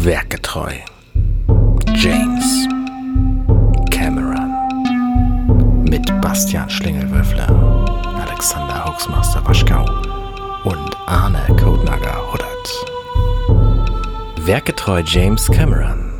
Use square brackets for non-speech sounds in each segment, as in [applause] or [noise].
Werkgetreu. James Cameron. Mit Bastian Schlingelwürfler, Alexander Hoaxmaster Waschkau und Arne Codenager Huddert. Werkgetreu James Cameron.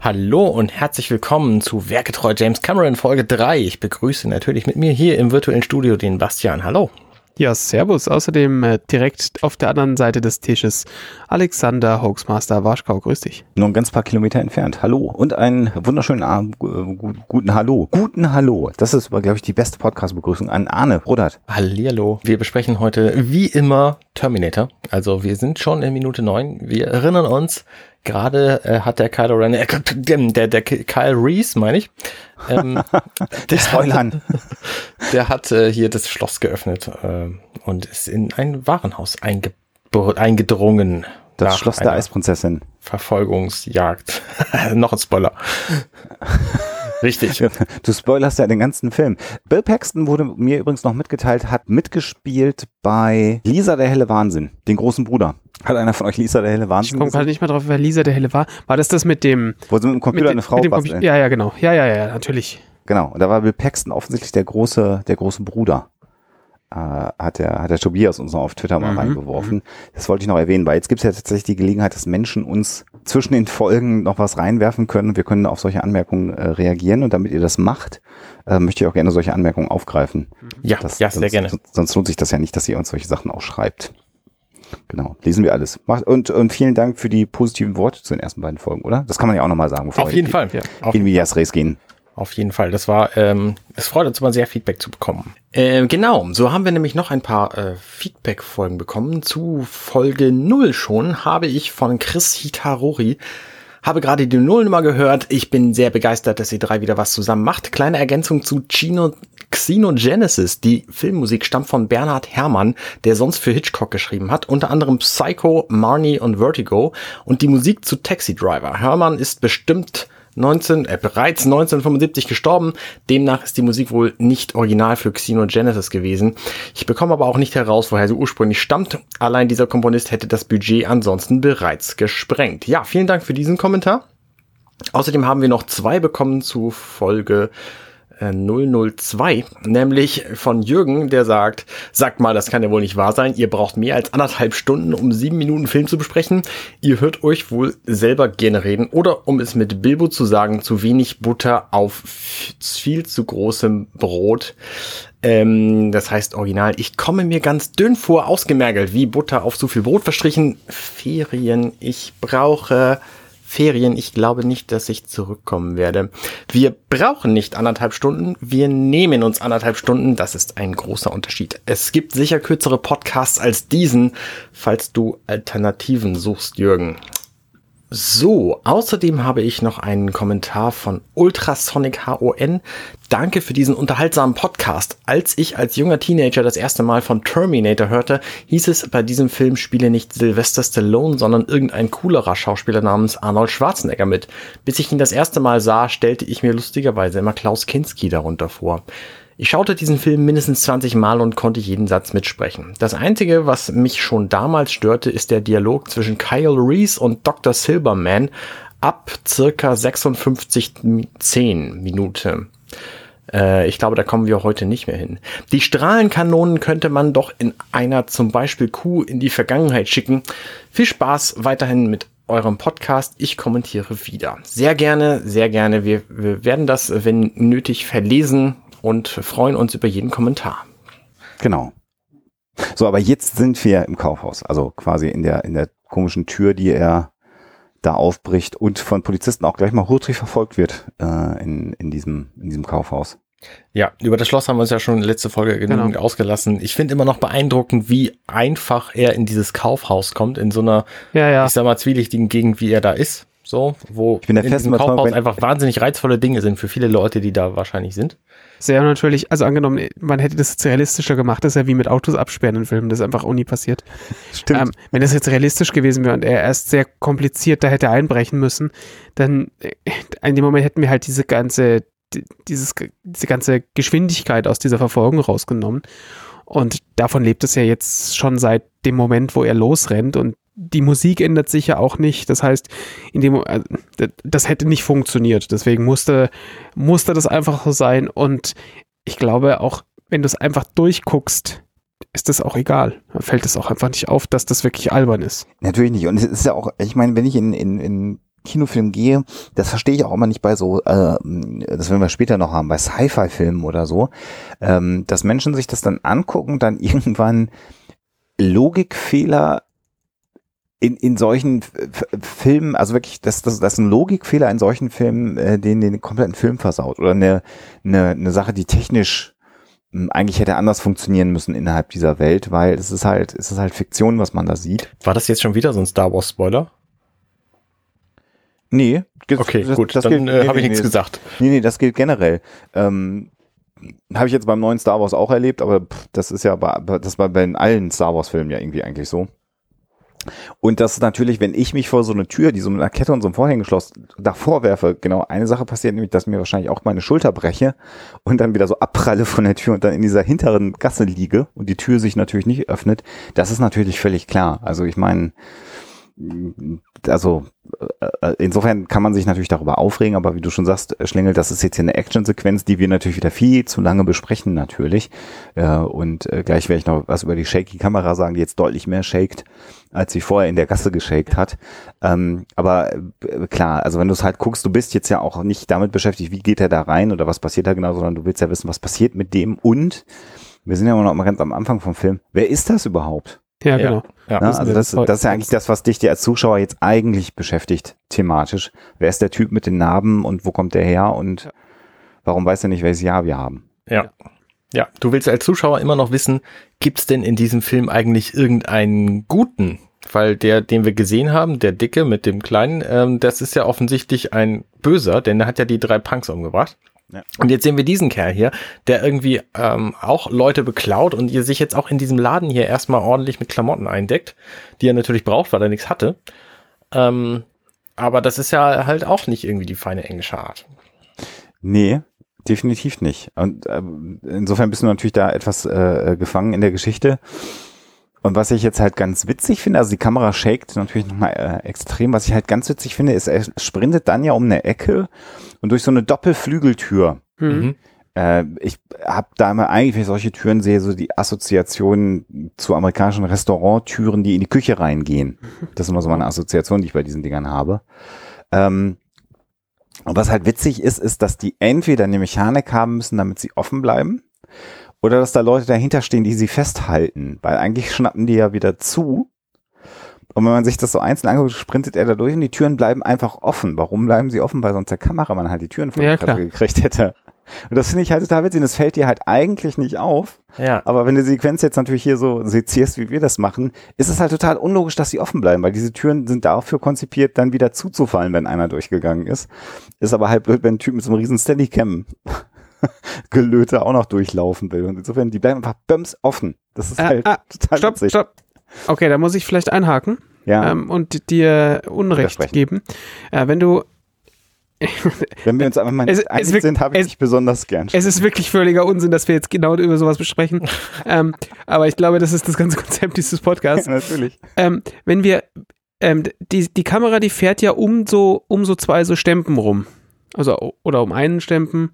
Hallo und herzlich willkommen zu Werketreu James Cameron Folge 3. Ich begrüße natürlich mit mir hier im virtuellen Studio den Bastian. Hallo. Ja, servus. Außerdem äh, direkt auf der anderen Seite des Tisches Alexander Hoaxmaster Waschkau. Grüß dich. Nur ein ganz paar Kilometer entfernt. Hallo und einen wunderschönen Abend, äh, guten Hallo. Guten Hallo. Das ist, glaube ich, die beste Podcast-Begrüßung an Arne Rodert. Hallihallo. Wir besprechen heute wie immer Terminator. Also wir sind schon in Minute 9. Wir erinnern uns, gerade äh, hat der Kylo Ren, äh, der, der Kyle Reese, meine ich, ähm, [laughs] der Spoilern. Hat, [laughs] der hat äh, hier das Schloss geöffnet äh, und ist in ein Warenhaus einge eingedrungen. Das Schloss der Eisprinzessin. Verfolgungsjagd. [laughs] Noch ein Spoiler. Richtig. [laughs] Du spoilerst ja den ganzen Film. Bill Paxton wurde mir übrigens noch mitgeteilt, hat mitgespielt bei Lisa der helle Wahnsinn, den großen Bruder. Hat einer von euch Lisa der helle Wahnsinn? Ich komme gerade nicht mehr drauf, wer Lisa der helle war. War das das mit dem? Wo sie mit dem Computer mit, eine Frau basteln? Ja, ja, genau. Ja, ja, ja, natürlich. Genau. Und da war Bill Paxton offensichtlich der große, der große Bruder. Äh, hat der, hat der Tobias uns noch auf Twitter mal mhm. reingeworfen. Das wollte ich noch erwähnen, weil jetzt gibt es ja tatsächlich die Gelegenheit, dass Menschen uns zwischen den Folgen noch was reinwerfen können. Wir können auf solche Anmerkungen äh, reagieren und damit ihr das macht, äh, möchte ich auch gerne solche Anmerkungen aufgreifen. Ja, das, ja sehr sonst, gerne. Sonst lohnt sich das ja nicht, dass ihr uns solche Sachen auch schreibt. Genau, lesen wir alles. Und, und vielen Dank für die positiven Worte zu den ersten beiden Folgen, oder? Das kann man ja auch nochmal sagen. Bevor auf jeden Fall. Ja. In Medias Res gehen. Auf jeden Fall. Das war, ähm, es freut uns immer sehr, Feedback zu bekommen. Äh, genau, so haben wir nämlich noch ein paar äh, Feedback-Folgen bekommen. Zu Folge 0 schon habe ich von Chris Hitarori habe gerade die Nullnummer gehört. Ich bin sehr begeistert, dass ihr drei wieder was zusammen macht. Kleine Ergänzung zu Chino, Xenogenesis. Die Filmmusik stammt von Bernhard Herrmann, der sonst für Hitchcock geschrieben hat. Unter anderem Psycho, Marnie und Vertigo. Und die Musik zu Taxi Driver. Herrmann ist bestimmt 19, äh, bereits 1975 gestorben. Demnach ist die Musik wohl nicht original für Xenogenesis gewesen. Ich bekomme aber auch nicht heraus, woher sie ursprünglich stammt. Allein dieser Komponist hätte das Budget ansonsten bereits gesprengt. Ja, vielen Dank für diesen Kommentar. Außerdem haben wir noch zwei bekommen zu Folge 002, nämlich von Jürgen, der sagt, sagt mal, das kann ja wohl nicht wahr sein, ihr braucht mehr als anderthalb Stunden, um sieben Minuten Film zu besprechen. Ihr hört euch wohl selber gerne reden oder um es mit Bilbo zu sagen, zu wenig Butter auf viel zu großem Brot. Ähm, das heißt original, ich komme mir ganz dünn vor, ausgemergelt, wie Butter auf zu viel Brot verstrichen. Ferien, ich brauche Ferien. Ich glaube nicht, dass ich zurückkommen werde. Wir brauchen nicht anderthalb Stunden. Wir nehmen uns anderthalb Stunden. Das ist ein großer Unterschied. Es gibt sicher kürzere Podcasts als diesen, falls du Alternativen suchst, Jürgen. So, außerdem habe ich noch einen Kommentar von Ultrasonic HON. Danke für diesen unterhaltsamen Podcast. Als ich als junger Teenager das erste Mal von Terminator hörte, hieß es, bei diesem Film spiele nicht Sylvester Stallone, sondern irgendein coolerer Schauspieler namens Arnold Schwarzenegger mit. Bis ich ihn das erste Mal sah, stellte ich mir lustigerweise immer Klaus Kinski darunter vor. Ich schaute diesen Film mindestens 20 Mal und konnte jeden Satz mitsprechen. Das Einzige, was mich schon damals störte, ist der Dialog zwischen Kyle Reese und Dr. Silberman ab circa 56,10 Minute. Äh, ich glaube, da kommen wir heute nicht mehr hin. Die Strahlenkanonen könnte man doch in einer zum Beispiel Kuh in die Vergangenheit schicken. Viel Spaß weiterhin mit eurem Podcast. Ich kommentiere wieder. Sehr gerne, sehr gerne. Wir, wir werden das, wenn nötig, verlesen und freuen uns über jeden Kommentar. Genau. So, aber jetzt sind wir im Kaufhaus, also quasi in der, in der komischen Tür, die er da aufbricht und von Polizisten auch gleich mal hurtig verfolgt wird äh, in, in, diesem, in diesem Kaufhaus. Ja, über das Schloss haben wir uns ja schon letzte Folge genügend genau. ausgelassen. Ich finde immer noch beeindruckend, wie einfach er in dieses Kaufhaus kommt, in so einer, ja, ja. ich sag mal, zwielichtigen Gegend, wie er da ist. So, wo ich bin der in festen Kaufhaus einfach wahnsinnig reizvolle Dinge sind für viele Leute, die da wahrscheinlich sind. Sehr natürlich, also angenommen, man hätte das jetzt realistischer gemacht, das ist ja wie mit Autos absperren in Filmen, das ist einfach auch nie passiert. Stimmt. Ähm, wenn das jetzt realistisch gewesen wäre und er erst sehr kompliziert da hätte einbrechen müssen, dann äh, in dem Moment hätten wir halt diese ganze, dieses, diese ganze Geschwindigkeit aus dieser Verfolgung rausgenommen. Und davon lebt es ja jetzt schon seit dem Moment, wo er losrennt und die Musik ändert sich ja auch nicht. Das heißt, in dem, äh, das hätte nicht funktioniert. Deswegen musste, musste das einfach so sein. Und ich glaube auch, wenn du es einfach durchguckst, ist das auch egal. Dann fällt es auch einfach nicht auf, dass das wirklich albern ist. Natürlich nicht. Und es ist ja auch, ich meine, wenn ich in, in, in Kinofilm gehe, das verstehe ich auch immer nicht bei so, äh, das werden wir später noch haben, bei Sci-Fi-Filmen oder so, ähm, dass Menschen sich das dann angucken, dann [laughs] irgendwann Logikfehler in, in solchen Filmen, also wirklich, dass das, das ein Logikfehler in solchen Filmen, äh, den den kompletten Film versaut oder eine, eine, eine Sache, die technisch mh, hm, eigentlich hätte anders funktionieren müssen innerhalb dieser Welt, weil es ist halt, es ist halt Fiktion, was man da sieht. War das jetzt schon wieder so ein Star Wars Spoiler? Nee. Okay, das, gut, das dann äh, habe ich nee, nichts gesagt. Nee, nee, das gilt generell. Ähm, habe ich jetzt beim neuen Star Wars auch erlebt, aber pff, das ist ja bei, das war bei allen Star Wars Filmen ja irgendwie eigentlich so. Und das ist natürlich, wenn ich mich vor so eine Tür, die so mit einer Kette und so einem Vorhängeschloss davor werfe, genau eine Sache passiert, nämlich, dass mir wahrscheinlich auch meine Schulter breche und dann wieder so abpralle von der Tür und dann in dieser hinteren Gasse liege und die Tür sich natürlich nicht öffnet. Das ist natürlich völlig klar. Also ich meine, also äh, insofern kann man sich natürlich darüber aufregen, aber wie du schon sagst, Schlingel, das ist jetzt hier eine Actionsequenz, die wir natürlich wieder viel zu lange besprechen natürlich. Äh, und äh, gleich werde ich noch was über die shaky Kamera sagen, die jetzt deutlich mehr shakt, als sie vorher in der Gasse geshakt hat. Ähm, aber klar, also wenn du es halt guckst, du bist jetzt ja auch nicht damit beschäftigt, wie geht er da rein oder was passiert da genau, sondern du willst ja wissen, was passiert mit dem und wir sind ja immer noch mal ganz am Anfang vom Film. Wer ist das überhaupt? Ja, genau. Ja, Na, also das, das ist ja eigentlich das, was dich dir als Zuschauer jetzt eigentlich beschäftigt, thematisch. Wer ist der Typ mit den Narben und wo kommt der her und warum weiß er nicht, welches Jahr wir haben? Ja. Ja, du willst als Zuschauer immer noch wissen, gibt's denn in diesem Film eigentlich irgendeinen guten? Weil der, den wir gesehen haben, der Dicke mit dem Kleinen, ähm, das ist ja offensichtlich ein Böser, denn der hat ja die drei Punks umgebracht. Ja. Und jetzt sehen wir diesen Kerl hier, der irgendwie ähm, auch Leute beklaut und ihr sich jetzt auch in diesem Laden hier erstmal ordentlich mit Klamotten eindeckt, die er natürlich braucht, weil er nichts hatte. Ähm, aber das ist ja halt auch nicht irgendwie die feine englische Art. Nee, definitiv nicht. Und äh, insofern bist du natürlich da etwas äh, gefangen in der Geschichte. Und was ich jetzt halt ganz witzig finde, also die Kamera shakt natürlich nochmal äh, extrem. Was ich halt ganz witzig finde, ist, er sprintet dann ja um eine Ecke und durch so eine Doppelflügeltür. Mhm. Äh, ich habe da immer eigentlich, wenn ich solche Türen sehe, so die Assoziation zu amerikanischen Restauranttüren, die in die Küche reingehen. Das ist immer so meine Assoziation, die ich bei diesen Dingern habe. Ähm, und was halt witzig ist, ist, dass die entweder eine Mechanik haben müssen, damit sie offen bleiben oder dass da Leute dahinter stehen, die sie festhalten, weil eigentlich schnappen die ja wieder zu. Und wenn man sich das so einzeln anguckt, sprintet er da durch und die Türen bleiben einfach offen. Warum bleiben sie offen? Weil sonst der Kameramann halt die Türen von ja, gekriegt hätte. Und das finde ich halt total witzig. Das fällt dir halt eigentlich nicht auf. Ja. Aber wenn du die Sequenz jetzt natürlich hier so sezierst, wie wir das machen, ist es halt total unlogisch, dass sie offen bleiben, weil diese Türen sind dafür konzipiert, dann wieder zuzufallen, wenn einer durchgegangen ist. Ist aber halt blöd, wenn ein Typ mit so einem riesen Steadicam [laughs] Gelöte auch noch durchlaufen will. Und insofern, die bleiben einfach böms offen. Das ist äh, halt ah, total stopp, witzig. Stopp. Okay, da muss ich vielleicht einhaken ja. ähm, und dir Unrecht geben. Äh, wenn du [laughs] wenn wir uns einfach mal es, einig sind, habe ich es, dich besonders gern. Es ist wirklich völliger Unsinn, dass wir jetzt genau über sowas besprechen. [laughs] ähm, aber ich glaube, das ist das ganze Konzept dieses Podcasts. Ja, natürlich. Ähm, wenn wir, ähm, die, die Kamera, die fährt ja um so, um so zwei so Stempen rum. Also, oder um einen Stempen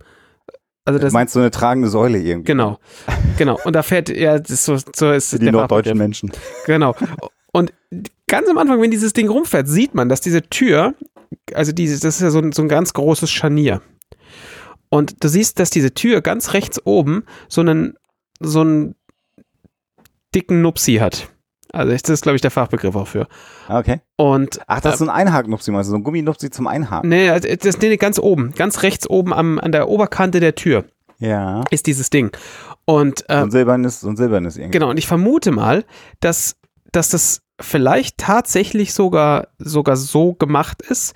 also das, du meinst so eine tragende Säule irgendwie? Genau, genau. Und da fährt ja, das so, so ist Für die norddeutschen Menschen. Genau. Und ganz am Anfang, wenn dieses Ding rumfährt, sieht man, dass diese Tür, also dieses, das ist ja so ein, so ein ganz großes Scharnier. Und du siehst, dass diese Tür ganz rechts oben so einen, so einen dicken Nupsi hat. Also das ist, glaube ich, der Fachbegriff auch für. Okay. Und, Ach, das ist so ein Einhaknupsi, also so ein Gumminupsi zum Einhaken. Nee, also, das nee, ganz oben, ganz rechts oben am, an der Oberkante der Tür. Ja. Ist dieses Ding. Und, äh, so ein silbernes, so ein silbernes irgendwie. Genau, und ich vermute mal, dass, dass das vielleicht tatsächlich sogar, sogar so gemacht ist,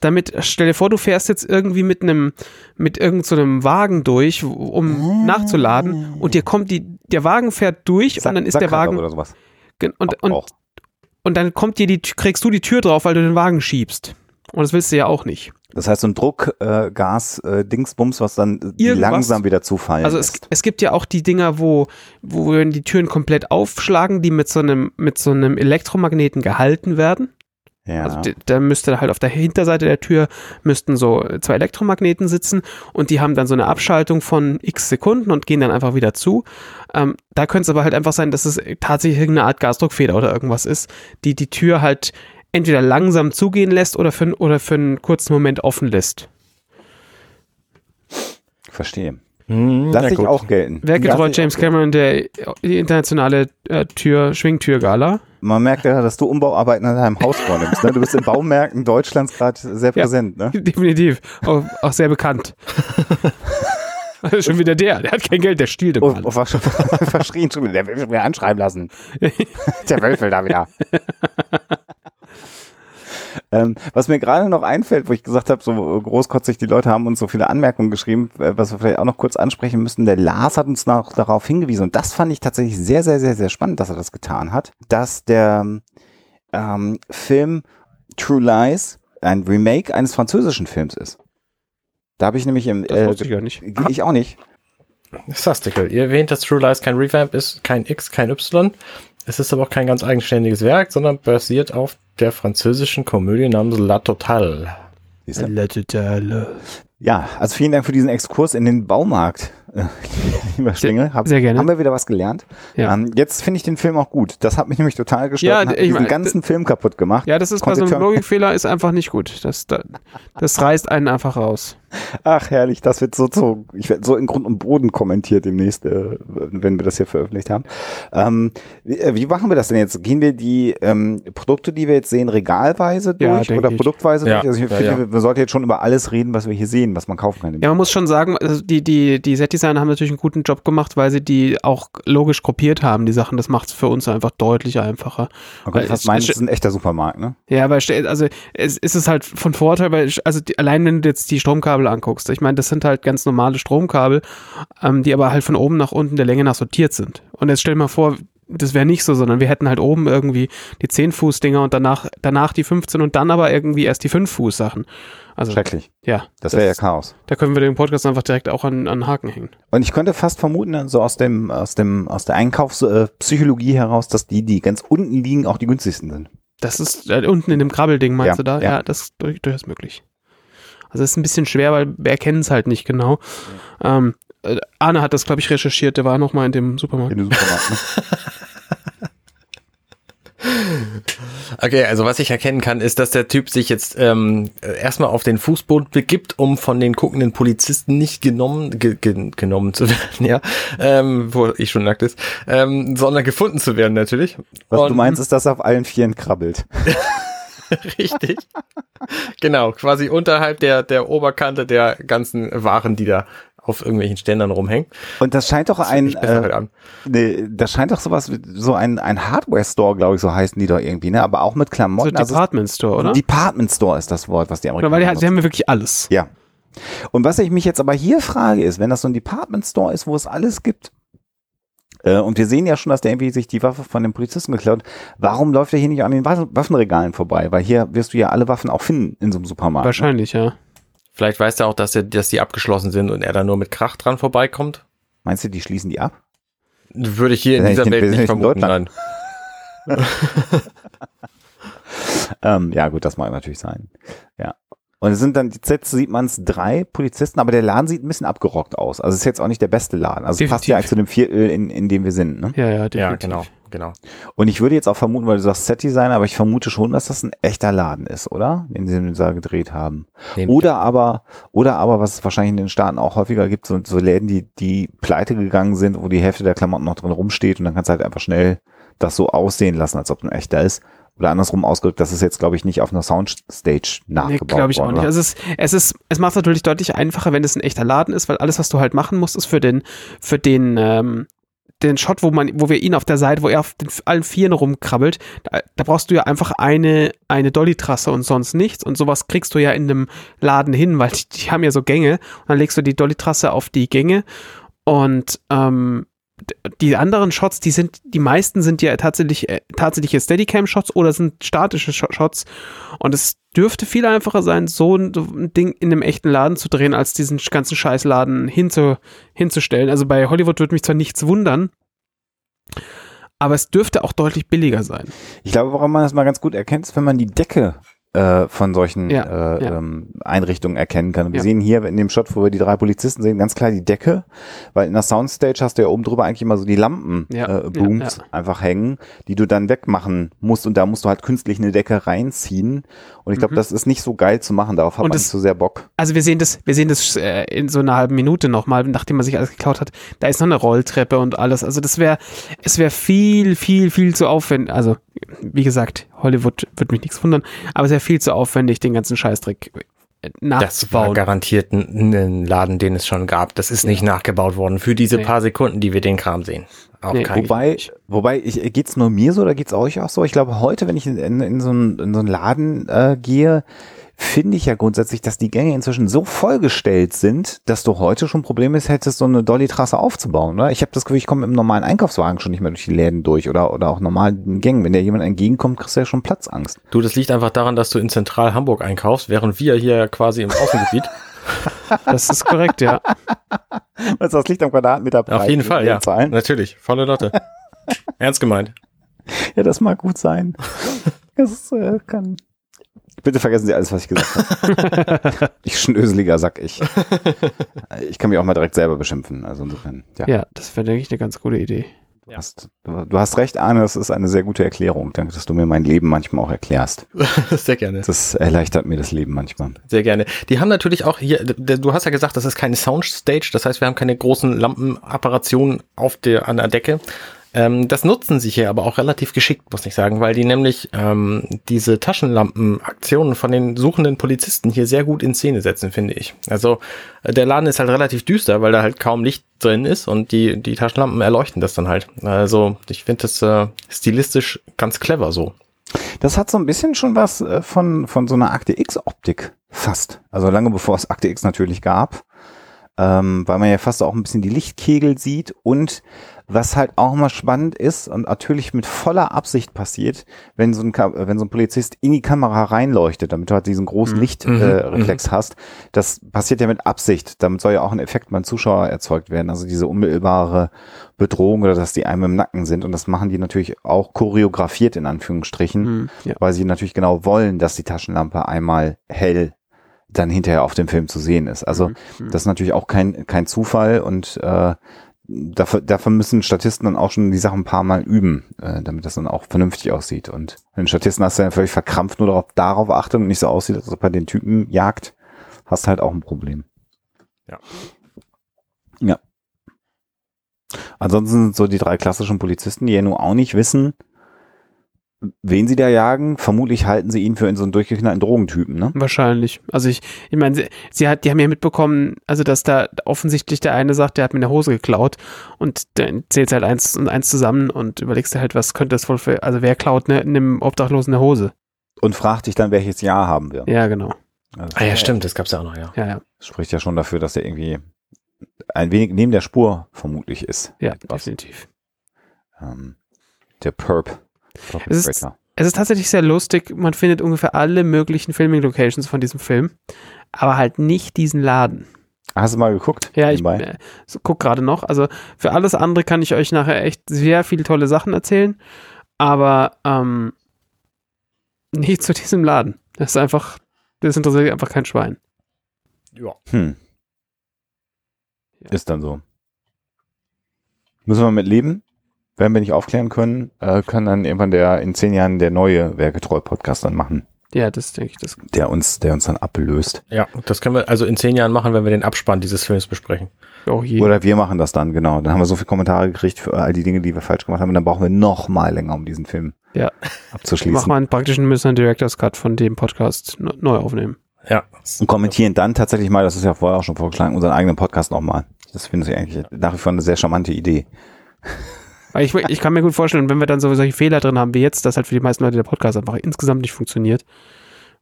damit, stell dir vor, du fährst jetzt irgendwie mit einem, mit irgendeinem so Wagen durch, um ah. nachzuladen und dir kommt die, der Wagen fährt durch Sack, und dann ist der Wagen. Oder sowas. Und, und, und dann kommt dir die, kriegst du die Tür drauf, weil du den Wagen schiebst. Und das willst du ja auch nicht. Das heißt, so ein Druckgas, äh, Gas, äh, was dann Irgendwas. langsam wieder zufallen Also es, es gibt ja auch die Dinger, wo, wo die Türen komplett aufschlagen, die mit so einem, mit so einem Elektromagneten gehalten werden. Ja. Also da müsste halt auf der Hinterseite der Tür müssten so zwei Elektromagneten sitzen und die haben dann so eine Abschaltung von x Sekunden und gehen dann einfach wieder zu. Ähm, da könnte es aber halt einfach sein, dass es tatsächlich irgendeine Art Gasdruckfeder oder irgendwas ist, die die Tür halt entweder langsam zugehen lässt oder für, oder für einen kurzen Moment offen lässt. Verstehe. Hm, Lass ich gut. auch gelten. Werkgetreu Lass ich James. Cameron, der die internationale äh, Tür, Schwingtürgala. Man merkt ja, dass du Umbauarbeiten an deinem Haus vornimmst. Ne? Du bist in Baumärkten Deutschlands gerade sehr Ja. präsent. Ne? [laughs] Definitiv. Auch, auch sehr bekannt. [laughs] Also schon wieder der. Der hat kein Geld, der stiehlt Oh, immer oh, war schon [laughs] verschrien. schon wieder. Der will wieder anschreiben lassen. Der Wölfel da wieder. Ähm, was mir gerade noch einfällt, wo ich gesagt habe, so großkotzig, die Leute haben uns so viele Anmerkungen geschrieben, äh, was wir vielleicht auch noch kurz ansprechen müssen. Der Lars hat uns noch darauf hingewiesen und das fand ich tatsächlich sehr, sehr, sehr, sehr spannend, dass er das getan hat, dass der ähm, Film True Lies ein Remake eines französischen Films ist. Da habe ich nämlich im Das äh, wusste ich gar nicht. ich auch nicht. Sastical. Ihr erwähnt, dass True Lies kein Revamp ist, kein X, kein Y. Es ist aber auch kein ganz eigenständiges Werk, sondern basiert auf der französischen Komödie namens La Totale. Du? Totale. Ja, also vielen Dank für diesen Exkurs in den Baumarkt, äh, [laughs] lieber Schlingel. Hab, sehr gerne. Haben wir wieder was gelernt. Ja. Ähm, jetzt finde ich den Film auch gut. Das hat mich nämlich total gestört Ja, und hat ich diesen meine, ganzen Film kaputt gemacht. Ja, das ist bei so einem Logikfehler ist einfach nicht gut. Das, das, das reißt einen einfach raus. Ach, herrlich, das wird so, so ich werde so in Grund und Boden kommentiert demnächst, äh, wenn wir das hier veröffentlicht haben. Ähm, wie, äh, wie machen wir das denn jetzt? Gehen wir die ähm, Produkte, die wir jetzt sehen, regalweise Ja, durch denk oder ich. produktweise Ja, durch? Also ich ja, finde, ja. wir- wir sollten jetzt schon über alles reden, was wir hier sehen, was man kaufen kann. Ja, man muss schon sagen, also die, die, die Set-Designer haben natürlich einen guten Job gemacht, weil sie die auch logisch gruppiert haben, die Sachen. Das macht es für uns einfach deutlich einfacher. Man es- meinen, es- es ist ein echter Supermarkt, ne? Ja, weil also es ist es halt von Vorteil, weil also die, allein wenn du jetzt die Stromkabel anguckst, ich meine, das sind halt ganz normale Stromkabel, ähm, die aber halt von oben nach unten der Länge nach sortiert sind. Und jetzt stell dir mal vor, das wäre nicht so, sondern wir hätten halt oben irgendwie die 10 Fuß Dinger und danach danach die 15 und dann aber irgendwie erst die 5 Fuß Sachen. Also Schrecklich. ja, Das wäre ja Chaos. da können wir den Podcast einfach direkt auch an, an Haken hängen. Und ich könnte fast vermuten, so aus dem, aus dem, aus der Einkaufspsychologie heraus, dass die, die ganz unten liegen, auch die günstigsten sind. Das ist äh, unten in dem Krabbelding, meinst Ja, du da? ja. Ja, das ist durch, durchaus möglich. Also es ist ein bisschen schwer, weil wir erkennen es halt nicht genau. Ähm, äh, Arne hat das, glaube ich, recherchiert, der war noch mal in dem Supermarkt. In den Supermarkt, ne? [laughs] Okay, also was ich erkennen kann, ist, dass der Typ sich jetzt ähm, äh, erstmal auf den Fußboden begibt, um von den guckenden Polizisten nicht genommen, ge, ge, genommen zu [laughs] werden, ja, ähm, wo ich schon nackt ist, ähm, sondern gefunden zu werden natürlich. Was Und- du meinst, ist, dass er auf allen Vieren krabbelt. [laughs] [laughs] Richtig. genau, quasi unterhalb der, der Oberkante der ganzen Waren, die da auf irgendwelchen Ständern rumhängen. Und das scheint doch ein, halt äh, nee, das scheint doch sowas, wie- so ein, ein Hardware-Store, glaube ich, so heißen die doch irgendwie, ne? Aber auch mit So Klamotten. Also Department Store, oder? Department Store ist das Wort, was die Amerikaner weil die, halt- benutzen. sie haben ja wirklich alles. Ja. Und was ich mich jetzt aber hier frage, ist, wenn das so ein Department Store ist, wo es alles gibt, äh, und wir sehen ja schon, dass der irgendwie sich die Waffe von dem Polizisten geklaut, warum läuft er hier nicht an den Wa- Waffenregalen vorbei? Weil hier wirst du ja alle Waffen auch finden in so einem Supermarkt. Wahrscheinlich, ja. Vielleicht weiß er auch, dass, er, dass die abgeschlossen sind und er da nur mit Krach dran vorbeikommt. Meinst du, die schließen die ab? Würde ich hier in dieser Welt nicht vermuten. Nein. [laughs] Ähm, ja, gut, das mag natürlich sein. Ja. Und es sind dann, jetzt sieht man es drei Polizisten, aber der Laden sieht ein bisschen abgerockt aus. Also es ist jetzt auch nicht der beste Laden. Also es passt Definitiv. ja eigentlich zu dem Viertel, in, in dem wir sind. Ne? Ja, ja, Ja, definitiv. genau, genau. Und ich würde jetzt auch vermuten, weil du sagst Set-Designer, aber ich vermute schon, dass das ein echter Laden ist, oder? Den sie da gedreht haben. Nehm- Oder aber, oder aber, was es wahrscheinlich in den Staaten auch häufiger gibt, so, so Läden, die, die pleite gegangen sind, wo die Hälfte der Klamotten noch drin rumsteht und dann kannst du halt einfach schnell das so aussehen lassen, als ob ein echter ist. Oder andersrum ausgedrückt, das ist jetzt, glaube ich, nicht auf einer Soundstage Nee, nachgebaut glaube ich auch worden. nicht. oder? Also es, es ist, es macht es natürlich deutlich einfacher, wenn es ein echter Laden ist, weil alles, was du halt machen musst, ist für den, für den, ähm, den Shot, wo man, wo wir ihn auf der Seite, wo er auf den allen Vieren rumkrabbelt, da, da brauchst du ja einfach eine, eine Dolly-Trasse und sonst nichts. Und sowas kriegst du ja in einem Laden hin, weil die, die haben ja so Gänge. Und dann legst du die Dolly-Trasse auf die Gänge und ähm, die anderen Shots, die sind, die meisten sind ja tatsächlich äh, tatsächliche Steadicam-Shots oder sind statische Sh Shots. Und es dürfte viel einfacher sein, so ein, so ein, Ding in einem echten Laden zu drehen, als diesen ganzen Scheißladen hinzu, hinzustellen. Also bei Hollywood würde mich zwar nichts wundern, aber es dürfte auch deutlich billiger sein. Ich glaube, woran man das mal ganz gut erkennt, ist, wenn man die Decke äh, von solchen ja, äh, ja. Ähm, Einrichtungen erkennen kann. Wir ja. sehen hier in dem Shot, wo wir die drei Polizisten sehen, ganz klar die Decke, weil in der Soundstage hast du ja oben drüber eigentlich immer so die Lampen äh, Booms einfach hängen, die du dann wegmachen musst und da musst du halt künstlich eine Decke reinziehen und ich glaube, mhm. das ist nicht so geil zu machen, darauf hat und man nicht so sehr Bock. Also wir sehen das, wir sehen das äh, in so einer halben Minute nochmal, nachdem man sich alles geklaut hat, da ist noch eine Rolltreppe und alles, also das wäre, es wäre viel, viel, viel zu aufwendig, also wie gesagt, Hollywood wird mich nichts wundern, aber es wäre viel zu aufwendig, den ganzen Scheißdreck nachbauen. Das war garantiert ein, ein, Laden, den es schon gab. Das ist nicht nachgebaut worden für diese nee. paar Sekunden, die wir den Kram sehen. Nee. Wobei, wobei ich, geht's nur mir so oder geht's euch auch so? Ich glaube, heute, wenn ich in, in, in so, einen, in so einen Laden äh, gehe, finde ich ja grundsätzlich, dass die Gänge inzwischen so vollgestellt sind, dass du heute schon Probleme hättest, so eine Dolly-Trasse aufzubauen. Oder? Ich habe das Gefühl, ich komme mit einem normalen Einkaufswagen schon nicht mehr durch die Läden durch oder, oder auch normalen Gängen. Wenn dir jemand entgegenkommt, kriegst du ja schon Platzangst. Du, das liegt einfach daran, dass du in Zentral Hamburg einkaufst, während wir hier quasi im Außengebiet. [laughs] das ist korrekt, ja. [laughs] Was das liegt am Quadratmeter Preis. Auf jeden Fall, ja. Zahlen. Natürlich, volle Lotte. [laughs] Ernst gemeint. Ja, das mag gut sein. Das äh, kann Bitte vergessen Sie alles, was ich gesagt habe. [laughs] ich schnöseliger Sack ich. Ich kann mich auch mal direkt selber beschimpfen. Also insofern, ja. Ja, das wäre, denke ich, eine ganz gute Idee. Du, ja. hast, du hast recht, Arne, das ist eine sehr gute Erklärung. Danke, dass du mir mein Leben manchmal auch erklärst. [laughs] sehr gerne. Das erleichtert mir das Leben manchmal. Sehr gerne. Die haben natürlich auch hier, du hast ja gesagt, das ist keine Soundstage, das heißt, wir haben keine großen Lampenapparationen auf der, an der Decke, ähm, das nutzen sie hier aber auch relativ geschickt, muss ich sagen, weil die nämlich ähm, diese Taschenlampenaktionen von den suchenden Polizisten hier sehr gut in Szene setzen, finde ich. Also äh, der Laden ist halt relativ düster, weil da halt kaum Licht drin ist und die, die Taschenlampen erleuchten das dann halt. Also ich finde das äh, stilistisch ganz clever so. Das hat so ein bisschen schon was äh, von, von so einer Akte X-Optik fast. Also lange bevor es Akte X natürlich gab. Ähm, weil man ja fast auch ein bisschen die Lichtkegel sieht und was halt auch mal spannend ist und natürlich mit voller Absicht passiert, wenn so ein, wenn so ein Polizist in die Kamera reinleuchtet, damit du halt diesen großen mhm. Lichtreflex äh, mhm. hast. Das passiert ja mit Absicht. Damit soll ja auch ein Effekt beim Zuschauer erzeugt werden. Also diese unmittelbare Bedrohung oder dass die einem im Nacken sind. Und das machen die natürlich auch choreografiert in Anführungsstrichen, mhm, ja. weil sie natürlich genau wollen, dass die Taschenlampe einmal hell dann hinterher auf dem Film zu sehen ist. Also mhm. mhm. das ist natürlich auch kein, kein Zufall und äh, dafür, dafür müssen Statisten dann auch schon die Sachen ein paar Mal üben, äh, damit das dann auch vernünftig aussieht. Und wenn Statisten hast, der völlig verkrampft nur darauf, darauf achtet und nicht so aussieht, als ob er den Typen jagt, hast halt auch ein Problem. Ja. Ja. Ansonsten sind so die drei klassischen Polizisten, die ja nur auch nicht wissen, wen sie da jagen, vermutlich halten sie ihn für so einen durchgeknallten Drogentypen, ne? Wahrscheinlich. Also ich, ich meine, sie, sie, hat, die haben ja mitbekommen, also dass da offensichtlich der eine sagt, der hat mir eine Hose geklaut und dann zählt halt eins und eins zusammen und überlegst du halt, was könnte das wohl für, also wer klaut ne, einem Obdachlosen eine Hose? Und fragt dich dann, welches Jahr haben wir. Ja, genau. Also, ah ja, stimmt, das gab's ja auch noch, ja. Ja, ja. Spricht ja schon dafür, dass er irgendwie ein wenig neben der Spur vermutlich ist. Ja, definitiv. Ähm, der Perp. Es ist, es ist tatsächlich sehr lustig. Man findet ungefähr alle möglichen Filming-Locations von diesem Film, aber halt nicht diesen Laden. Hast du mal geguckt? Ja, ich äh, guck gerade noch. Also für alles andere kann ich euch nachher echt sehr viele tolle Sachen erzählen, aber ähm, nicht zu diesem Laden. Das ist einfach, das interessiert einfach kein Schwein. Ja. Hm. Ist dann so. Müssen wir mit leben? Werden wir nicht aufklären können, äh, kann dann irgendwann der in zehn Jahren der neue Werketreu-Podcast dann machen. Ja, das denke ich. Das der uns, der uns dann ablöst. Ja, das können wir also in zehn Jahren machen, wenn wir den Abspann dieses Films besprechen. Oh je. Oder wir machen das dann, genau. Dann haben wir so viele Kommentare gekriegt für all die Dinge, die wir falsch gemacht haben. Und dann brauchen wir noch mal länger, um diesen Film ja. abzuschließen. Machen wir einen praktischen Mission Director's Cut von dem Podcast neu aufnehmen. Ja. Und kommentieren dann tatsächlich mal, das ist ja vorher auch schon vorgeschlagen, unseren eigenen Podcast nochmal. Das finde ich eigentlich nach wie vor eine sehr charmante Idee. Weil ich, ich kann mir gut vorstellen, wenn wir dann so solche Fehler drin haben wie jetzt, dass halt für die meisten Leute der Podcast einfach insgesamt nicht funktioniert.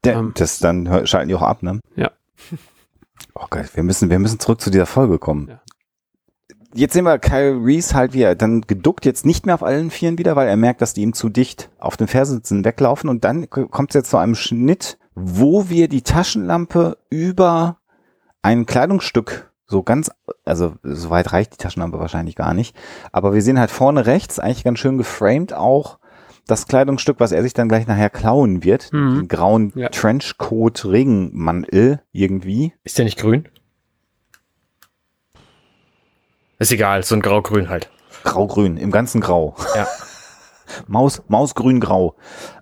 Der, ähm, das dann schalten die auch ab, ne? Ja. [laughs] Oh Gott, wir müssen, wir müssen zurück zu dieser Folge kommen. Ja. jetzt sehen wir Kyle Reese halt, wie er dann geduckt, jetzt nicht mehr auf allen Vieren wieder, weil er merkt, dass die ihm zu dicht auf den Fersen sitzen, weglaufen und dann kommt es jetzt zu einem Schnitt, wo wir die Taschenlampe über ein Kleidungsstück so ganz, also so weit reicht die Taschenlampe wahrscheinlich gar nicht, aber wir sehen halt vorne rechts eigentlich ganz schön geframed auch das Kleidungsstück, was er sich dann gleich nachher klauen wird, Mhm. den grauen Ja. Trenchcoat Regenmantel irgendwie. Ist der nicht grün? Ist egal, so ein grau-grün halt. Grau-grün, im ganzen Grau. Ja. [laughs] Maus, Mausgrün-Grau.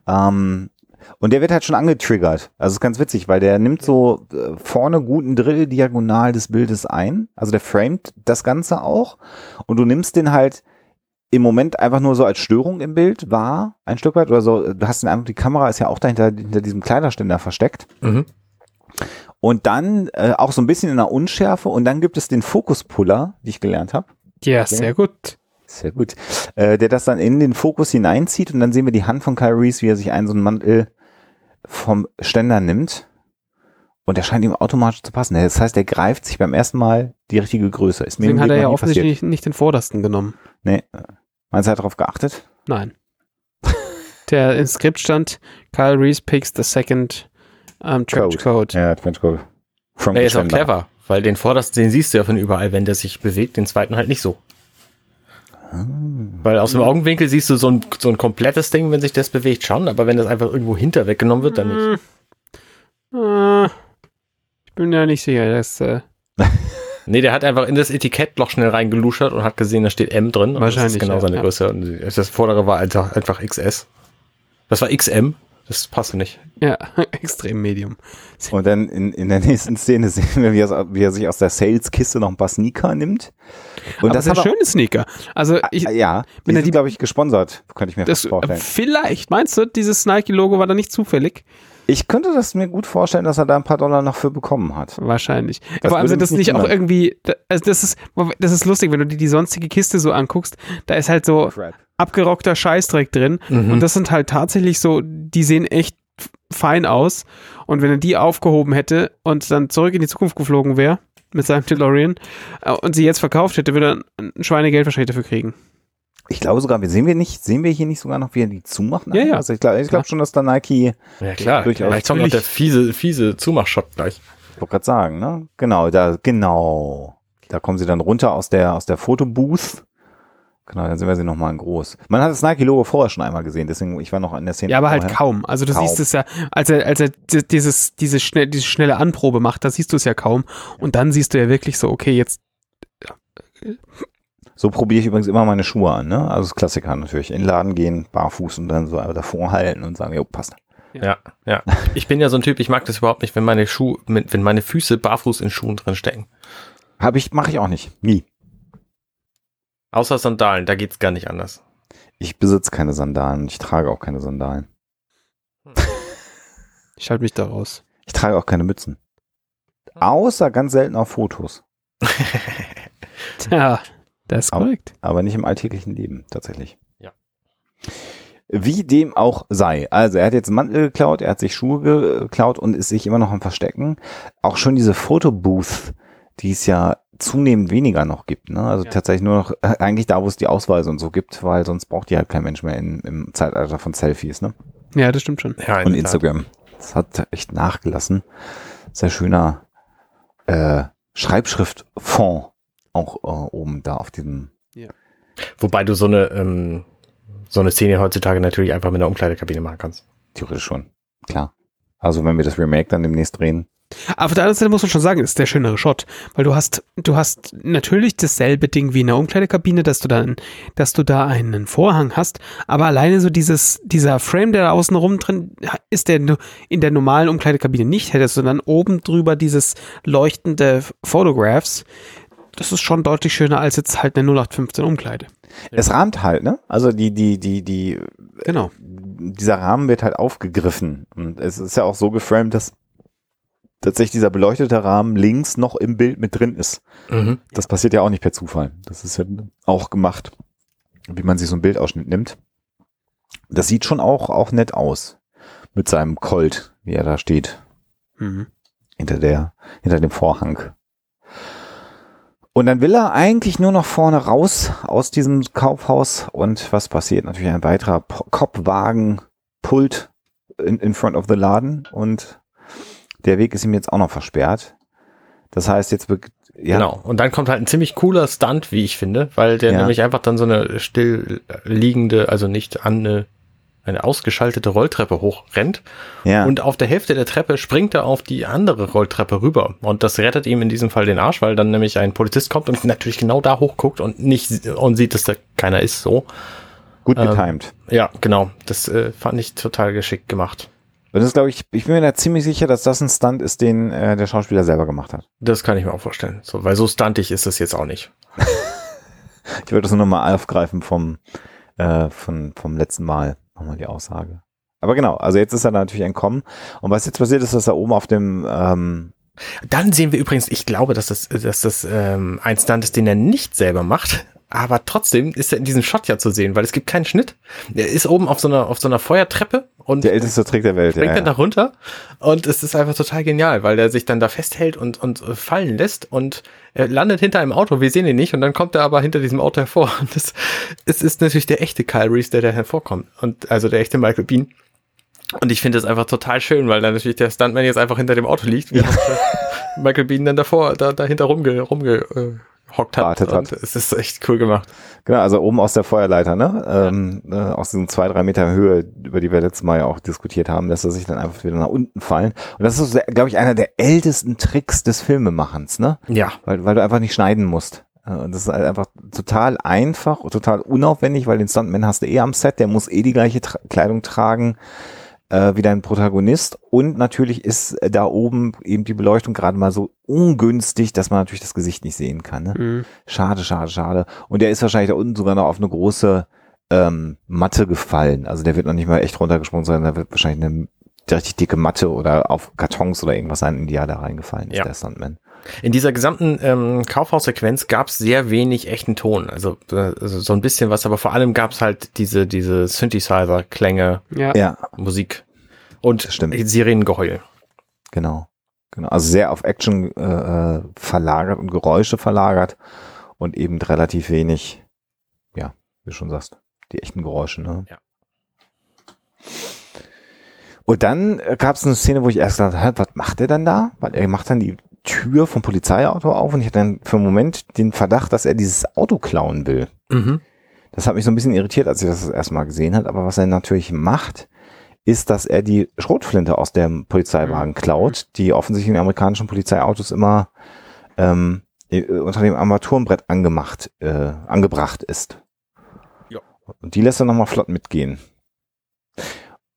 Ähm, und der wird halt schon angetriggert. Also ist ganz witzig, weil der nimmt so äh, vorne guten Drill diagonal des Bildes ein. Also der framet das Ganze auch. Und du nimmst den halt im Moment einfach nur so als Störung im Bild wahr, ein Stück weit. Oder so, du hast den Eindruck, die Kamera ist ja auch dahinter hinter diesem Kleiderständer versteckt. Mhm. Und dann äh, auch so ein bisschen in der Unschärfe. Und dann gibt es den Fokuspuller, die ich gelernt habe. Ja, sehr gut. Sehr gut. Äh, der das dann in den Fokus hineinzieht und dann sehen wir die Hand von Kyle Reese, wie er sich einen so einen Mantel vom Ständer nimmt. Und der scheint ihm automatisch zu passen. Das heißt, er greift sich beim ersten Mal die richtige Größe. Ist Deswegen hat er ja offensichtlich nicht, nicht den vordersten genommen. Nee. Meinst du, er hat darauf geachtet? Nein. [laughs] Der im Skript stand, Kyle Reese picks the second um, trench coat. Ja, Trenchcoat. From Der ist auch clever, weil den vordersten, den siehst du ja von überall, wenn der sich bewegt, den zweiten halt nicht so. Weil aus dem Augenwinkel siehst du so ein, so ein komplettes Ding, wenn sich das bewegt, schon, aber wenn das einfach irgendwo hinter weggenommen wird, dann nicht. Äh, ich bin ja nicht sicher. Das, äh, [laughs] Nee, der hat einfach in das Etikettloch schnell reingeluschert und hat gesehen, da steht M drin. und Das Wahrscheinlich, ist genau seine ja. Größe. Und das vordere war einfach, einfach XS. Das war XM. Das passte nicht. ja, [laughs] extrem Medium. Und dann in, in der nächsten Szene sehen wir, wie er, wie er sich aus der Sales-Kiste noch ein paar Sneaker nimmt. Und Aber das er- schöne Sneaker. Also ich, Ah, ja, die wenn sind, die- glaube ich, gesponsert, könnte ich mir das, fast vorstellen. vielleicht, meinst du, dieses Nike-Logo war da nicht zufällig? Ich könnte das mir gut vorstellen, dass er da ein paar Dollar noch für bekommen hat. Wahrscheinlich. Das Vor allem sind das nicht nicht auch irgendwie, also das ist, das ist lustig, wenn du dir die sonstige Kiste so anguckst, da ist halt so Crap. abgerockter Scheißdreck drin Mhm. und das sind halt tatsächlich so, die sehen echt fein aus und wenn er die aufgehoben hätte und dann zurück in die Zukunft geflogen wäre mit seinem [laughs] DeLorean äh, und sie jetzt verkauft hätte, würde er ein Schweinegeld wahrscheinlich dafür kriegen. Ich glaube sogar, wir sehen wir nicht, sehen wir hier nicht sogar noch, wie er die zumacht? Ja, ja. Also ich glaube glaub schon, dass da Nike, Ja, klar. Durchaus. Vielleicht kommt noch der fiese, fiese Zumachshot gleich. ich wollte gerade sagen, ne? Genau, da, genau. Da kommen sie dann runter aus der, aus der Fotobooth. Genau, dann sehen wir sie nochmal in groß. Man hat das Nike-Logo vorher schon einmal gesehen, deswegen, ich war noch an der Szene. Ja, aber halt vorher. kaum. Also du Kaum. siehst es ja, als er, als er di- dieses, diese, schnell, diese schnelle Anprobe macht, da siehst du es ja kaum. Und dann siehst du ja wirklich so, okay, jetzt So probiere ich übrigens immer meine Schuhe an, ne? Also das Klassiker natürlich. In den Laden gehen, barfuß und dann so davor halten und sagen, jo, passt. Ja, ja. [laughs] Ich bin ja so ein Typ, ich mag das überhaupt nicht, wenn meine Schuhe, wenn meine Füße barfuß in Schuhen drin stecken. Habe ich, mache ich auch nicht. Nie. Außer Sandalen, da geht's gar nicht anders. Ich besitze keine Sandalen. Ich trage auch keine Sandalen. ich halte mich da raus. Ich trage auch keine Mützen. Außer ganz selten auf Fotos. [laughs] Tja, das ist Aber- korrekt. Aber nicht im alltäglichen Leben, tatsächlich. Ja. Wie dem auch sei. Also er hat jetzt einen Mantel geklaut, er hat sich Schuhe ge- geklaut und ist sich immer noch am Verstecken. Auch schon diese Fotobooth, die es ja zunehmend weniger noch gibt. Ne? Also Ja. tatsächlich nur noch äh, eigentlich da, wo es die Ausweise und so gibt, weil sonst braucht die halt kein Mensch mehr in, im Zeitalter von Selfies ne? Ja, das stimmt schon. Ja, in und. Instagram. Das hat echt nachgelassen. Sehr schöner äh, Schreibschriftfond auch äh, oben da auf diesem Wobei du so eine, ähm, so eine Szene heutzutage natürlich einfach mit einer Umkleidekabine machen kannst. Theoretisch schon. Klar. Also wenn wir das Remake dann demnächst drehen. Aber auf der anderen Seite muss man schon sagen, ist der schönere Shot, weil du hast, du hast natürlich dasselbe Ding wie in der Umkleidekabine, dass du dann, dass du da einen Vorhang hast, aber alleine so dieses, dieser Frame, der da außen rum drin ist, der du in der normalen Umkleidekabine nicht hättest, sondern oben drüber dieses leuchtende Photographs, das ist schon deutlich schöner als jetzt halt eine 0815 Umkleide. Es rahmt halt, ne? Also die, die, die, die, Genau. dieser Rahmen wird halt aufgegriffen. Und es ist ja auch so geframed, dass tatsächlich dieser beleuchtete Rahmen links noch im Bild mit drin ist. Mhm. Das passiert ja auch nicht per Zufall. Das ist ja auch gemacht, wie man sich so ein Bildausschnitt nimmt. Das sieht schon auch, auch nett aus. Mit seinem Colt, wie er da steht, Mhm. hinter der, hinter dem Vorhang. Und dann will er eigentlich nur noch vorne raus aus diesem Kaufhaus und was passiert? Natürlich ein weiterer Kopfwagen pullt in, in front of the Laden und der Weg ist ihm jetzt auch noch versperrt. Das heißt, jetzt ja. Genau. Und dann kommt halt ein ziemlich cooler Stunt, wie ich finde, weil der ja. nämlich einfach dann so eine stillliegende, also nicht an eine eine ausgeschaltete Rolltreppe hochrennt. Ja. Und auf der Hälfte der Treppe springt er auf die andere Rolltreppe rüber. Und das rettet ihm in diesem Fall den Arsch, weil dann nämlich ein Polizist kommt und natürlich genau da hochguckt und nicht und sieht, dass da keiner ist so. Gut ähm, getimed. Ähm, ja, genau. Das äh, fand ich total geschickt gemacht. Und das glaube ich, ich bin mir da ziemlich sicher, dass das ein Stunt ist, den äh, der Schauspieler selber gemacht hat. Das kann ich mir auch vorstellen. So, weil so stuntig ist das jetzt auch nicht. [laughs] ich würde das nur nochmal aufgreifen vom, äh, von, vom letzten Mal nochmal die Aussage. Aber genau, also jetzt ist er natürlich entkommen. Und was jetzt passiert ist, dass er oben auf dem ähm Dann sehen wir übrigens, ich glaube, dass das, dass das ähm, ein Stunt ist, den er nicht selber macht. Aber trotzdem ist er in diesem Shot ja zu sehen, weil es gibt keinen Schnitt. Er ist oben auf so einer, auf so einer Feuertreppe und der älteste Trick der Welt. Springt ja, dann da runter und es ist einfach total genial, weil der sich dann da festhält und, und fallen lässt und er landet hinter einem Auto. Wir sehen ihn nicht und dann kommt er aber hinter diesem Auto hervor. [laughs] Und das, es ist natürlich der echte Kyle Reese, der da hervorkommt und also der echte Michael Bean. Und ich finde es einfach total schön, weil dann natürlich der Stuntman jetzt einfach hinter dem Auto liegt, ja. Michael Bean dann davor, da dahinter rumge, rumge äh, hockt hat. Hat. es ist echt cool gemacht. Genau, also oben aus der Feuerleiter, ne? Ähm, äh, aus diesen zwei, drei Meter Höhe, über die wir letztes Mal ja auch diskutiert haben, dass er sich dann einfach wieder nach unten fallen. Und das ist, glaube ich, einer der ältesten Tricks des Filmemachens, ne? Ja. Weil, weil du einfach nicht schneiden musst. Äh, und das ist halt einfach total einfach und total unaufwendig, weil den Stuntman hast du eh am Set, der muss eh die gleiche Tra Kleidung tragen äh, wie dein Protagonist. Und natürlich ist äh, da oben eben die Beleuchtung gerade mal so ungünstig, dass man natürlich das Gesicht nicht sehen kann. Ne? Mhm. Schade, schade, schade. Und der ist wahrscheinlich da unten sogar noch auf eine große ähm, Matte gefallen. Also der wird noch nicht mal echt runtergesprungen, sondern da wird wahrscheinlich eine richtig dicke Matte oder auf Kartons oder irgendwas sein, in die er da reingefallen ist, ja. der Stuntman. In dieser gesamten ähm, Kaufhaussequenz gab es sehr wenig echten Ton. Also, äh, also so ein bisschen was, aber vor allem gab es halt diese, diese Synthesizer-Klänge, ja. Musik und Sirenengeheul. Genau. Genau. Also sehr auf Action äh, äh, verlagert und Geräusche verlagert und eben relativ wenig, ja, wie du schon sagst, die echten Geräusche, ne? Ja. Und dann gab es eine Szene, wo ich erst gedacht was macht er dann da? Weil er macht dann die Tür vom Polizeiauto auf und ich hatte dann für einen Moment den Verdacht, dass er dieses Auto klauen will. Mhm. Das hat mich so ein bisschen irritiert, als ich das, das erste Mal gesehen habe. Aber was er natürlich macht, ist, dass er die Schrotflinte aus dem Polizeiwagen mhm. klaut, die offensichtlich in amerikanischen Polizeiautos immer ähm, unter dem Armaturenbrett angemacht, äh, angebracht ist. Ja. Und die lässt er nochmal flott mitgehen.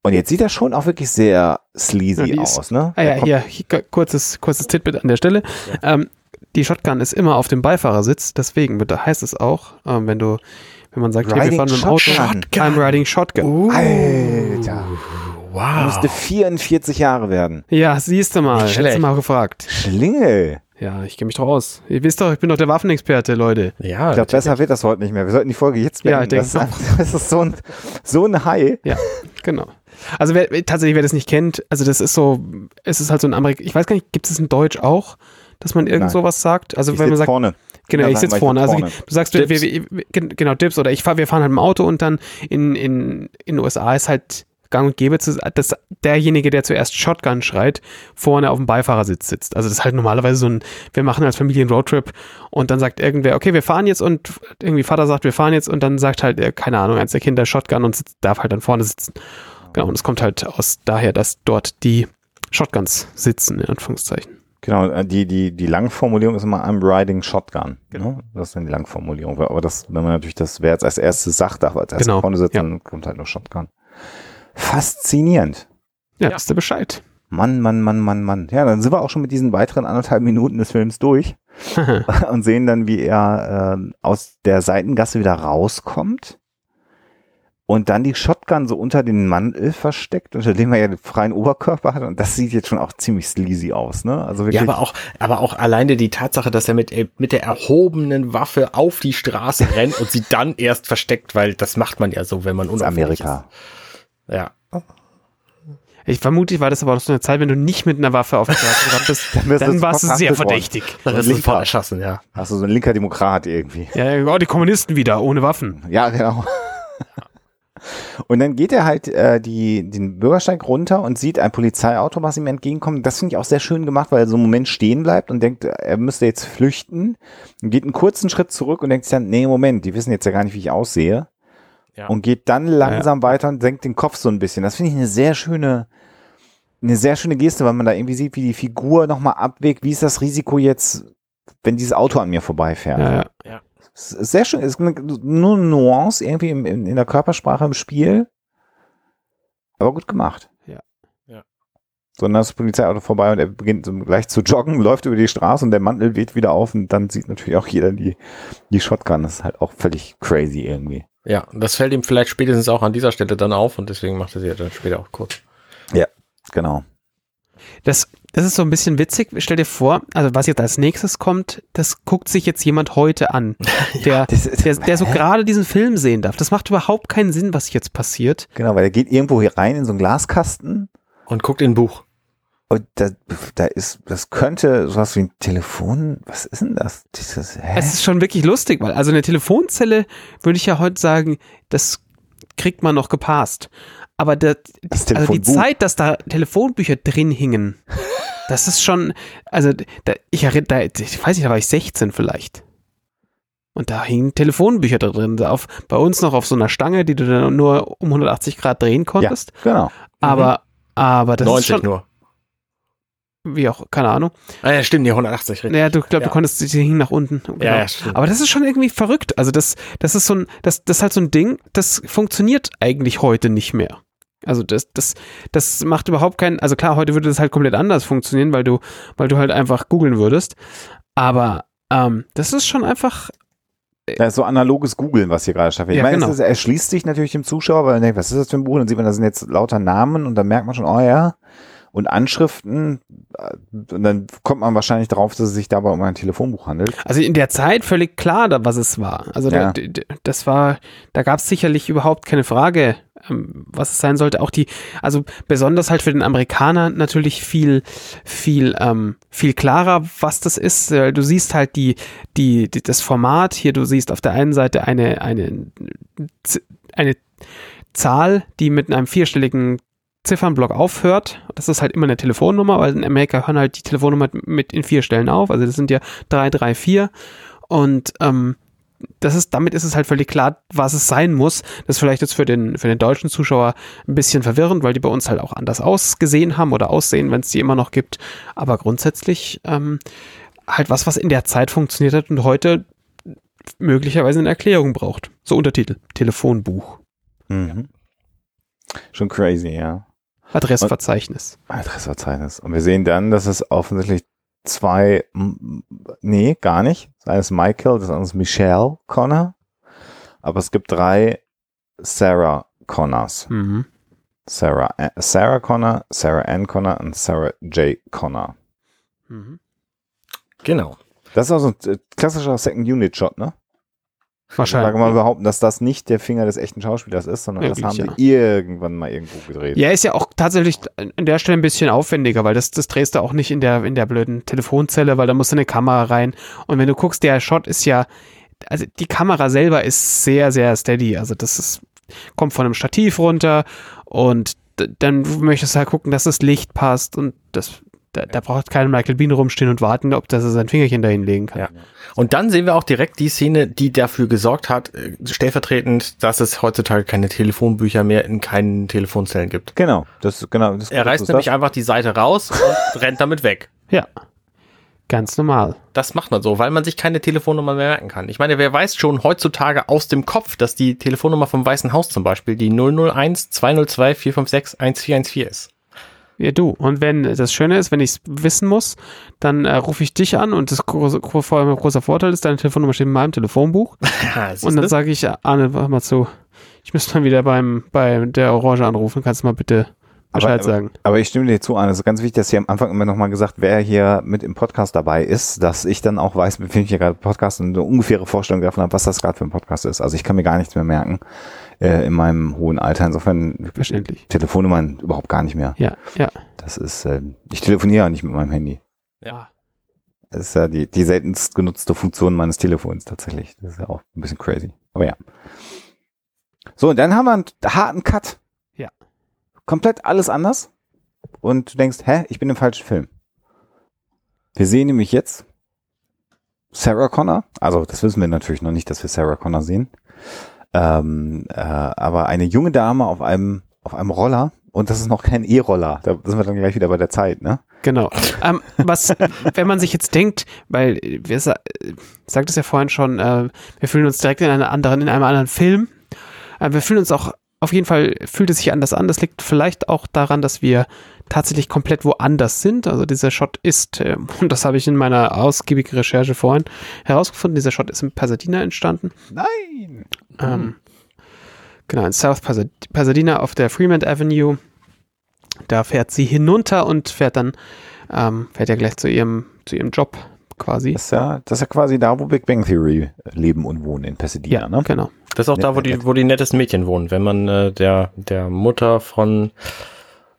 Und jetzt sieht er schon auch wirklich sehr sleazy ja, aus, ne? Ah ja, hier, hier, kurzes, kurzes Titbit an der Stelle. Ja. Ähm, die Shotgun ist immer auf dem Beifahrersitz, deswegen heißt es auch, ähm, wenn du, wenn man sagt, hey, wir fahren mit dem Auto, Shotgun. I'm riding Shotgun. Uh, Alter. Wow. Müsste 44 Jahre werden. Ja, siehst du mal. Hättest du mal gefragt. Schlingel. Ja, ich kenne mich doch aus. Ihr wisst doch, ich bin doch der Waffenexperte, Leute. Ja, ich glaube, besser wird das heute nicht mehr. Wir sollten die Folge jetzt beenden. Ja, ich denke das, [laughs] das ist so ein, so ein High. Ja, genau. Also wer, tatsächlich, wer das nicht kennt, also das ist so, es ist halt so ein Amerik, ich weiß gar nicht, gibt es in Deutsch auch, dass man irgend Nein. sowas sagt? Also ich wenn man sagt, vorne. Genau, ich sitze vorne. Also du sagst, Dips. Wir, wir, genau, Dips oder ich fahr, wir fahren halt im Auto und dann in in in den USA ist halt gang und gäbe, dass derjenige, der zuerst Shotgun schreit, vorne auf dem Beifahrersitz sitzt. Also das ist halt normalerweise so ein, wir machen als Familie einen Roadtrip und dann sagt irgendwer, okay, wir fahren jetzt und irgendwie Vater sagt, wir fahren jetzt und dann sagt halt, keine Ahnung, eins der Kinder Shotgun und sitzt, darf halt dann vorne sitzen. Genau, und es kommt halt aus daher, dass dort die Shotguns sitzen, in Anführungszeichen. Genau, äh, die, die, die Langformulierung ist immer I'm riding Shotgun. Genau. Ne? Das ist dann die Langformulierung. Aber das, wenn man natürlich das, wer jetzt als erstes sagt, darf als erstes genau. vorne sitzt, ja. dann kommt halt nur Shotgun. Faszinierend. Ja, ja. ist der Bescheid. Mann, Mann, Mann, Mann, Mann. Ja, dann sind wir auch schon mit diesen weiteren anderthalb Minuten des Films durch [laughs] und sehen dann, wie er äh, aus der Seitengasse wieder rauskommt und dann die Shotgun so unter den Mantel versteckt, unter dem er ja den freien Oberkörper hat. Und das sieht jetzt schon auch ziemlich sleazy aus, ne? Also wirklich. Ja, aber auch, aber auch alleine die Tatsache, dass er mit, äh, mit der erhobenen Waffe auf die Straße rennt und sie dann erst versteckt, weil das macht man ja so, wenn man unauffällig Amerika. ist. Ja. Ich vermute, war das aber auch so eine Zeit, wenn du nicht mit einer Waffe auf der Straße gerannt bist, [laughs] Dann du dann warst du sehr verdächtig. Ein ist Linker. sofort erschossen, ja. Also so ein linker Demokrat irgendwie. Ja, oh, die Kommunisten wieder, ohne Waffen. Ja, genau. [laughs] Und dann geht er halt äh, die, den Bürgersteig runter und sieht ein Polizeiauto, was ihm entgegenkommt. Das finde ich auch sehr schön gemacht, weil er so einen Moment stehen bleibt und denkt, er müsste jetzt flüchten. Und geht einen kurzen Schritt zurück und denkt sich dann, nee, Moment, die wissen jetzt ja gar nicht, wie ich aussehe. Ja. Und geht dann langsam weiter und senkt den Kopf so ein bisschen. Das finde ich eine sehr schöne, eine sehr schöne Geste, weil man da irgendwie sieht, wie die Figur nochmal abwägt, wie ist das Risiko jetzt, wenn dieses Auto an mir vorbeifährt. Ja, ja. Es ist Sehr schön, es ist eine- nur eine Nuance irgendwie im, in, in der Körpersprache im Spiel. Aber gut gemacht. Ja. Ja. Sondern das Polizeiauto vorbei und er beginnt so gleich zu joggen, läuft über die Straße und der Mantel weht wieder auf und dann sieht natürlich auch jeder die, die Shotgun. Das ist halt auch völlig crazy irgendwie. Ja, das fällt ihm vielleicht spätestens auch an dieser Stelle dann auf und deswegen macht er sie ja dann später auch kurz. Genau. Das, das ist so ein bisschen witzig. Stell dir vor, also was jetzt als nächstes kommt, das guckt sich jetzt jemand heute an, [laughs] der, das ist- der, der so gerade diesen Film sehen darf. Das macht überhaupt keinen Sinn, was jetzt passiert. Genau, weil er geht irgendwo hier rein in so einen Glaskasten Und guckt in ein Buch. Und da, da ist, das könnte sowas wie ein Telefon, was ist denn das? Dieses, hä? Es ist schon wirklich lustig, weil also eine Telefonzelle würde ich ja heute sagen, das kriegt man noch gepasst. Aber der, Das also die. Zeit, dass da Telefonbücher drin hingen, [laughs] das ist schon, also da, ich erinnere, da, ich weiß nicht, da war ich 16 vielleicht. Und da hingen Telefonbücher da drin, auf, bei uns noch auf so einer Stange, die du dann nur um 180 Grad drehen ja, konntest. genau. Aber, aber das 90 ist schon, nur. Wie auch, keine Ahnung. Ah, ja, stimmt, die 180 richtig. Naja, du glaub, Ja. du konntest, die hingen nach unten. Genau. Ja, ja, stimmt. Aber das ist schon irgendwie verrückt. Also das, das ist so ein, das, das ist halt so ein Ding, das funktioniert eigentlich heute nicht mehr. Also das, das, das macht überhaupt keinen, also klar, heute würde das halt komplett anders funktionieren, weil du, weil du halt einfach googeln würdest. Aber ähm, das ist schon einfach, Das ist so analoges Googeln, was hier gerade stattfindet. Ja, ich meine, genau. es ist, er schließt sich natürlich dem Zuschauer, weil er denkt, was ist das für ein Buch? Und dann sieht man, da sind jetzt lauter Namen und dann merkt man schon, oh ja, und Anschriften. äh, Und dann kommt man wahrscheinlich darauf, dass es sich dabei um ein Telefonbuch handelt. also in der Zeit völlig klar, was es war. Also Ja. da, das war, da gab es sicherlich überhaupt keine Frage, ähm, was es sein sollte. Auch die, also besonders halt für den Amerikaner natürlich viel, viel, ähm, viel klarer, was das ist. Äh, Du siehst halt die, die, die, das Format hier. Du siehst auf der einen Seite eine, eine, Z- eine Zahl, die mit einem vierstelligen Ziffernblock aufhört. Das ist halt immer eine Telefonnummer, weil in Amerika hören halt die Telefonnummer mit in vier Stellen auf. Also das sind ja drei, drei, vier. Und ähm, das ist, damit ist es halt völlig klar, was es sein muss. Das ist vielleicht jetzt für den, für den deutschen Zuschauer ein bisschen verwirrend, weil die bei uns halt auch anders ausgesehen haben oder aussehen, wenn es die immer noch gibt. Aber grundsätzlich ähm, halt was, was in der Zeit funktioniert hat und heute möglicherweise eine Erklärung braucht. So Untertitel. Telefonbuch. Mhm. Schon crazy, ja. Adressverzeichnis. Adressverzeichnis. Und wir sehen dann, dass es offensichtlich zwei, nee, gar nicht. Das eine ist Michael, das andere ist Michelle Connor. Aber es gibt drei Sarah Connors. Mhm. Sarah, A- Sarah Connor, Sarah Ann Connor und Sarah J. Connor. Mhm. Genau. Das ist auch so ein äh, klassischer Second-Unit-Shot, ne? Ich sage mal Wahrscheinlich. behaupten, dass das nicht der Finger des echten Schauspielers ist, sondern das Möglich, haben sie irgendwann mal irgendwo gedreht. Ja, ist ja auch tatsächlich an der Stelle ein bisschen aufwendiger, weil das, das drehst du auch nicht in der, in der blöden Telefonzelle, weil da muss eine Kamera rein. Und wenn du guckst, der Shot ist ja, also die Kamera selber ist sehr, sehr steady. Also das ist, kommt von einem Stativ runter und dann möchtest du halt gucken, dass das Licht passt und das, da, da braucht kein Michael Bean rumstehen und warten, ob das er sein Fingerchen dahin legen kann. Ja. Und dann sehen wir auch direkt die Szene, die dafür gesorgt hat, äh, stellvertretend, dass es heutzutage keine Telefonbücher mehr in keinen Telefonzellen gibt. Genau, das genau. Das, Er reißt nämlich das. einfach die Seite raus und [laughs] rennt damit weg. ja. Ganz normal. Das macht man so, weil man sich keine Telefonnummer mehr merken kann. Ich meine, wer weiß schon heutzutage aus dem Kopf, dass die Telefonnummer vom Weißen Haus zum Beispiel die 001 202 456 1414 ist. Ja, du. Und wenn das Schöne ist, wenn ich es wissen muss, dann äh, rufe ich dich an und das große, gro- vor allem großer Vorteil ist, deine Telefonnummer steht in meinem Telefonbuch. [laughs] Und dann sage ich, Arne, warte mal zu, ich müsste mal wieder beim, bei der Orange anrufen, kannst du mal bitte Bescheid aber, sagen. Aber ich stimme dir zu an. Es ist ganz wichtig, dass hier am Anfang immer nochmal gesagt, wer hier mit im Podcast dabei ist, dass ich dann auch weiß, mit wem ich hier gerade Podcast und eine ungefähre Vorstellung davon habe, was das gerade für ein Podcast ist. Also ich kann mir gar nichts mehr merken äh, in meinem hohen Alter. Insofern Verständlich. Telefonnummern überhaupt gar nicht mehr. Ja, ja. Das ist, äh, ich telefoniere ja nicht mit meinem Handy. Ja. Das ist ja die, die seltenst genutzte Funktion meines Telefons tatsächlich. Das ist ja auch ein bisschen crazy. Aber ja. So, und dann haben wir einen harten Cut. Ja. Komplett alles anders. Und du denkst, hä, ich bin im falschen Film. Wir sehen nämlich jetzt Sarah Connor. Also, das wissen wir natürlich noch nicht, dass wir Sarah Connor sehen. Ähm, äh, aber eine junge Dame auf einem, auf einem Roller. Und das ist noch kein E-Roller. Da sind wir dann gleich wieder bei der Zeit, ne? Genau. Ähm, was, wenn man sich jetzt denkt, weil wir sa äh, sagt es ja vorhin schon, äh, wir fühlen uns direkt in einer anderen, in einem anderen Film. Äh, wir fühlen uns auch, auf jeden Fall fühlt es sich anders an. Das liegt vielleicht auch daran, dass wir tatsächlich komplett woanders sind. Also dieser Shot ist, äh, [laughs] und das habe ich in meiner ausgiebigen Recherche vorhin herausgefunden, dieser Shot ist in Pasadena entstanden. Nein! Ähm, genau, in South Pasad- Pasadena auf der Fremont Avenue. Da fährt sie hinunter und fährt dann, ähm, fährt ja gleich zu ihrem, zu ihrem Job quasi. Das ist ja, das ist ja quasi da, wo Big Bang Theory leben und wohnen in Pasadena, Ja, ne? genau. Das ist auch da, wo die, wo die nettesten Mädchen wohnen, wenn man äh, der, der Mutter von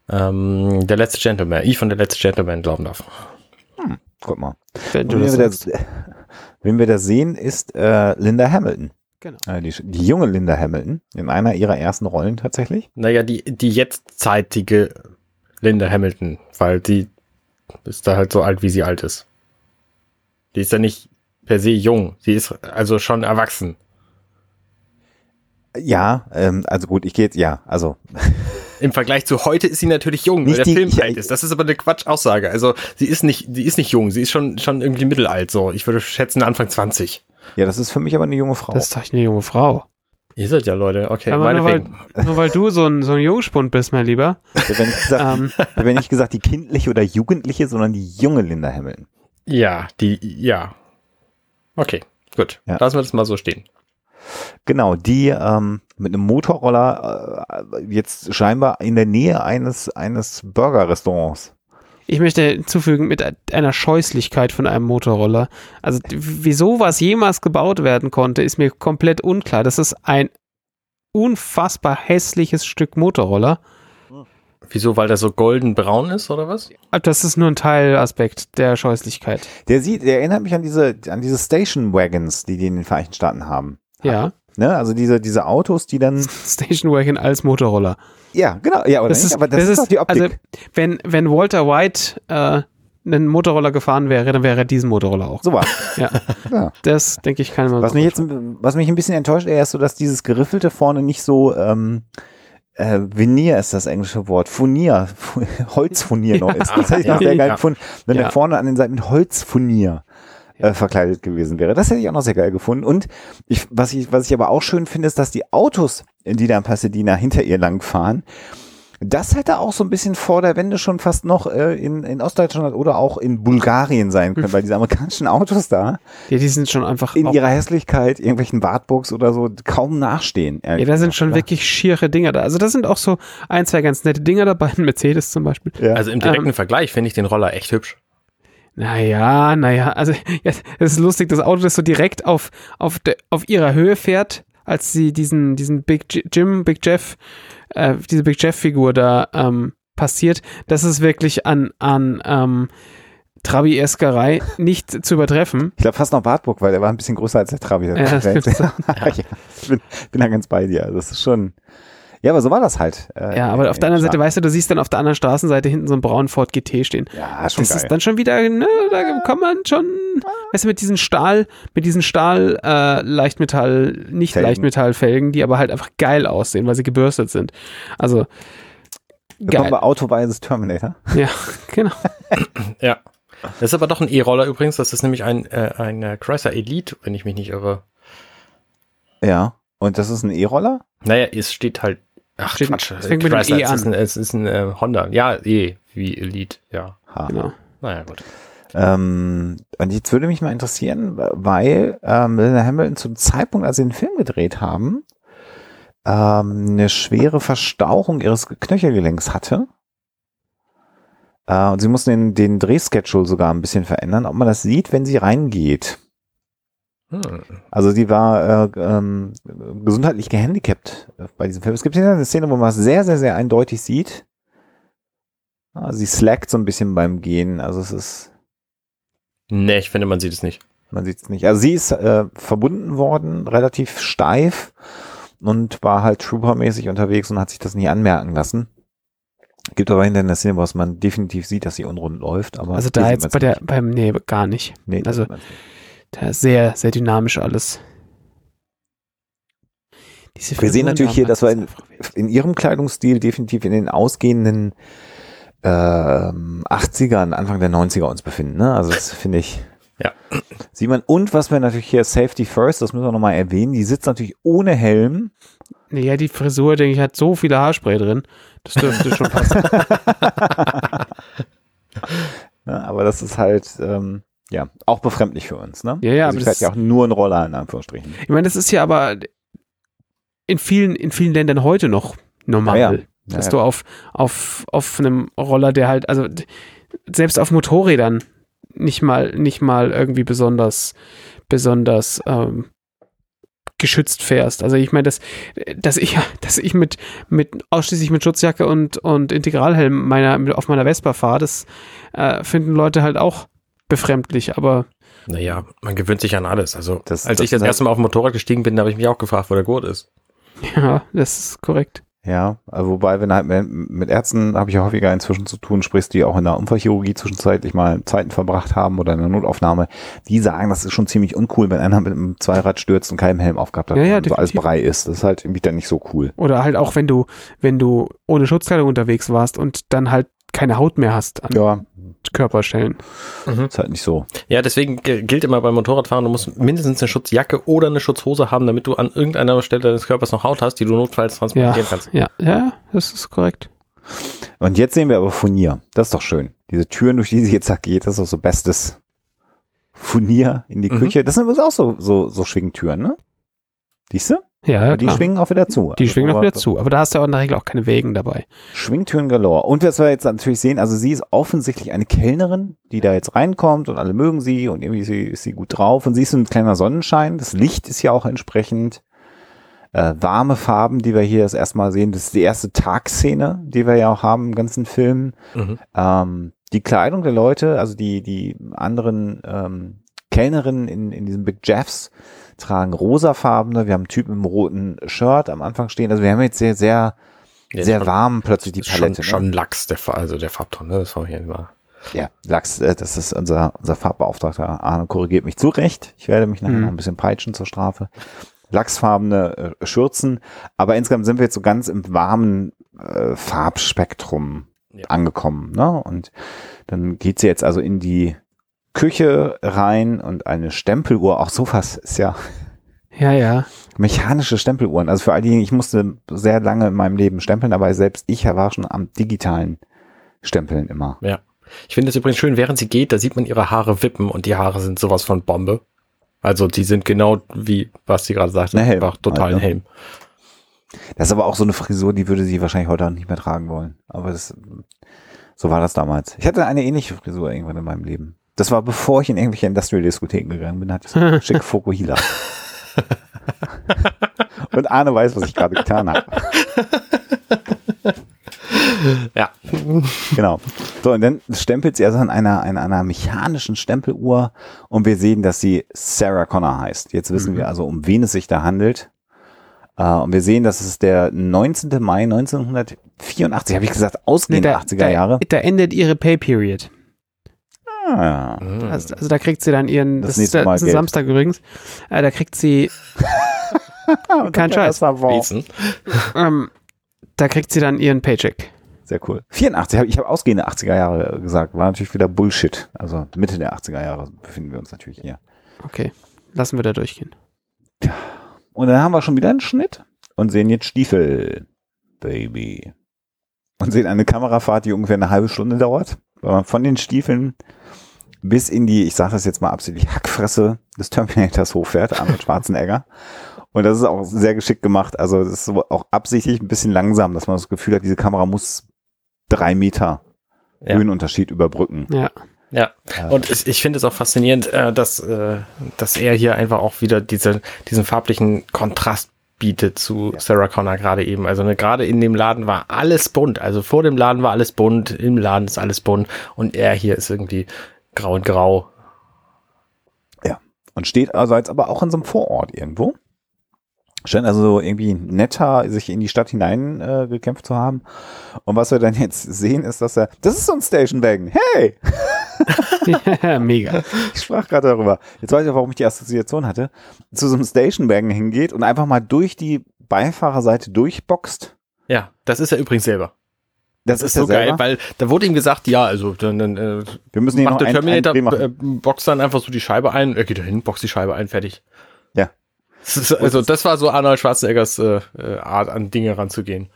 ähm, der letzte Gentleman, ich von der letzte Gentleman glauben darf. Guck mal. Wenn du Und das wen, wir sagst. da, wen wir da sehen, ist äh, Linda Hamilton. Genau. Äh, die, die junge Linda Hamilton in einer ihrer ersten Rollen tatsächlich. Naja, die, die jetztzeitige Linda Hamilton, weil die ist da halt so alt, wie sie alt ist. Die ist ja nicht per se jung, sie ist also schon erwachsen. Ja, ähm, also gut, ich gehe jetzt, ja, also Im Vergleich zu heute ist sie natürlich jung, Nicht weil der die- Film ich- alt ist. Das ist aber eine Quatschaussage. Also sie ist nicht, sie ist nicht jung, sie ist schon, schon irgendwie mittelalt so. Ich würde schätzen Anfang 20. ja, das ist für mich aber eine junge Frau. Das ist doch eine junge Frau. Ihr seid ja Leute, okay, Aber nur, weil, nur weil du so ein, so ein Jungspund bist, mein Lieber. Ich habe nicht, gesagt, Ähm, [laughs] ja nicht gesagt die kindliche oder jugendliche, sondern die junge Linda Hamilton. Ja, die, ja. Okay, gut. Ja. Lassen wir das mal so stehen. Genau, die ähm, mit einem Motorroller äh, jetzt scheinbar in der Nähe eines, eines Burger-Restaurants. ich möchte hinzufügen, mit einer Scheußlichkeit von einem Motorroller. Also wieso was jemals gebaut werden konnte, ist mir komplett unklar. Das ist ein unfassbar hässliches Stück Motorroller. Wieso, weil der so golden-braun ist, oder was? Das ist nur ein Teilaspekt der Scheußlichkeit. Der sieht, der erinnert mich an diese, an diese Station Wagons, die die in den Vereinigten Staaten haben. Ja. Ne? Also diese, diese Autos, die dann, [laughs] Station Wagon als Motorroller. ja, genau, ja, oder Das nicht? ist, aber das, ist, doch die Optik. Also, wenn, wenn Walter White äh, einen Motorroller gefahren wäre, dann wäre er diesen Motorroller auch. so was. [laughs] Ja. Ja. Das denke ich kann man Was so mich jetzt, was mich ein bisschen enttäuscht, eher ist so, dass dieses Geriffelte vorne nicht so, ähm, äh, Veneer ist das englische Wort. Furnier, Fu- [laughs] Holzfurnier noch ist. Das hätte ich noch sehr geil gefunden, wenn der vorne an den Seiten mit Holzfurnier äh, verkleidet gewesen wäre. Das hätte ich auch noch sehr geil gefunden. Und ich, was ich, was ich aber auch schön finde, ist, dass die Autos, die da in Pasadena hinter ihr lang fahren, das hätte auch so ein bisschen vor der Wende schon fast noch äh, in, in Ostdeutschland oder auch in Bulgarien sein können, weil diese amerikanischen Autos da Ja, die sind schon einfach. in ihrer Hässlichkeit, irgendwelchen Wartburgs oder so, kaum nachstehen. ja, da sind schon wirklich schiere Dinger da. Also da sind auch so ein, zwei ganz nette Dinger dabei. Ein Mercedes zum Beispiel. Ja. Also im direkten Vergleich finde ich den Roller echt hübsch. Naja, naja, also [laughs] ja, es ist lustig, das Auto, das so direkt auf, auf, de, auf ihrer Höhe fährt, als sie diesen, diesen Big Jim, Big Jeff, äh, diese Big Jeff-Figur da ähm, passiert, das ist wirklich an, an ähm, Trabi-Eskerei nicht zu übertreffen. ich glaube fast noch Wartburg, weil der war ein bisschen größer als der Trabi. Ja, das [laughs] ja, [laughs] ja, ich bin, bin da ganz bei dir. Das ist schon. Ja, aber so war das halt. äh, Ja, aber auf der anderen Seite, weißt du, du siehst dann auf der anderen Straßenseite hinten so einen braunen Ford GT stehen. Ja, schon Das geil. ist dann schon wieder, ne, da kann man schon, weißt du, mit diesen Stahl, mit diesen Stahl, äh, Leichtmetall, nicht Felgen. Leichtmetallfelgen, die aber halt einfach geil aussehen, weil sie gebürstet sind. Also, geil. bei Autoweises Terminator. Ja, [laughs] genau. Ja. Das ist aber doch ein E-Roller übrigens. Das ist nämlich ein, äh, ein äh, Chrysler Elite, wenn ich mich nicht irre. Ja. Und das ist ein E-Roller? Naja, es steht halt. Ach, Steht- Quatsch. es fängt mit dem Chrysler, E es ist an. ein, es ist ein äh, Honda. Ja, E wie Elite, ja. Ha. genau. Naja, gut. Ähm, und jetzt würde mich mal interessieren, weil ähm, Linda Hamilton zum Zeitpunkt, als sie den Film gedreht haben, ähm, eine schwere Verstauchung ihres Knöchelgelenks hatte Äh, und sie mussten den, den Drehschedule sogar ein bisschen verändern, ob man das sieht, wenn sie reingeht. Hm. Also sie war äh, ähm, gesundheitlich gehandicapt äh, bei diesem Film. Es gibt hier eine Szene, wo man es sehr, sehr, sehr eindeutig sieht. Ah, sie slackt so ein bisschen beim Gehen. Also es ist, Nee, ich finde, man sieht es nicht. man sieht es nicht. Also sie ist äh, verbunden worden, relativ steif und war halt Trooper-mäßig unterwegs und hat sich das nie anmerken lassen. Gibt aber hinterher eine Szene, wo man definitiv sieht, dass sie unrund läuft. Aber Also da jetzt bei der, nicht. beim, nee, gar nicht. nee, also- nicht. Sehr, sehr dynamisch alles. Diese Wir sehen natürlich hier, dass wir in- in ihrem Kleidungsstil definitiv in den ausgehenden ähm, 80ern, Anfang der 90er uns befinden. Ne? Also das finde ich. Ja. Sieht man. Und was wir natürlich hier Safety First, das müssen wir nochmal erwähnen, die sitzt natürlich ohne Helm. Ja, die Frisur, denke ich, hat so viele Haarspray drin. Das dürfte schon passen. [laughs] Ne? Aber das ist halt ähm, ja auch befremdlich für uns. Ne? Ja, ja, also aber das fährt ja auch nur ein Roller in Anführungsstrichen. Ich meine, das ist ja aber in vielen, in vielen Ländern heute noch normal. Ja, ja. Ja, dass du auf, auf, auf einem Roller, der halt, also selbst auf Motorrädern nicht mal, nicht mal irgendwie besonders, besonders ähm, geschützt fährst. Also ich meine, dass, dass ich, [laughs] dass ich mit, mit ausschließlich mit Schutzjacke und, und Integralhelm meiner, auf meiner Vespa fahre, das äh, finden Leute halt auch befremdlich, aber Naja, man gewöhnt sich an alles. Also, Das- als das- ich das erste Mal auf dem Motorrad gestiegen bin, habe ich mich auch gefragt, wo der Gurt ist. [laughs] ja, das ist korrekt. Ja, also wobei, wenn halt mit, Ärzten habe ich ja häufiger inzwischen zu tun, sprichst die auch in der Unfallchirurgie zwischenzeitlich mal Zeiten verbracht haben oder in der Notaufnahme, die sagen, das ist schon ziemlich uncool, wenn einer mit einem Zweirad stürzt und keinen Helm aufgehabt hat Ja, ja, und so alles. Brei ist. Das ist halt irgendwie dann nicht so cool. Oder halt auch, wenn du, wenn du ohne Schutzkleidung unterwegs warst und dann halt keine Haut mehr hast an Ja, Körperstellen. ist halt nicht so. Ja, deswegen gilt immer beim Motorradfahren, du musst mindestens eine Schutzjacke oder eine Schutzhose haben, damit du an irgendeiner Stelle deines Körpers noch Haut hast, die du notfalls transportieren kannst. Ja, ja, das ist korrekt. Und jetzt sehen wir aber Furnier. Das ist doch schön. Diese Türen, durch die sie jetzt geht, das ist doch so bestes Furnier in die Mhm. Küche. Das sind übrigens auch so, so, so Schwingtüren, ne? Siehst du? Ja, Aber die klar. schwingen auch wieder zu. die Also, schwingen auch aber- wieder zu. Aber da hast du auch in der Regel auch keine Wägen dabei. Schwingtüren galore. Und was wir jetzt natürlich sehen, also sie ist offensichtlich eine Kellnerin, die da jetzt reinkommt und alle mögen sie und irgendwie ist sie, ist sie gut drauf und sie ist so ein kleiner Sonnenschein. Das Licht ist ja auch entsprechend äh, warme Farben, die wir hier das erste Mal sehen. Das ist die erste Tagszene, die wir ja auch haben im ganzen Film. Mhm. Ähm, die Kleidung der Leute, also die, die anderen ähm, Kellnerinnen in, in diesen Big Jeffs tragen rosafarbene. Wir haben einen Typen im roten Shirt am Anfang stehen. Also wir haben jetzt sehr, sehr, Ja, sehr schon- warm plötzlich die Palette. Schon, ne? schon Lachs, der, also der Farbton, ne? Das war hier immer. Ja, Lachs, äh, das ist unser, unser Farbbeauftragter. Arne korrigiert mich zurecht. Ich werde mich nachher Mhm. noch ein bisschen peitschen zur Strafe. Lachsfarbene äh, Schürzen. Aber insgesamt sind wir jetzt so ganz im warmen äh, Farbspektrum Ja. angekommen. Ne? Und dann geht sie jetzt also in die Küche rein und eine Stempeluhr, auch sowas ist ja Ja, ja. mechanische Stempeluhren. Also für all diejenigen, ich musste sehr lange in meinem Leben stempeln, aber selbst ich war schon am digitalen Stempeln immer. Ja. Ich finde es übrigens schön, während sie geht, da sieht man ihre Haare wippen und die Haare sind sowas von Bombe. Also die sind genau wie, was sie gerade sagte, Ein Helm einfach total ein ne? Helm. Das ist aber auch so eine Frisur, die würde sie wahrscheinlich heute auch nicht mehr tragen wollen. Aber das, so war das damals. Ich hatte eine ähnliche Frisur irgendwann in meinem Leben. Das war bevor ich in irgendwelche Industrial-Diskotheken gegangen bin, hatte ich so eine schicke [laughs] Fokuhila. Und Arne weiß, was ich gerade getan habe. Ja. Genau. So, und dann stempelt sie also an einer, an einer mechanischen Stempeluhr und wir sehen, dass sie Sarah Connor heißt. Jetzt wissen Mhm. wir also, um wen es sich da handelt. Äh, und wir sehen, dass es der 19. Mai 1984, habe ich gesagt, ausgehende da, 80er Jahre. Da, da endet ihre Pay Period. Ah, Mhm. Also, also da kriegt sie dann ihren, Das das, ist, der- das Geld. Samstag übrigens, äh, da kriegt sie, [laughs] kein Scheiß, Das [laughs] ähm, da kriegt sie dann ihren Paycheck. Sehr cool. 84, hab- ich habe ausgehende 80er Jahre gesagt, war natürlich wieder Bullshit. Also Mitte der 80er Jahre befinden wir uns natürlich hier. Okay, lassen wir da durchgehen. Und dann haben wir schon wieder einen Schnitt und sehen jetzt Stiefel, Baby. Und sehen eine Kamerafahrt, die ungefähr eine halbe Stunde dauert, von den Stiefeln bis in die, ich sage das jetzt mal absichtlich, Hackfresse des Terminators hochfährt, Arnold Schwarzenegger. [laughs] Und das ist auch sehr geschickt gemacht. Also das ist so auch absichtlich ein bisschen langsam, dass man das Gefühl hat, diese Kamera muss drei Meter Ja. Höhenunterschied überbrücken. Ja. Ja, und ich, ich finde es auch faszinierend, äh, dass, äh, dass er hier einfach auch wieder diese, diesen farblichen Kontrast bietet zu Sarah Connor gerade eben. Also ne, gerade in dem Laden war alles bunt. Also vor dem Laden war alles bunt, im Laden ist alles bunt und er hier ist irgendwie grau und grau. Ja. Und steht also jetzt aber auch in so einem Vorort irgendwo. Scheint also so irgendwie netter sich in die Stadt hinein äh, gekämpft zu haben. Und was wir dann jetzt sehen, ist, dass er, das ist so ein Station Wagon. Hey! ja, [laughs] mega. Ich sprach gerade darüber. Jetzt weiß ich auch, warum ich die Assoziation hatte. Zu so einem Station Wagon hingeht und einfach mal durch die Beifahrerseite durchboxt. Ja, das ist er übrigens selber. Das, Das ist er so geil, selber. weil da wurde ihm gesagt, ja, also dann, dann äh, Wir müssen macht noch der ein, ein Terminator, Dreh machen. äh, boxt dann einfach so die Scheibe ein, er geht da hin, boxt die Scheibe ein, fertig. Also das war so Arnold Schwarzeneggers äh, äh, Art, an Dinge ranzugehen.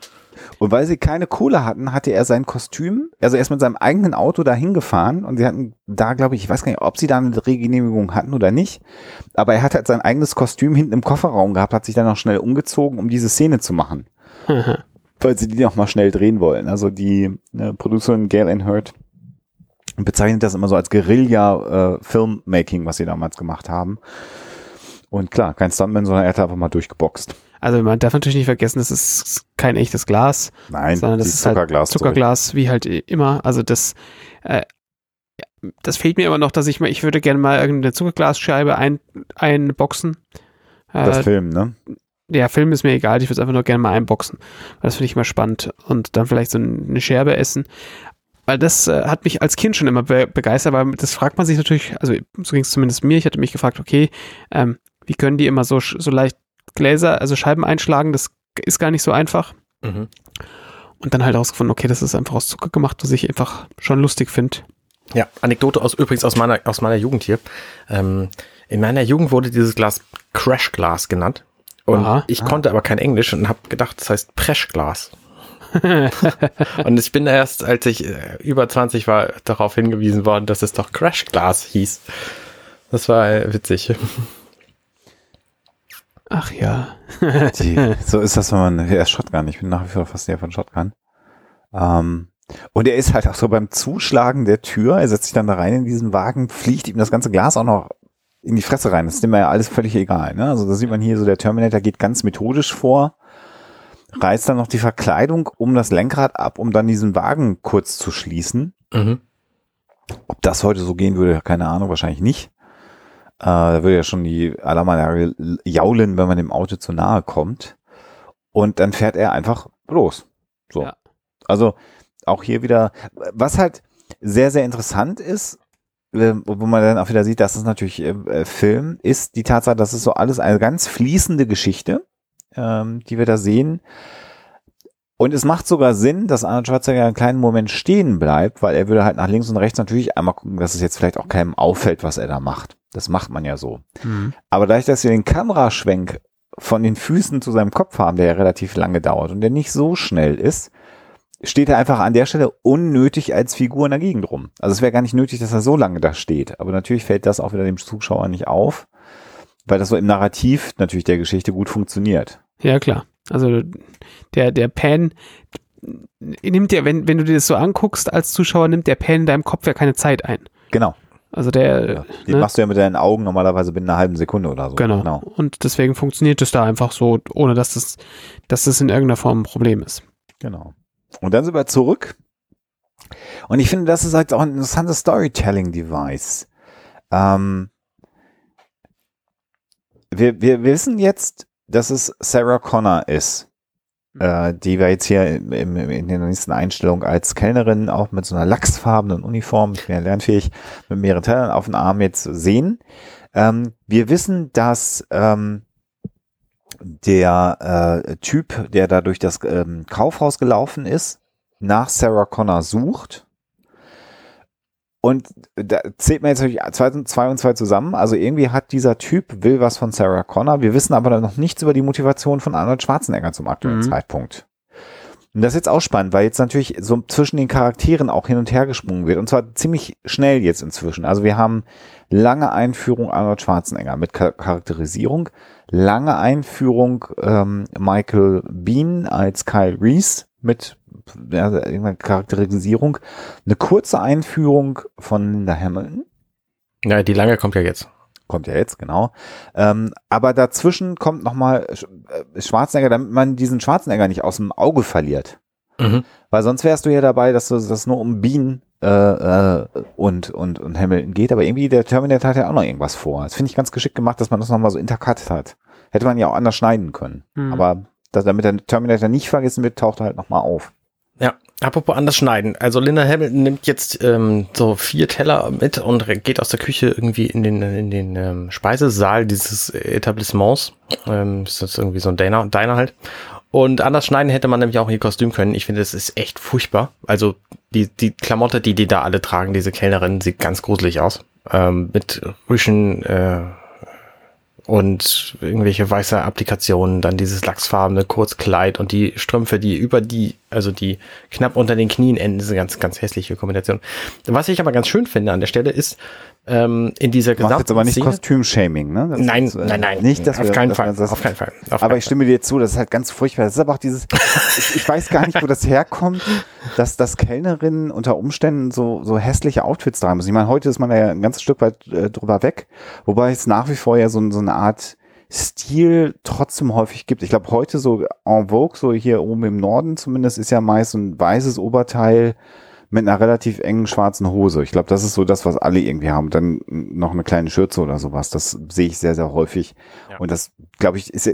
Und weil sie keine Kohle hatten, hatte er sein Kostüm, also er ist mit seinem eigenen Auto dahin gefahren und sie hatten da, glaube ich, ich weiß gar nicht, ob sie da eine Drehgenehmigung hatten oder nicht, aber er hat halt sein eigenes Kostüm hinten im Kofferraum gehabt, hat sich dann noch schnell umgezogen, um diese Szene zu machen. weil sie die noch mal schnell drehen wollen. Also die äh, Producerin Gail Ann Hurd bezeichnet das immer so als Guerilla-Filmmaking, was sie damals gemacht haben. Und klar, kein Stuntman, sondern er hat einfach mal durchgeboxt. Also man darf natürlich nicht vergessen, das ist kein echtes Glas, Nein, sondern das ist halt Zuckerglas. Zuckerglas, wie halt immer. Also das, äh, ja, das fehlt mir immer noch, dass ich mal, ich würde gerne mal irgendeine Zuckerglasscheibe ein, einboxen. zurück. Das Äh, Film, ne? der Film ist mir egal, ich würde es einfach nur gerne mal einboxen. Das finde ich mal spannend. Und dann vielleicht so eine Scherbe essen. Weil das äh, hat mich als Kind schon immer be begeistert, weil das fragt man sich natürlich, also so ging es zumindest mir, ich hatte mich gefragt, okay, ähm, wie können die immer so, so leicht Gläser, also Scheiben einschlagen, das ist gar nicht so einfach. Mhm. Und dann halt herausgefunden, okay, das ist einfach aus Zucker gemacht, was ich einfach schon lustig finde. Ja, Anekdote aus übrigens aus meiner aus meiner Jugend hier. Ähm, in meiner Jugend wurde dieses Glas Crashglas genannt und Aha. ich konnte aber kein Englisch und habe gedacht, das heißt Preschglas. [laughs] und ich bin erst, als ich äh, über 20 war, darauf hingewiesen worden, dass es doch Crashglas hieß. Das war äh, witzig. Ach ja. Die, [laughs] so ist das, wenn man, er ist Shotgun. Ich bin nach wie vor fasziniert von Shotgun. Ähm, und er ist halt auch so beim Zuschlagen der Tür, er setzt sich dann da rein in diesen Wagen, fliegt ihm das ganze Glas auch noch in die Fresse rein. Das ist dem ja alles völlig egal. Ne? Also da sieht man hier so, der Terminator geht ganz methodisch vor, reißt dann noch die Verkleidung um das Lenkrad ab, um dann diesen Wagen kurz zu schließen. Mhm. Ob das heute so gehen würde, keine Ahnung, wahrscheinlich nicht. Äh, da würde ja schon die Alarmanlage jaulen, wenn man dem Auto zu nahe kommt. Und dann fährt er einfach los. So. Ja. Also auch hier wieder, was halt sehr, sehr interessant ist, äh, wo man dann auch wieder sieht, dass es natürlich äh, äh, Film ist, die Tatsache, dass es so alles eine ganz fließende Geschichte, ähm, die wir da sehen. Und es macht sogar Sinn, dass Arnold Schwarzenegger einen kleinen Moment stehen bleibt, weil er würde halt nach links und rechts natürlich einmal gucken, dass es jetzt vielleicht auch keinem auffällt, was er da macht. Das macht man ja so. Mhm. Aber dadurch, dass wir den Kameraschwenk von den Füßen zu seinem Kopf haben, der ja relativ lange dauert und der nicht so schnell ist, steht er einfach an der Stelle unnötig als Figur in der Gegend rum. Also es wäre gar nicht nötig, dass er so lange da steht. Aber natürlich fällt das auch wieder dem Zuschauer nicht auf, weil das so im Narrativ natürlich der Geschichte gut funktioniert. Ja, klar. Also der, der Pan nimmt ja, wenn, wenn du dir das so anguckst als Zuschauer, nimmt der Pan in deinem Kopf ja keine Zeit ein. Genau. Also der, Ja. Den ne? machst du ja mit deinen Augen normalerweise binnen einer halben Sekunde oder so. genau. Und deswegen funktioniert es da einfach so, ohne dass das, dass das in irgendeiner Form ein Problem ist. Genau. Und dann sind wir zurück. Und ich finde, das ist halt auch ein interessantes Storytelling-Device. Ähm, wir, wir wissen jetzt, dass es Sarah Connor ist, äh, die wir jetzt hier im, im, in der nächsten Einstellung als Kellnerin auch mit so einer lachsfarbenen Uniform, ich bin ja lernfähig, mit mehreren Tellern auf dem Arm jetzt sehen. Ähm, wir wissen, dass ähm, der äh, Typ, der da durch das ähm, Kaufhaus gelaufen ist, nach Sarah Connor sucht. Und da zählt man jetzt natürlich zwei, zwei und zwei zusammen. Also irgendwie hat dieser Typ, will was von Sarah Connor. Wir wissen aber noch nichts über die Motivation von Arnold Schwarzenegger zum aktuellen Mhm. Zeitpunkt. Und das ist jetzt auch spannend, weil jetzt natürlich so zwischen den Charakteren auch hin und her gesprungen wird. Und zwar ziemlich schnell jetzt inzwischen. Also wir haben lange Einführung Arnold Schwarzenegger mit Char- Charakterisierung, lange Einführung ähm, Michael Bean als Kyle Reese mit ja, irgendeine Charakterisierung. Eine kurze Einführung von Linda Hamilton. Ja, die lange kommt ja jetzt. Kommt ja jetzt, genau. Ähm, aber dazwischen kommt nochmal äh, Schwarzenegger, damit man diesen Schwarzenegger nicht aus dem Auge verliert. Mhm. Weil sonst wärst du ja dabei, dass es das nur um Bean äh, äh, und, und, und Hamilton geht. Aber irgendwie der Terminator hat ja auch noch irgendwas vor. Das finde ich ganz geschickt gemacht, dass man das nochmal so intercut hat. Hätte man ja auch anders schneiden können. Mhm. Aber dass, damit der Terminator nicht vergessen wird, taucht er halt nochmal auf. Ja, apropos anders schneiden. Also Linda Hamilton nimmt jetzt ähm, so vier Teller mit und geht aus der Küche irgendwie in den, in den ähm, Speisesaal dieses Etablissements. Ähm, ist das irgendwie so ein Diner, Diner halt. Und anders schneiden hätte man nämlich auch ihr Kostüm können. Ich finde, das ist echt furchtbar. Also die, die Klamotte, die die da alle tragen, diese Kellnerin, sieht ganz gruselig aus. Ähm, mit Rüschen äh, und irgendwelche weiße Applikationen, dann dieses lachsfarbene Kurzkleid und die Strümpfe, die über die, also die knapp unter den Knien enden, diese ganz, ganz hässliche Kombination. Was ich aber ganz schön finde an der Stelle ist, ähm, in dieser Du machst jetzt aber nicht Kostüm-Shaming, ne? Das Nein, ist, äh, nein, nein. Nicht, dass auf wir, keinen dass Fall. das, auf keinen Fall. Auf aber keinen ich stimme dir zu, das ist halt ganz furchtbar. Das ist aber auch dieses, ich, ich weiß gar nicht, wo das herkommt, dass, dass Kellnerinnen unter Umständen so, so hässliche Outfits tragen müssen. Ich meine, heute ist man ja ein ganzes Stück weit äh, drüber weg, wobei es nach wie vor ja so, so eine Art Stil trotzdem häufig gibt. Ich glaube, heute so en vogue, so hier oben im Norden zumindest, ist ja meist ein weißes Oberteil mit einer relativ engen schwarzen Hose. Ich glaube, das ist so das, was alle irgendwie haben. Dann noch eine kleine Schürze oder sowas. Das sehe ich sehr, sehr häufig. Ja. Und das, glaube ich, ist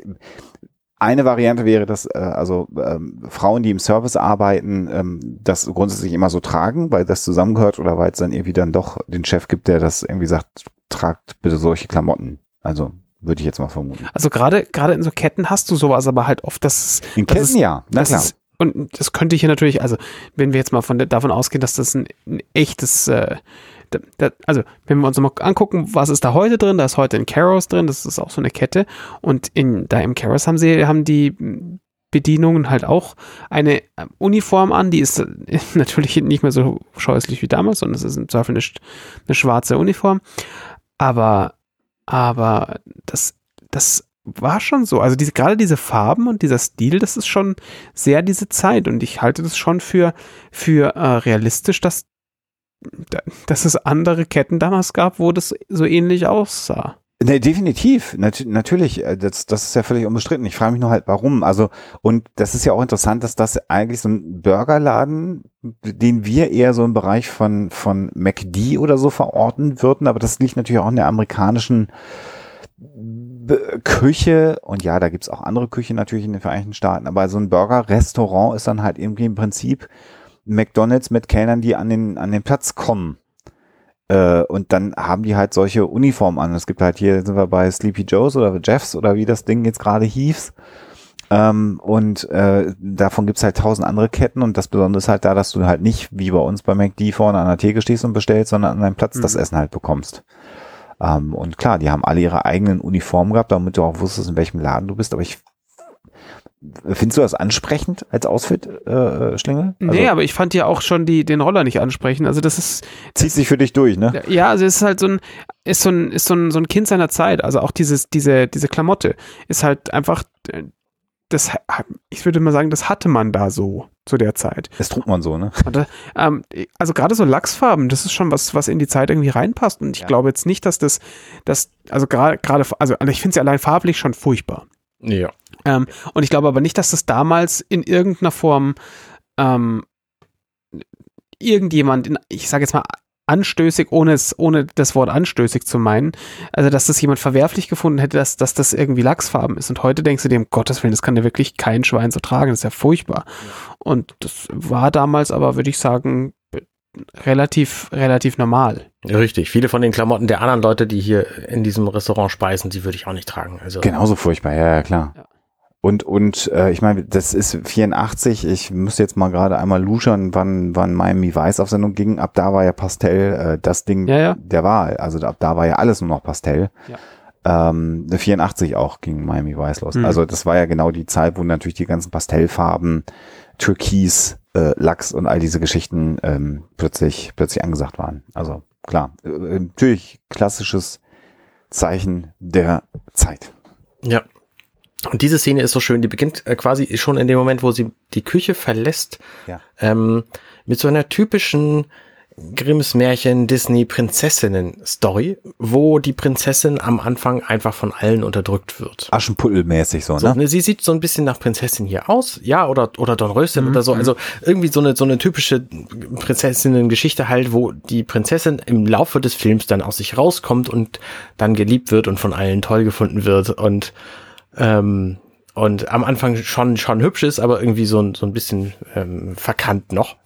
eine Variante wäre, dass äh, also ähm, Frauen, die im Service arbeiten, ähm, das grundsätzlich immer so tragen, weil das zusammengehört oder weil es dann irgendwie dann doch den Chef gibt, der das irgendwie sagt, tragt bitte solche Klamotten. Also würde ich jetzt mal vermuten. Also gerade gerade in so Ketten hast du sowas aber halt oft, dass In Das Ketten ist- ja, na das klar. ist, und das könnte hier natürlich, also wenn wir jetzt mal von davon ausgehen, dass das ein, ein echtes, äh, da, da, also wenn wir uns mal angucken, was ist da heute drin, da ist heute ein Caros drin, das ist auch so eine Kette und in da im Caros haben sie haben die Bedienungen halt auch eine ähm, Uniform an, die ist äh, [laughs] natürlich nicht mehr so scheußlich wie damals, sondern es ist im Zweifel eine, eine schwarze Uniform, aber aber das das war schon so. Also diese, gerade diese Farben und dieser Stil, das ist schon sehr diese Zeit. Und ich halte das schon für, für äh, realistisch, dass, da- dass es andere Ketten damals gab, wo das so ähnlich aussah. Nee, definitiv. Nat natürlich, äh, das, das ist ja völlig unbestritten. Ich frage mich nur halt, warum. Also, und das ist ja auch interessant, dass das eigentlich so ein Burgerladen, den wir eher so im Bereich von, von McD oder so verorten würden, aber das liegt natürlich auch in der amerikanischen B- Küche und ja, da gibt's auch andere Küchen natürlich in den Vereinigten Staaten, aber so ein Burger-Restaurant ist dann halt irgendwie im Prinzip McDonalds mit Kellnern, die an den, an den Platz kommen. Äh, und dann haben die halt solche Uniformen an. Es gibt halt hier, sind wir bei Sleepy Joe's oder Jeffs oder wie das Ding jetzt gerade hieß. Ähm, und äh, davon gibt's halt tausend andere Ketten und das Besondere ist halt da, dass du halt nicht wie bei uns bei McD vorne an der Theke stehst und bestellst, sondern an deinem Platz das Mhm. Essen halt bekommst. Ähm, und klar, die haben alle ihre eigenen Uniformen gehabt, damit du auch wusstest, in welchem Laden du bist. Aber ich findest du das ansprechend als Ausfit, äh, Schlingel? nee, aber ich fand ja auch schon die, den Roller nicht ansprechen. Also das ist, zieht sich für dich durch, ne? ja, also es ist halt so ein, ist so ein, ist so ein, so ein Kind seiner Zeit. Also auch dieses, diese, diese Klamotte ist halt einfach, äh, das, ich würde mal sagen, das hatte man da so zu der Zeit. Das trug man so, ne? Oder, ähm, also gerade so Lachsfarben, das ist schon was, was in die Zeit irgendwie reinpasst. Und ich Ja. glaube jetzt nicht, dass das, das also gerade, gerade, also ich finde es ja allein farblich schon furchtbar. Ja. Ähm, und ich glaube aber nicht, dass das damals in irgendeiner Form ähm, irgendjemand, in, ich sage jetzt mal anstößig, ohne es, ohne das Wort anstößig zu meinen, also dass das jemand verwerflich gefunden hätte, dass, dass das irgendwie Lachsfarben ist. Und heute denkst du dir, um Gottes Willen, das kann ja wirklich kein Schwein so tragen, das ist ja furchtbar. Und das war damals aber, würde ich sagen, relativ, relativ normal. Richtig. Viele von den Klamotten der anderen Leute, die hier in diesem Restaurant speisen, die würde ich auch nicht tragen. Also Genauso furchtbar, ja, ja klar. Ja. Und, und äh, ich meine, das ist 84, ich müsste jetzt mal gerade einmal luschern, wann, wann Miami Vice auf Sendung ging. Ab da war ja Pastell äh, das Ding Ja, ja. der Wahl. Also ab da war ja alles nur noch Pastell. Ja. Ähm, 84 auch ging Miami Vice los. Mhm. Also das war ja genau die Zeit, wo natürlich die ganzen Pastellfarben, Türkis, äh, Lachs und all diese Geschichten ähm, plötzlich, plötzlich angesagt waren. Also klar, äh, natürlich klassisches Zeichen der Zeit. Ja. Und diese Szene ist so schön, die beginnt äh, quasi schon in dem Moment, wo sie die Küche verlässt, Ja. ähm, mit so einer typischen Grimms Märchen Disney Prinzessinnen Story, wo die Prinzessin am Anfang einfach von allen unterdrückt wird. Aschenputtelmäßig so, So, ne? ne, sie sieht so ein bisschen nach Prinzessin hier aus, ja, oder, oder Dornröschen oder so. Also irgendwie so eine, so eine typische Prinzessinnen-Geschichte halt, wo die Prinzessin im Laufe des Films dann aus sich rauskommt und dann geliebt wird und von allen toll gefunden wird und, ähm, und am Anfang schon, schon hübsch ist, aber irgendwie so ein, so ein bisschen ähm, verkannt noch.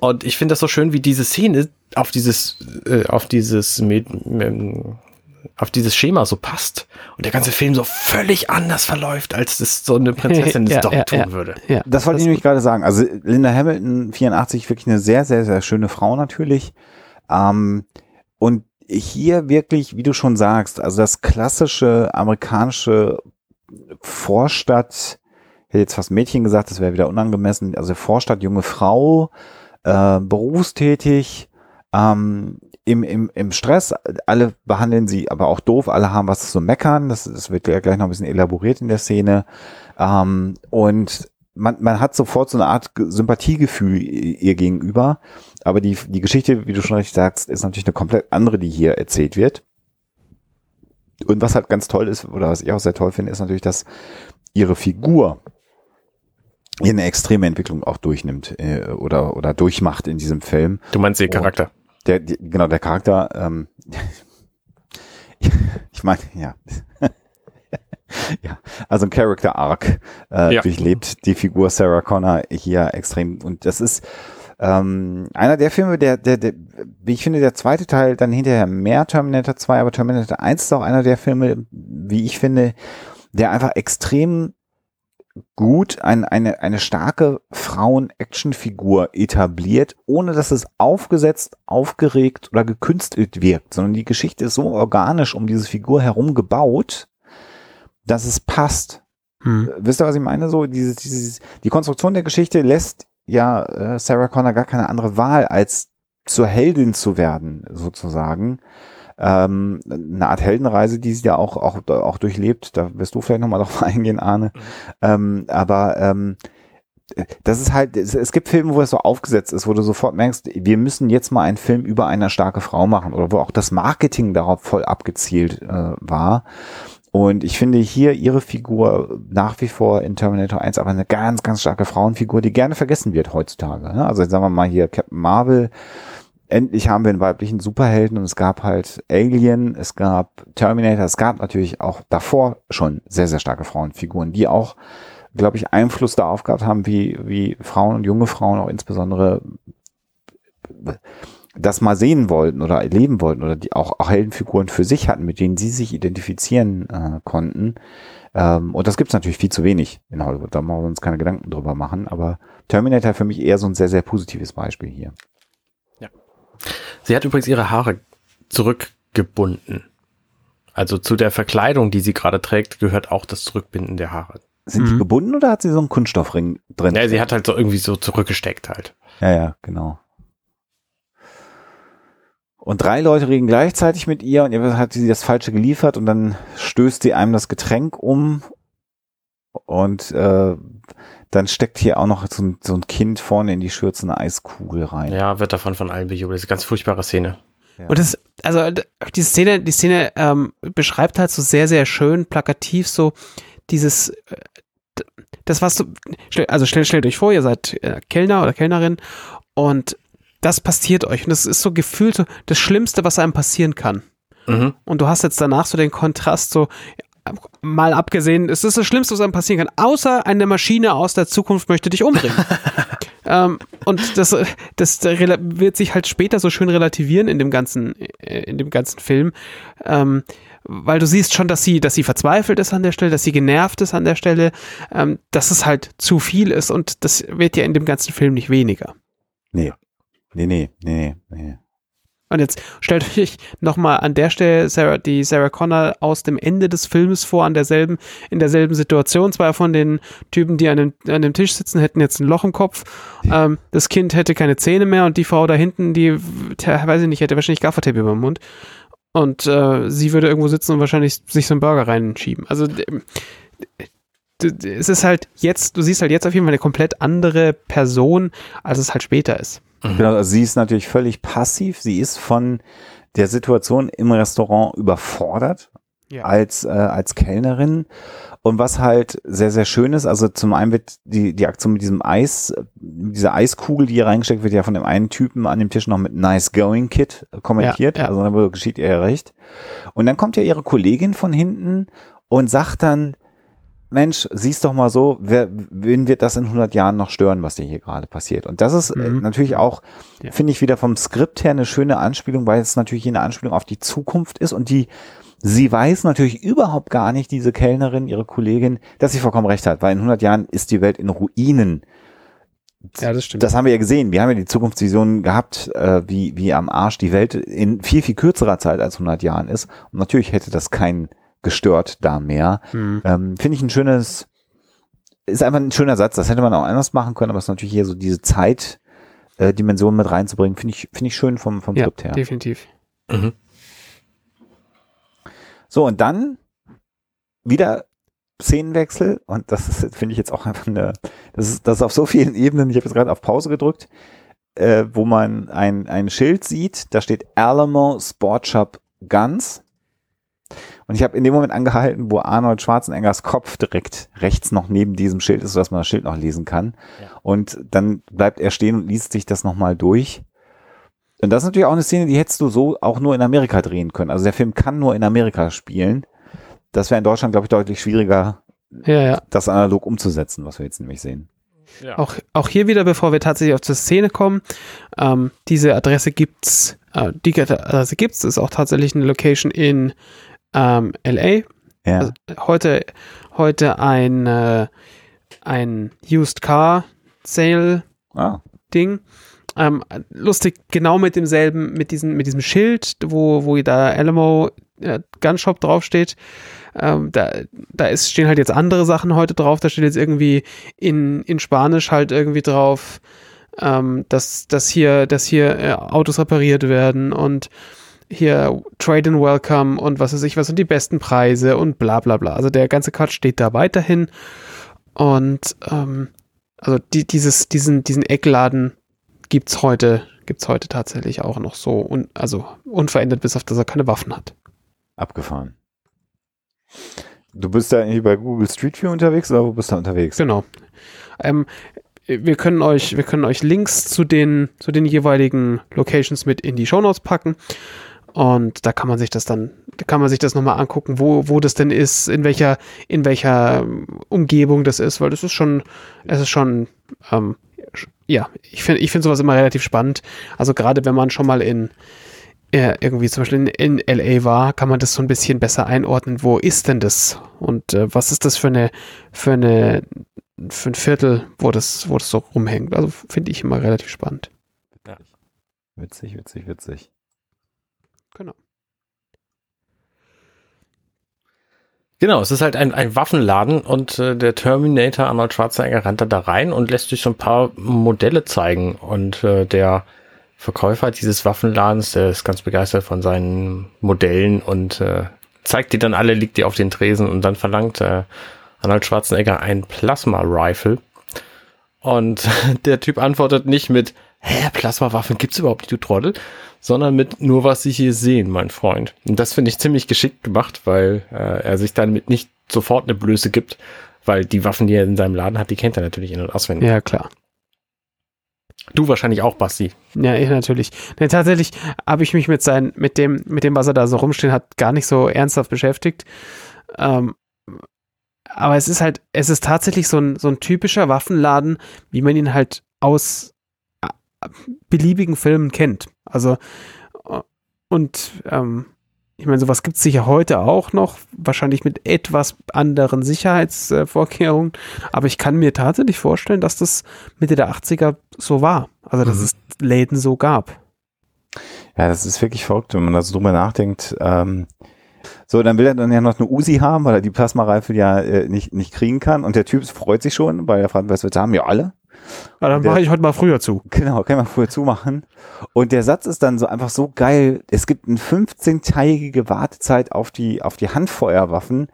Und ich finde das so schön, wie diese Szene auf dieses, äh, auf dieses, Med- ähm, auf dieses Schema so passt und der ganze Film so völlig anders verläuft, als das so eine Prinzessin [laughs] Ja, es doch ja, tun ja. würde. Ja, Das wollte ich nämlich gerade sagen. Also Linda Hamilton, 84, wirklich eine sehr, sehr, sehr schöne Frau natürlich. Ähm, und hier wirklich, wie du schon sagst, also das klassische amerikanische Vorstadt, ich hätte jetzt fast Mädchen gesagt, das wäre wieder unangemessen, also Vorstadt, junge Frau, äh, berufstätig, ähm, im, im, im Stress, alle behandeln sie aber auch doof, alle haben was zu meckern, das, das wird ja gleich noch ein bisschen elaboriert in der Szene. Ähm, und man, man hat sofort so eine Art Ge- Sympathiegefühl ihr gegenüber. Aber die, die Geschichte, wie du schon richtig sagst, ist natürlich eine komplett andere, die hier erzählt wird. Und was halt ganz toll ist, oder was ich auch sehr toll finde, ist natürlich, dass ihre Figur hier eine extreme Entwicklung auch durchnimmt äh, oder, oder durchmacht in diesem Film. Du meinst den Charakter. Der, die, genau, der Charakter, ähm, [laughs] ich meine, ja. [laughs] ja, also ein Character Arc äh, Ja. durchlebt die Figur Sarah Connor hier extrem. Und das ist ähm, einer der Filme, der, der, der, wie ich finde, der zweite Teil dann hinterher mehr Terminator 2, aber Terminator 1 ist auch einer der Filme, wie ich finde, der einfach extrem gut ein, eine, eine starke Frauen-Action-Figur etabliert, ohne dass es aufgesetzt, aufgeregt oder gekünstelt wirkt, sondern die Geschichte ist so organisch um diese Figur herum gebaut, dass es passt. Hm. Wisst ihr, was ich meine? So, dieses, dieses, die Konstruktion der Geschichte lässt ja äh, Sarah Connor gar keine andere Wahl, als zur Heldin zu werden, sozusagen. Ähm, eine Art Heldenreise, die sie ja auch, auch, auch durchlebt. Da wirst du vielleicht nochmal [laughs] drauf eingehen, Arne. Ähm, aber ähm, das ist halt, es, es gibt Filme, wo es so aufgesetzt ist, wo du sofort merkst, wir müssen jetzt mal einen Film über eine starke Frau machen oder wo auch das Marketing darauf voll abgezielt äh, war. Und ich finde hier ihre Figur nach wie vor in Terminator 1 aber eine ganz, ganz starke Frauenfigur, die gerne vergessen wird heutzutage. ne? Also sagen wir mal hier Captain Marvel. Endlich haben wir einen weiblichen Superhelden und es gab halt Alien, es gab Terminator, es gab natürlich auch davor schon sehr, sehr starke Frauenfiguren, die auch, glaube ich, Einfluss darauf gehabt haben, wie, wie Frauen und junge Frauen auch insbesondere das mal sehen wollten oder erleben wollten oder die auch, auch Heldenfiguren für sich hatten, mit denen sie sich identifizieren äh, konnten. Ähm, und das gibt's natürlich viel zu wenig in Hollywood. Da machen wir uns keine Gedanken drüber machen. Aber Terminator für mich eher so ein sehr, sehr positives Beispiel hier. Sie hat übrigens ihre Haare zurückgebunden. Also zu der Verkleidung, die sie gerade trägt, gehört auch das Zurückbinden der Haare. Sind die Mhm. gebunden oder hat sie so einen Kunststoffring drin? Ja, sie hat halt so irgendwie so zurückgesteckt halt. Ja, ja, genau. Und drei Leute reden gleichzeitig mit ihr und ihr hat sie das Falsche geliefert und dann stößt sie einem das Getränk um und äh, dann steckt hier auch noch so ein, so ein Kind vorne in die Schürze eine Eiskugel rein. Ja, wird davon von allen bejubelt. Das ist eine ganz furchtbare Szene. Und das, also die Szene, die Szene ähm, beschreibt halt so sehr, sehr schön, plakativ so dieses, äh, das was du, also stell, stellt euch vor, ihr seid äh, Kellner oder Kellnerin und das passiert euch und das ist so gefühlt so das Schlimmste, was einem passieren kann. Mhm. Und du hast jetzt danach so den Kontrast so, mal abgesehen, es ist das Schlimmste, was einem passieren kann, außer eine Maschine aus der Zukunft möchte dich umbringen. [laughs] ähm, und das, das wird sich halt später so schön relativieren in dem ganzen, äh, in dem ganzen Film. Ähm, weil du siehst schon, dass sie, dass sie verzweifelt ist an der Stelle, dass sie genervt ist an der Stelle, ähm, dass es halt zu viel ist und das wird ja in dem ganzen Film nicht weniger. Nee. Nee, nee, nee, nee. Und jetzt stellt [laughs] euch nochmal an der Stelle Sarah, die Sarah Connor aus dem Ende des Films vor, an derselben, in derselben Situation. Zwei von den Typen, die an dem, an dem Tisch sitzen, hätten jetzt ein Loch im Kopf. Ähm, das Kind hätte keine Zähne mehr und die Frau da hinten, die, weiß ich nicht, hätte wahrscheinlich Gaffertape über dem Mund. Und äh, sie würde irgendwo sitzen und wahrscheinlich sich so einen Burger reinschieben. Also es ist halt jetzt, du siehst halt jetzt auf jeden Fall eine komplett andere Person, als es halt später ist. Genau, also sie ist natürlich völlig passiv. Sie ist von der Situation im Restaurant überfordert Ja. als, äh, als Kellnerin. Und was halt sehr, sehr schön ist, also zum einen wird die, die Aktion mit diesem Eis, mit dieser Eiskugel, die hier reingesteckt wird, ja von dem einen Typen an dem Tisch noch mit Nice Going Kid äh, kommentiert. Ja, ja. Also da geschieht ihr ja recht. Und dann kommt ja ihre Kollegin von hinten und sagt dann, Mensch, siehst doch mal so, wer, wen wird das in 100 Jahren noch stören, was dir hier gerade passiert? Und das ist äh, Mhm. natürlich auch, Ja. finde ich wieder vom Skript her eine schöne Anspielung, weil es natürlich eine Anspielung auf die Zukunft ist und die, sie weiß natürlich überhaupt gar nicht, diese Kellnerin, ihre Kollegin, dass sie vollkommen recht hat, weil in 100 Jahren ist die Welt in Ruinen. Ja, das stimmt. Das haben wir ja gesehen. Wir haben ja die Zukunftsvision gehabt, äh, wie, wie am Arsch die Welt in viel, viel kürzerer Zeit als 100 Jahren ist. Und natürlich hätte das keinen gestört da mehr. Hm. Ähm, Finde ich ein schönes, ist einfach ein schöner Satz. Das hätte man auch anders machen können, aber es ist natürlich hier so diese Zeit, äh, Dimension mit reinzubringen, finde ich, finde ich schön vom, vom Ja, Skript her. definitiv. Mhm. So, und dann wieder Szenenwechsel und das ist, finde ich jetzt auch einfach eine, das ist, das ist auf so vielen Ebenen, ich habe jetzt gerade auf Pause gedrückt, äh, wo man ein, ein Schild sieht, da steht Alamo Sport Shop Guns und ich habe in dem Moment angehalten, wo Arnold Schwarzeneggers Kopf direkt rechts noch neben diesem Schild ist, sodass man das Schild noch lesen kann Ja. und dann bleibt er stehen und liest sich das nochmal durch und das ist natürlich auch eine Szene, die hättest du so auch nur in Amerika drehen können. Also der Film kann nur in Amerika spielen. Das wäre in Deutschland, glaube ich, deutlich schwieriger, Ja, ja. das analog umzusetzen, was wir jetzt nämlich sehen. Ja. Auch, auch hier wieder, bevor wir tatsächlich auf die Szene kommen, ähm, diese Adresse gibt's, äh, die Adresse gibt's, ist auch tatsächlich eine Location in ähm, LA. Ja. Also, heute, heute ein, äh, ein Used Car Sale ah, Ding. Ähm, lustig, genau mit demselben, mit diesem, mit diesem Schild, wo, wo da Alamo äh, Gun Shop draufsteht. Ähm, da da ist, stehen halt jetzt andere Sachen heute drauf. Da steht jetzt irgendwie in, in Spanisch halt irgendwie drauf, ähm, dass, dass hier, dass hier äh, Autos repariert werden und hier Trade and Welcome und was weiß ich was und die besten Preise und bla bla bla. Also der ganze Quatsch steht da weiterhin. Und ähm, also die, dieses, diesen, diesen Eckladen gibt's heute, gibt's heute tatsächlich auch noch so, un, also unverändert, bis auf dass er keine Waffen hat. abgefahren. Du bist da irgendwie bei Google Street View unterwegs oder wo bist du unterwegs? Genau. Ähm, wir können euch, wir können euch Links zu den, zu den jeweiligen Locations mit in die Shownotes packen. Und da kann man sich das dann, da kann man sich das nochmal angucken, wo, wo das denn ist, in welcher, in welcher ähm, Umgebung das ist, weil das ist schon, es ist schon, ähm, ja, ich finde, ich finde sowas immer relativ spannend. Also gerade wenn man schon mal in, äh, irgendwie zum Beispiel in, in LA war, kann man das so ein bisschen besser einordnen, wo ist denn das? Und äh, was ist das für eine, für eine, für ein Viertel, wo das, wo das so rumhängt? Also finde ich immer relativ spannend. Witzig, witzig, witzig. Genau. Genau, es ist halt ein, ein Waffenladen und äh, der Terminator Arnold Schwarzenegger rennt da, da rein und lässt sich so ein paar Modelle zeigen. Und äh, der Verkäufer dieses Waffenladens, der ist ganz begeistert von seinen Modellen und äh, zeigt die dann alle, liegt die auf den Tresen und dann verlangt äh, Arnold Schwarzenegger ein Plasma-Rifle. Und [laughs] der Typ antwortet nicht mit, hä, Plasmawaffen gibt's überhaupt nicht, du Trottel, sondern mit nur was Sie hier sehen, mein Freund. Und das finde ich ziemlich geschickt gemacht, weil äh, er sich damit nicht sofort eine Blöße gibt, weil die Waffen, die er in seinem Laden hat, die kennt er natürlich in- und auswendig. Ja, klar. Du wahrscheinlich auch, Basti. Ja, ich natürlich. Nee, tatsächlich habe ich mich mit sein, mit dem, mit dem, was er da so rumstehen hat, gar nicht so ernsthaft beschäftigt. Ähm, aber es ist halt, es ist tatsächlich so ein, so ein typischer Waffenladen, wie man ihn halt aus beliebigen Filmen kennt. Also, äh, und ähm, ich meine, sowas gibt es sicher heute auch noch, wahrscheinlich mit etwas anderen Sicherheitsvorkehrungen, aber ich kann mir tatsächlich vorstellen, dass das Mitte der 80er so war. Also, dass Mhm. es Läden so gab. Ja, das ist wirklich verrückt, wenn man da so drüber nachdenkt. Ähm, so, dann will er dann ja noch eine Uzi haben, weil er die Plasma-Reife ja äh, nicht, nicht kriegen kann. Und der Typ freut sich schon, weil er fragt, was wir jetzt haben. Ja, alle. Ja, dann Der- mache ich heute mal früher zu. Genau, kann man früher zumachen. Und der Satz ist dann so einfach so geil. Es gibt eine 15-tägige Wartezeit auf die, auf die Handfeuerwaffen.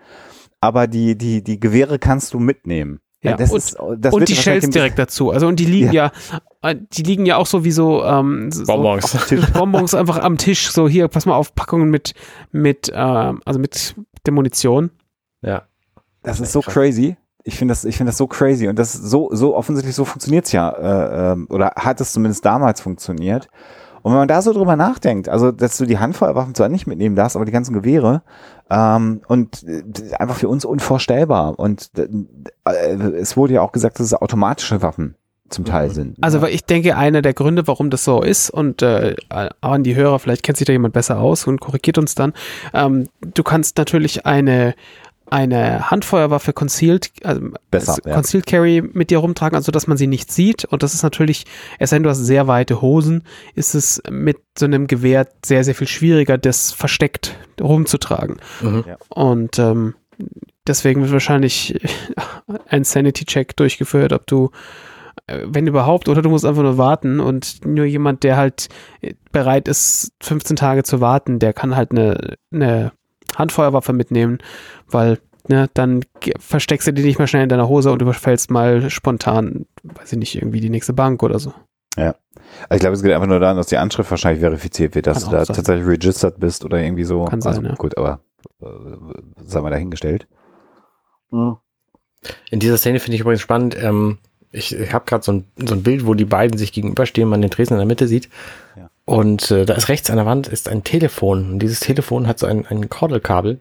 aber die, die, die Gewehre kannst du mitnehmen. Ja, das und, ist, das und die Shells direkt dazu. Also und die liegen ja, äh, die liegen ja auch sowieso ähm, so Bonbons. auf dem Tisch. Bonbons einfach am Tisch. So hier, pass mal auf, Packungen mit mit ähm, also mit der Munition. Ja. Das ist so crazy. Ich finde das, ich finde das so crazy und das so, so offensichtlich so funktioniert's ja, äh, ähm, oder hat es zumindest damals funktioniert. Und wenn man da so drüber nachdenkt, also dass du die Handfeuerwaffen zwar nicht mitnehmen darfst, aber die ganzen Gewehre ähm, und äh, einfach für uns unvorstellbar. Und äh, es wurde ja auch gesagt, dass es automatische Waffen zum Teil sind. Also weil ich denke, einer der Gründe, warum das so ist und äh, an die Hörer, vielleicht kennt sich da jemand besser aus und korrigiert uns dann. Ähm, du kannst natürlich eine eine Handfeuerwaffe Concealed, also Besser, ja. Concealed Carry mit dir rumtragen, also dass man sie nicht sieht. Und das ist natürlich, es sei denn, du hast sehr weite Hosen, ist es mit so einem Gewehr sehr, sehr viel schwieriger, das versteckt rumzutragen. Mhm. Ja. Und ähm, deswegen wird wahrscheinlich [laughs] ein Sanity-Check durchgeführt, ob du, äh, wenn überhaupt, oder du musst einfach nur warten und nur jemand, der halt bereit ist, 15 Tage zu warten, der kann halt eine, eine Handfeuerwaffe mitnehmen, weil ne, dann versteckst du die nicht mehr schnell in deiner Hose und überfällst mal spontan, weiß ich nicht, irgendwie die nächste Bank oder so. Also ich glaube, es geht einfach nur daran, dass die Anschrift wahrscheinlich verifiziert wird, dass Kann du da sein. tatsächlich registered bist oder irgendwie so. Kann sein, also, ja. Gut, aber äh, sei mal dahingestellt. In dieser Szene finde ich übrigens spannend, ähm, ich, ich habe gerade so ein, so ein Bild, wo die beiden sich gegenüberstehen, man den Tresen in der Mitte sieht. Ja. Und äh, da ist rechts an der Wand ist ein Telefon. Und dieses Telefon hat so ein, ein Kordelkabel.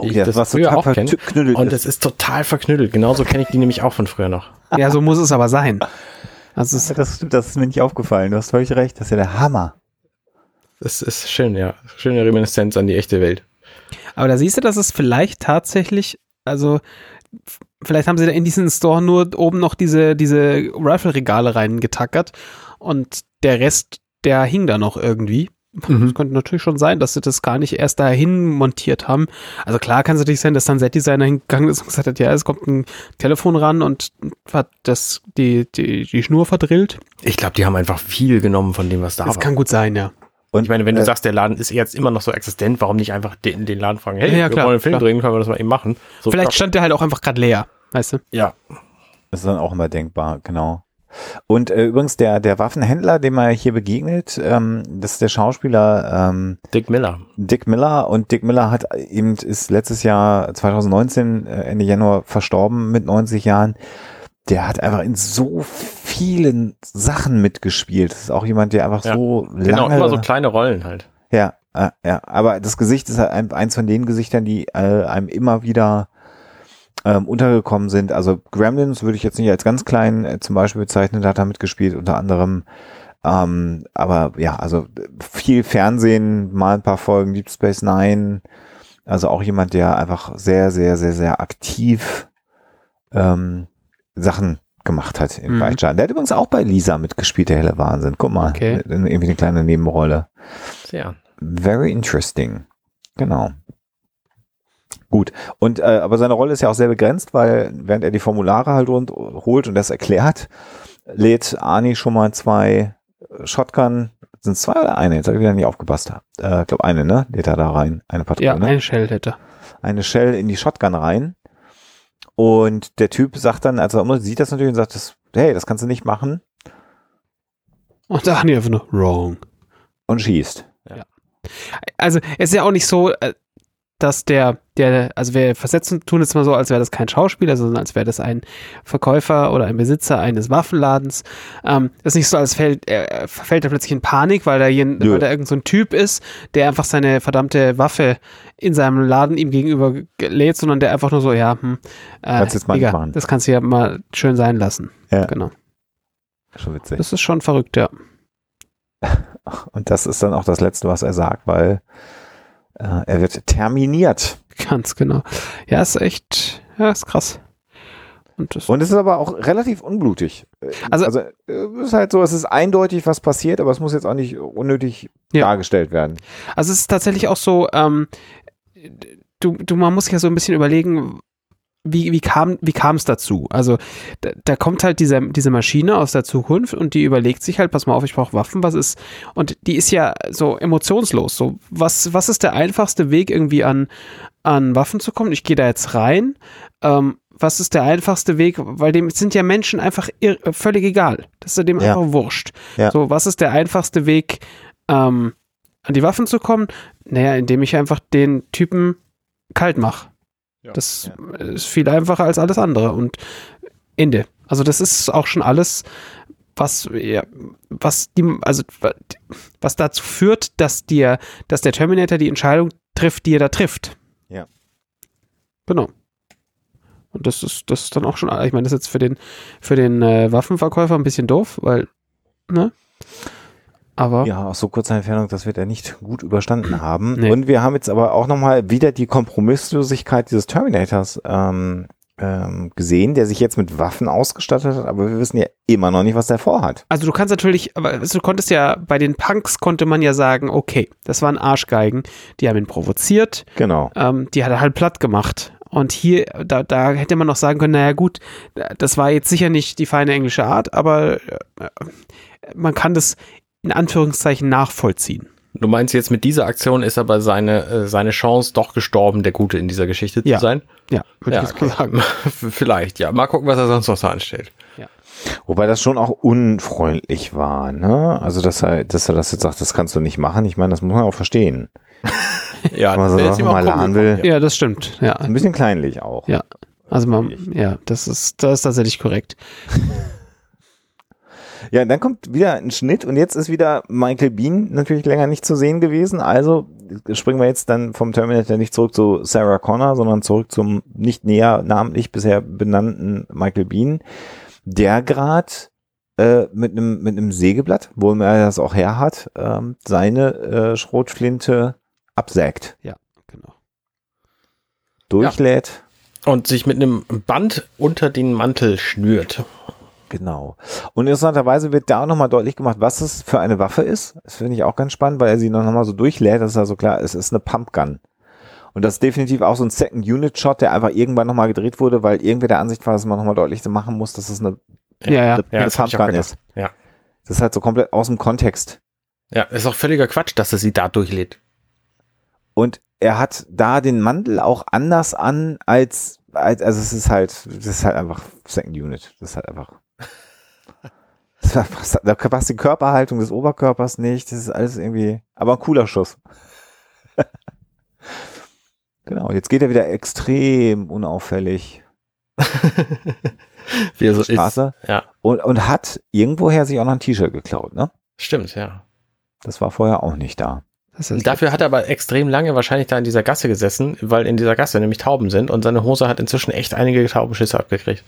wie ich das was früher total auch kenne. verknüttelt Und es ist total verknüttelt. Genauso kenne ich die nämlich auch von früher noch. [laughs] Ja, so muss es aber sein. Also es, Ja, das stimmt, das ist mir nicht aufgefallen. Du hast völlig recht, das ist ja der Hammer. Das ist schön, ja. Schöne Reminiszenz an die echte Welt. aber da siehst du, dass es vielleicht tatsächlich, also vielleicht haben sie da in diesen Store nur oben noch diese, diese Rifle-Regale reingetackert und der Rest, der hing da noch irgendwie. Mhm. Es könnte natürlich schon sein, dass sie das gar nicht erst dahin montiert haben. Also klar kann es natürlich sein, dass dann Set-Designer hingegangen ist und gesagt hat, ja, es kommt ein Telefon ran und hat das, die, die, die Schnur verdrillt. Ich glaube, die haben einfach viel genommen von dem, was da Das war. kann gut sein, ja. Und ich meine, wenn du äh, sagst, der Laden ist jetzt immer noch so existent, warum nicht einfach den, den Laden fragen, hey, Ja, ja, wir klar, wollen einen Film klar. drehen, können wir das mal eben machen? So, Vielleicht stand der halt auch einfach gerade leer, weißt du? ja, Das ist dann auch immer denkbar, genau. Und äh, übrigens der, der Waffenhändler, dem er hier begegnet, ähm, das ist der Schauspieler ähm, Dick Miller. Dick Miller und Dick Miller hat eben ist letztes Jahr 2019 äh, Ende Januar verstorben mit 90 Jahren. Der hat einfach in so vielen Sachen mitgespielt. Das ist auch jemand, der einfach Ja. so lange Genau, immer so kleine Rollen halt. Ja, äh, ja, aber das Gesicht ist halt ein, eins von den Gesichtern, die äh, einem immer wieder ähm, untergekommen sind. Also Gremlins würde ich jetzt nicht als ganz klein äh, zum Beispiel bezeichnen, da hat er mitgespielt, unter anderem. Ähm, aber ja, also viel Fernsehen, mal ein paar Folgen Deep Space Nine. Also auch jemand, der einfach sehr, sehr, sehr, sehr aktiv ähm, Sachen gemacht hat im Mhm. Der hat übrigens auch bei Lisa mitgespielt, der helle Wahnsinn. Guck mal, Okay. in- irgendwie eine kleine Nebenrolle. Sehr. Very interesting. Genau. Gut. Und äh, aber seine Rolle ist ja auch sehr begrenzt, weil während er die Formulare halt rund holt und das erklärt, lädt Arnie schon mal zwei äh, Shotgun. Sind es zwei oder eine? Jetzt habe ich wieder nicht aufgepasst. Äh, ich glaube eine, ne? Lädt er da rein. Eine Ja, Patrone. ein Shell hätte. eine Shell in die Shotgun rein. Und der Typ sagt dann, also er sieht das natürlich und sagt, das, hey, das kannst du nicht machen Und die einfach nur wrong. und schießt. Also es ist ja auch nicht so, äh, dass der, der, also wir versetzen, tun jetzt mal so, als wäre das kein Schauspieler, sondern als wäre das ein Verkäufer oder ein Besitzer eines Waffenladens. Ähm, das ist nicht so, als fällt, er verfällt er plötzlich in Panik, weil da, jen, weil da irgend so ein Typ ist, der einfach seine verdammte Waffe in seinem Laden ihm gegenüber ge- lädt, sondern der einfach nur so, ja, hm, äh, Kannst jetzt mal Digga, machen. das kannst du ja mal schön sein lassen. Ja. Genau. Schon witzig. Das ist schon verrückt, ja. [laughs] Und das ist dann auch das Letzte, was er sagt, weil äh, er wird terminiert. Ganz genau. Ja, ist echt, ja, ist krass. Und Und es ist aber auch relativ unblutig. Äh, Also- also äh, es ist halt so, es ist eindeutig, was passiert, aber es muss jetzt auch nicht unnötig Ja. dargestellt werden. Also es ist tatsächlich auch so, ähm, du, du, man muss sich ja so ein bisschen überlegen, wie, wie kam wie kam es dazu? Also da, da kommt halt diese, diese Maschine aus der Zukunft und die überlegt sich halt, pass mal auf, ich brauche Waffen, was ist, und die ist ja so emotionslos. So, was, was ist der einfachste Weg irgendwie an, an Waffen zu kommen. Ich gehe da jetzt rein. Ähm, was ist der einfachste Weg? Weil dem sind ja Menschen einfach ir- völlig egal. Das ist ja dem Ja. einfach wurscht. Ja. So, was ist der einfachste Weg, ähm, an die Waffen zu kommen? Naja, indem ich einfach den Typen kalt mache. Ja. Das ist viel einfacher als alles andere. Und Ende. Also das ist auch schon alles, was, ja, was die, also was dazu führt, dass dir, dass der Terminator die Entscheidung trifft, die er da trifft. Ja. Genau. Und das ist, das ist dann auch schon, ich meine, das ist jetzt für den, für den äh, Waffenverkäufer ein bisschen doof, weil, ne? Aber Ja, aus so kurzer Entfernung, das wird er nicht gut überstanden [clears throat] haben. Nee. Und wir haben jetzt aber auch nochmal wieder die Kompromisslosigkeit dieses Terminators ähm, ähm, gesehen, der sich jetzt mit Waffen ausgestattet hat, aber wir wissen ja immer noch nicht, was der vorhat. Also du kannst natürlich, aber du konntest ja, bei den Punks konnte man ja sagen, okay, das waren Arschgeigen, die haben ihn provoziert, Genau. ähm, die hat er halt platt gemacht. Und hier, da, da hätte man noch sagen können, naja gut, das war jetzt sicher nicht die feine englische Art, aber äh, man kann das in Anführungszeichen nachvollziehen. Du meinst jetzt, mit dieser Aktion ist aber seine, äh, seine Chance doch gestorben, der Gute in dieser Geschichte Ja. zu sein? Ja, würde Ja, ich jetzt mal [laughs] sagen. Vielleicht, ja. Mal gucken, was er sonst noch so anstellt. Wobei das schon auch unfreundlich war, ne? Also, dass er, dass er das jetzt sagt, das kannst du nicht machen. Ich meine, das muss man auch verstehen. [laughs] Ja, Wenn man so auch mal laden will. Ja, das stimmt. Ja, Ein bisschen kleinlich auch. ja. Also man, ja, das ist, das ist tatsächlich korrekt. Ja, dann kommt wieder ein Schnitt und jetzt ist wieder Michael Bean natürlich länger nicht zu sehen gewesen. Also springen wir jetzt dann vom Terminator nicht zurück zu Sarah Connor, sondern zurück zum nicht näher namentlich bisher benannten Michael Bean, der gerade äh, mit einem mit einem Sägeblatt, wo er das auch her hat, ähm, seine äh, Schrotflinte absägt, Genau. durchlädt. Und sich mit einem Band unter den Mantel schnürt. Genau. Und interessanterweise wird da auch nochmal deutlich gemacht, was es für eine Waffe ist. Das finde ich auch ganz spannend, weil er sie noch nochmal so durchlädt. Das ist also klar, es ist eine Pumpgun. Und das ist definitiv auch so ein Second-Unit-Shot, der einfach irgendwann nochmal gedreht wurde, weil irgendwer der Ansicht war, dass man nochmal deutlich machen muss, dass es eine, Ja, ja. eine, auch Pumpgun ist. Ja. Das ist halt so komplett aus dem Kontext. Ja, ist auch völliger Quatsch, dass er sie da durchlädt. Und er hat da den Mantel auch anders an als, als also es ist halt, das ist halt einfach Second Unit. Das ist halt einfach. Das war fast- Da passt die Körperhaltung des Oberkörpers nicht. Das ist alles irgendwie, aber ein cooler Schuss. [laughs] genau, jetzt geht er wieder extrem unauffällig [laughs] Wie er so Straße ist. Ja, und, und hat irgendwoher sich auch noch ein T-Shirt geklaut, ne? stimmt, ja. Das war vorher auch nicht da. Das ist Dafür hat er aber extrem lange wahrscheinlich da in dieser Gasse gesessen, weil in dieser Gasse nämlich Tauben sind und seine Hose hat inzwischen echt einige Taubenschüsse abgekriegt.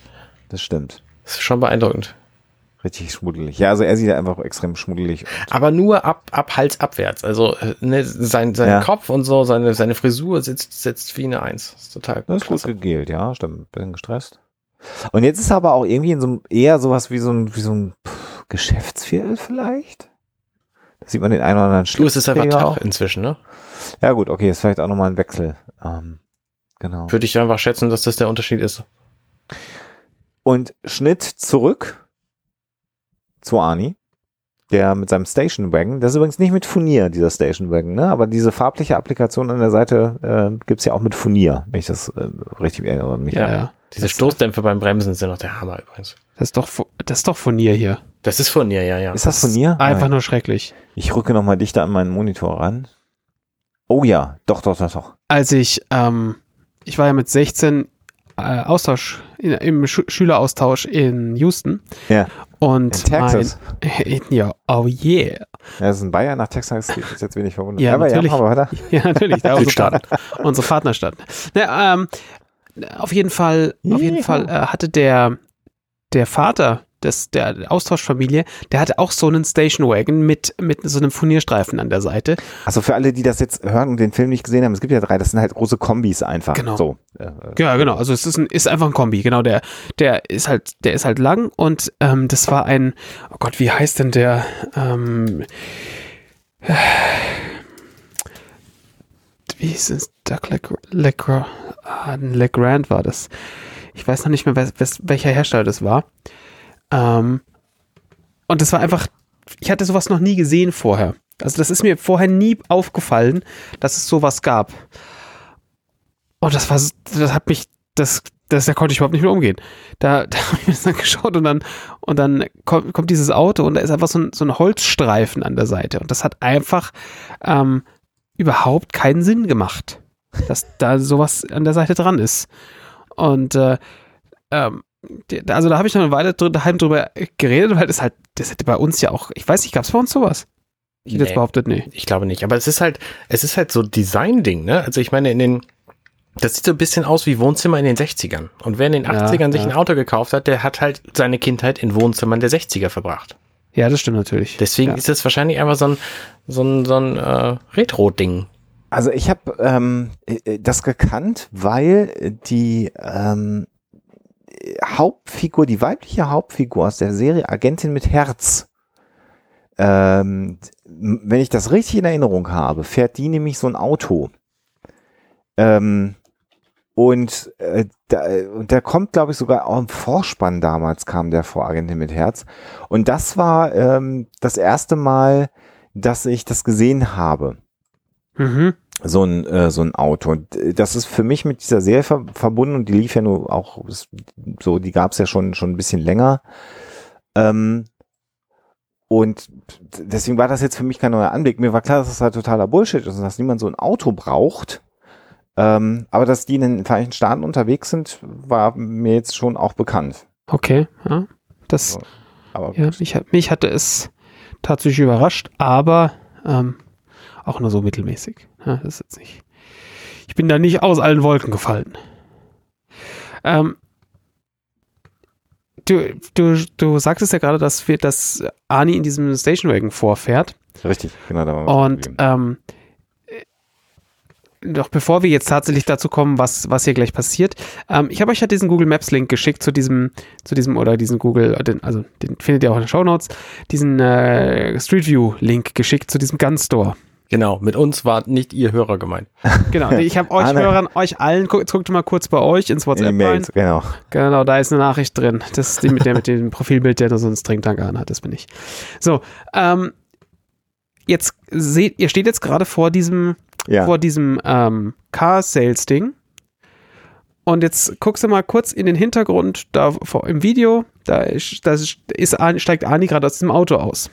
Das stimmt. Das ist schon beeindruckend. Richtig schmuddelig. Ja, also er sieht einfach extrem schmuddelig. Aber nur ab, ab Hals abwärts. Also äh, ne, sein, sein Ja. Kopf und so, seine, seine Frisur sitzt, sitzt wie eine Eins. Das ist total Das ist gut gegelt, ja, stimmt. Bisschen gestresst. Und jetzt ist er aber auch irgendwie in so einem, eher sowas wie so ein, wie so ein pff, Geschäftsviertel vielleicht. Da sieht man den einen oder anderen Du, es ist einfach Tag auch. inzwischen, ne? Ja gut, okay, ist vielleicht auch nochmal ein Wechsel. Ähm, genau. Würde ich einfach schätzen, dass das der Unterschied ist. Und Schnitt zurück zu Arnie, der mit seinem Station Wagon, das ist übrigens nicht mit Furnier, dieser Station Wagon, ne? aber diese farbliche Applikation an der Seite äh, gibt's ja auch mit Furnier, wenn ich das äh, richtig erinnere. Mich ja, ja. Diese Stoßdämpfe beim Bremsen sind noch der Hammer übrigens. Das ist doch, das ist doch Furnier hier. Das ist von ihr, ja, ja. Ist das Furnier? Einfach Nein. nur schrecklich. Ich rücke nochmal dichter an meinen Monitor ran. Oh ja, doch, doch, doch, doch. Als ich, ähm, ich war ja mit 16 äh, Austausch, in, im Schu Schüleraustausch in Houston. Ja. Und In Texas. Mein, [laughs] ja, oh yeah. Ja, das ist ein Bayern nach Texas, geht ist jetzt wenig verwundert. Ja, aber natürlich. ja, machen wir weiter. [laughs] Ja, natürlich. Da [laughs] unsere, unsere Partnerstadt. Na, ähm, auf jeden Fall, auf jeden Ja. Fall äh, hatte der, der Vater des, der Austauschfamilie, der hatte auch so einen Station Wagon mit, mit so einem Furnierstreifen an der Seite. Also für alle, die das jetzt hören und den Film nicht gesehen haben, es gibt ja drei, das sind halt große Kombis einfach. Genau. So. Ja, genau. Also es ist, ein, ist einfach ein Kombi. Genau, der, der ist halt, der ist halt lang und ähm, das war ein, oh Gott, wie heißt denn der? Ähm, [sighs] wie hieß es? Doug ah, Legrand war das. Ich weiß noch nicht mehr, welcher Hersteller das war. Ähm, und das war einfach, ich hatte sowas noch nie gesehen vorher. Also das ist mir vorher nie aufgefallen, dass es sowas gab. Oh, das war, das hat mich, das, das, da konnte ich überhaupt nicht mehr umgehen. Da, [laughs] da habe ich mir das dann geschaut und dann, und dann kommt, kommt dieses Auto und da ist einfach so ein, so ein Holzstreifen an der Seite. Und das hat einfach ähm, überhaupt keinen Sinn gemacht, dass da sowas an der Seite dran ist. Und äh, ähm, also da habe ich noch eine Weile daheim drüber geredet, weil das halt, das hätte bei uns ja auch, ich weiß nicht, gab es bei uns sowas? Ich hätte nee, jetzt behauptet, nee. Ich glaube nicht. Aber es ist halt, es ist halt so Design-Ding, ne? Also ich meine, in den, das sieht so ein bisschen aus wie Wohnzimmer in den 60ern. Und wer in den 80ern ja, sich ja. ein Auto gekauft hat, der hat halt seine Kindheit in Wohnzimmern der 60er verbracht. Ja, das stimmt natürlich. Deswegen ja. ist es wahrscheinlich einfach so ein, so ein, so ein äh, Retro-Ding. Also ich habe ähm, äh, das gekannt, weil die ähm, Hauptfigur, die weibliche Hauptfigur aus der Serie Agentin mit Herz, ähm, wenn ich das richtig in Erinnerung habe, fährt die nämlich so ein Auto. Ähm, und äh, da, und der kommt, glaube ich, sogar auch im Vorspann damals kam der vor Agentin mit Herz. Und das war ähm, das erste Mal, dass ich das gesehen habe. Mhm. So ein, äh, so ein Auto. Das ist für mich mit dieser Serie ver verbunden und die lief ja nur auch so, die gab es ja schon, schon ein bisschen länger. Ähm, und deswegen war das jetzt für mich kein neuer Anblick. Mir war klar, dass das halt totaler Bullshit ist und dass niemand so ein Auto braucht. Ähm, aber dass die in den Vereinigten Staaten unterwegs sind, war mir jetzt schon auch bekannt. Okay, ja. Das, so, aber ja, mich, mich hatte es tatsächlich überrascht, aber ähm, auch nur so mittelmäßig. Ja, das ist jetzt nicht. Ich bin da nicht aus allen Wolken gefallen. Ähm, du, du, du sagtest ja gerade, dass wir, dass Ani in diesem Stationwagen vorfährt. Richtig, genau. Da Und ähm, doch bevor wir jetzt tatsächlich dazu kommen, was, was hier gleich passiert, ähm, ich habe euch ja diesen Google Maps Link geschickt zu diesem, zu diesem oder diesen Google, den, also den findet ihr auch in den Show Notes, diesen äh, Street View Link geschickt zu diesem Gun Store. Genau, mit uns war nicht ihr Hörer gemeint. [laughs] Genau, ich habe euch ah, Hörern, euch allen, guckt, guckt mal kurz bei euch ins WhatsApp in rein. Genau. Genau, da ist eine Nachricht drin. Das ist die mit der mit dem Profilbild, der da so einen Stringtank anhat, das bin ich. So, ähm, jetzt seht, ihr steht jetzt gerade vor diesem ja. vor diesem ähm, Car-Sales-Ding. Und jetzt guckst du mal kurz in den Hintergrund, da vor, im Video, da, ist, da ist, steigt Ani gerade aus dem Auto aus.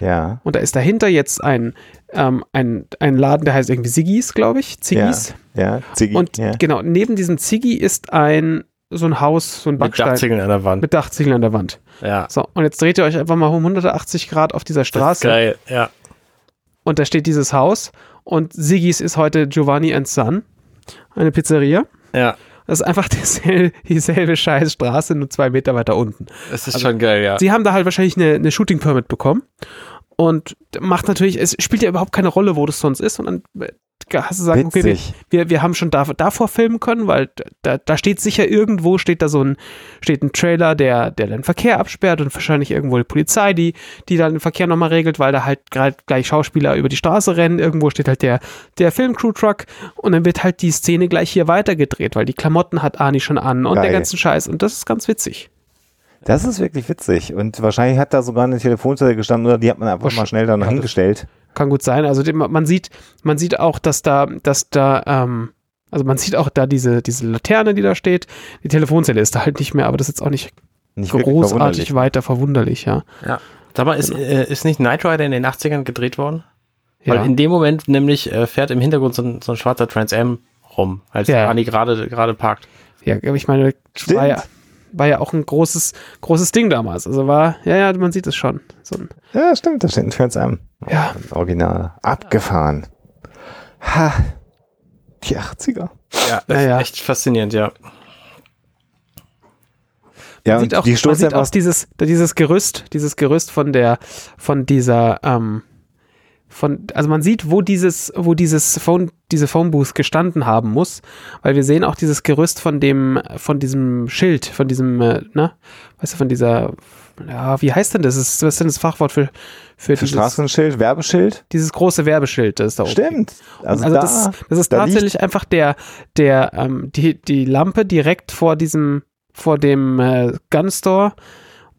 Ja. Und da ist dahinter jetzt ein, ähm, ein, ein Laden, der heißt irgendwie Ziggis, glaube ich. Ziggis. Ja, ja Ziggy. Und ja. genau, neben diesem Ziggy ist ein so ein Haus, so ein Backstein. Mit Dachziegeln an der Wand. Mit Dachziegeln an der Wand. Ja. So, und jetzt dreht ihr euch einfach mal um 180 Grad auf dieser Straße. Das ist geil, ja. Und da steht dieses Haus und Sigis ist heute Giovanni and Son, eine Pizzeria. Ja. Das ist einfach [laughs] dieselbe, dieselbe scheiß Straße, nur zwei Meter weiter unten. Das ist also, schon geil, ja. Sie haben da halt wahrscheinlich eine, eine Shooting Permit bekommen. Und macht natürlich, es spielt ja überhaupt keine Rolle, wo das sonst ist. Und dann hast du sagen, okay, wir, wir, wir haben schon da, davor filmen können, weil da, da steht sicher irgendwo, steht da so ein, steht ein Trailer, der, der den Verkehr absperrt und wahrscheinlich irgendwo die Polizei, die, die dann den Verkehr nochmal regelt, weil da halt gerade gleich Schauspieler über die Straße rennen. Irgendwo steht halt der, der Filmcrew-Truck und dann wird halt die Szene gleich hier weitergedreht, weil die Klamotten hat Ani schon an und Geil. der ganzen Scheiß und das ist ganz witzig. Das ist wirklich witzig. Und wahrscheinlich hat da sogar eine Telefonzelle gestanden oder die hat man einfach mal schnell dann ja, hingestellt. Kann gut sein. Also man sieht, man sieht auch, dass da, dass da, ähm, also man sieht auch da diese, diese Laterne, die da steht. Die Telefonzelle ist da halt nicht mehr, aber das ist jetzt auch nicht, nicht großartig weiter verwunderlich, ja. Ja. Sag mal, ist, genau. äh, ist nicht Knight Rider in den 80ern gedreht worden? Weil in dem Moment nämlich äh, fährt im Hintergrund so ein, so ein schwarzer Trans Am rum, als ja. Arnie gerade gerade parkt. Ja, ich meine, war ja, war ja auch ein großes, großes Ding damals. Also war, ja, ja, man sieht es schon. So ein, ja, stimmt, da steht ein Trans Am. Ja. Original. Abgefahren. Ha. Die 80er. Ja, das ja, ist echt faszinierend, ja. Ja, man sieht auch, die man sieht auch dieses, dieses Gerüst, dieses Gerüst von der, von dieser, ähm, von, also man sieht, wo dieses, wo dieses Phone, diese Phone Booth gestanden haben muss, weil wir sehen auch dieses Gerüst von dem, von diesem Schild, von diesem, äh, ne, weißt du, von dieser, ja, wie heißt denn das? Was ist denn das Fachwort für, für, für dieses, Straßenschild, Werbeschild? Dieses große Werbeschild, das ist da oben. Stimmt. Also, also da, das, das ist da tatsächlich einfach der, der, ähm, die, die Lampe direkt vor diesem, vor dem äh, Gun Store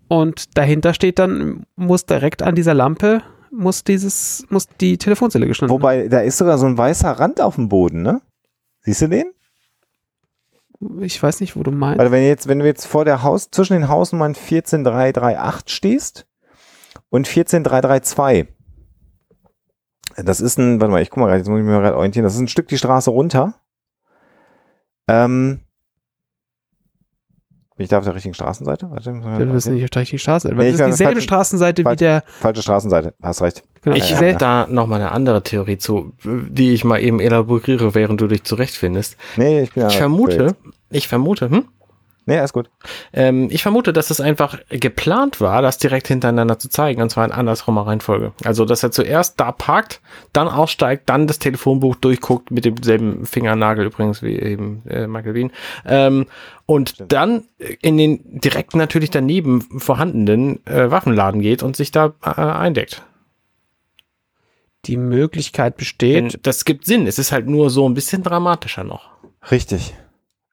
und dahinter steht dann, muss direkt an dieser Lampe muss dieses, muss die Telefonzelle geschnitten Wobei, da ist sogar so ein weißer Rand auf dem Boden, ne? Siehst du den? Ich weiß nicht, wo du meinst. Weil wenn du jetzt, wenn du jetzt vor der Haus, zwischen den Hausnummern 14338 stehst und 14332. Das ist ein, warte mal, ich guck mal gerade, jetzt muss ich mir gerade orientieren, das ist ein Stück die Straße runter. Ähm, bin ich da auf der richtigen Straßenseite? Warte, Du bist nicht auf der richtigen Straßenseite. Nee, das ist dieselbe falsch- Straßenseite wie falsch- der. Falsche Straßenseite, hast recht. Genau, Ich ja, habe ja. da noch mal eine andere Theorie zu, die ich mal eben elaboriere, während du dich zurechtfindest. Nee, ich bin ja. Ich vermute, ich vermute, hm? Nee, alles gut. Ähm, ich vermute, dass es einfach geplant war, das direkt hintereinander zu zeigen, und zwar in andersrumer Reihenfolge. Also, dass er zuerst da parkt, dann aussteigt, dann das Telefonbuch durchguckt, mit demselben Fingernagel übrigens wie eben äh, Michael Wien, ähm, und Stimmt. dann in den direkt natürlich daneben vorhandenen äh, Waffenladen geht und sich da äh, eindeckt. Die Möglichkeit Denn besteht. das gibt Sinn. Es ist halt nur so ein bisschen dramatischer noch. Richtig.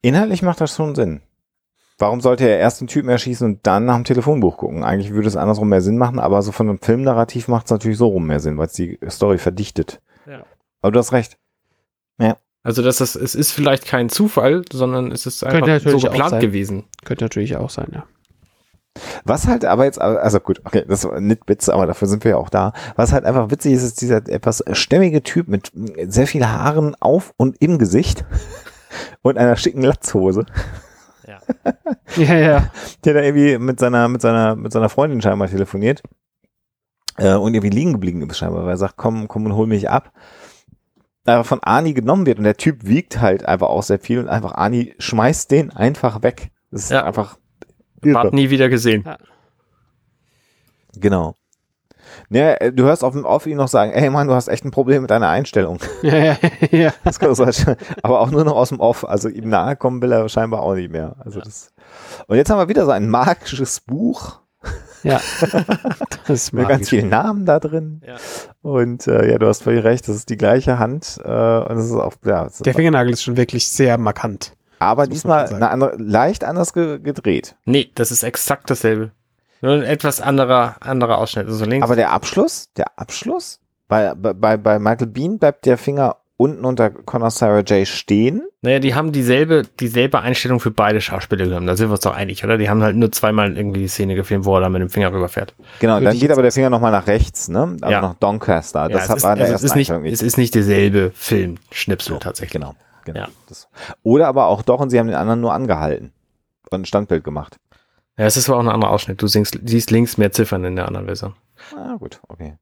Inhaltlich macht das schon Sinn. Warum sollte er erst den Typen erschießen und dann nach dem Telefonbuch gucken? Eigentlich würde es andersrum mehr Sinn machen, aber so von einem Filmnarrativ macht es natürlich so rum mehr Sinn, weil es die Story verdichtet. Ja. Aber du hast recht. Also, dass das, es ist vielleicht kein Zufall, sondern es ist einfach natürlich so auch geplant gewesen. Könnte natürlich auch sein, ja. Was halt aber jetzt, also gut, okay, das war nicht Witz, aber dafür sind wir ja auch da. Was halt einfach witzig ist, ist dieser etwas stämmige Typ mit sehr viel Haaren auf und im Gesicht [laughs] und einer schicken Latzhose, [laughs] Ja. Ja, der da irgendwie mit seiner, mit seiner, mit seiner Freundin scheinbar telefoniert äh, und irgendwie liegen geblieben ist scheinbar, weil er sagt, komm, komm und hol mich ab. Aber von Ani genommen wird und der Typ wiegt halt einfach auch sehr viel und einfach Ani schmeißt den einfach weg. Das ist Ja. einfach Bart nie wieder gesehen. Genau. Ja, äh, du hörst auf, auf ihn noch sagen, ey Mann, du hast echt ein Problem mit deiner Einstellung. [laughs] Ja, ja, ja. [laughs] Das kann sein. aber auch nur noch aus dem Off. Also ihm nahe kommen will er scheinbar auch nicht mehr. Also das. Und jetzt haben wir wieder so ein magisches Buch ja. [laughs] Das ist mit ganz vielen Namen da drin. Ja. Und äh, ja, du hast völlig recht, das ist die gleiche Hand. Äh, und es ist auch, ja, es ist, Der Fingernagel ist schon wirklich sehr markant. aber diesmal eine andere, leicht anders ge gedreht. Nee, das ist exakt dasselbe. Nur ein etwas anderer, anderer Ausschnitt. Also links. Aber der Abschluss, der Abschluss, bei, bei, bei Michael Bean bleibt der Finger unten unter Connor Sarah J stehen. naja, die haben dieselbe, dieselbe Einstellung für beide Schauspieler genommen. Da sind wir uns doch einig, oder? Die haben halt nur zweimal irgendwie die Szene gefilmt, wo er da mit dem Finger rüberfährt. Genau, Würde dann geht aber der Finger nochmal nach rechts, ne? Also Ja. nach Doncaster. Ja, Das es hat, ist, war der also es, ist nicht, es ist nicht derselbe Filmschnipsel tatsächlich. Genau, genau. Ja. Oder aber auch doch, und sie haben den anderen nur angehalten und ein Standbild gemacht. Ja, es ist aber auch ein anderer Ausschnitt. Du siehst, siehst links mehr Ziffern in der anderen Version. Ah, gut, okay.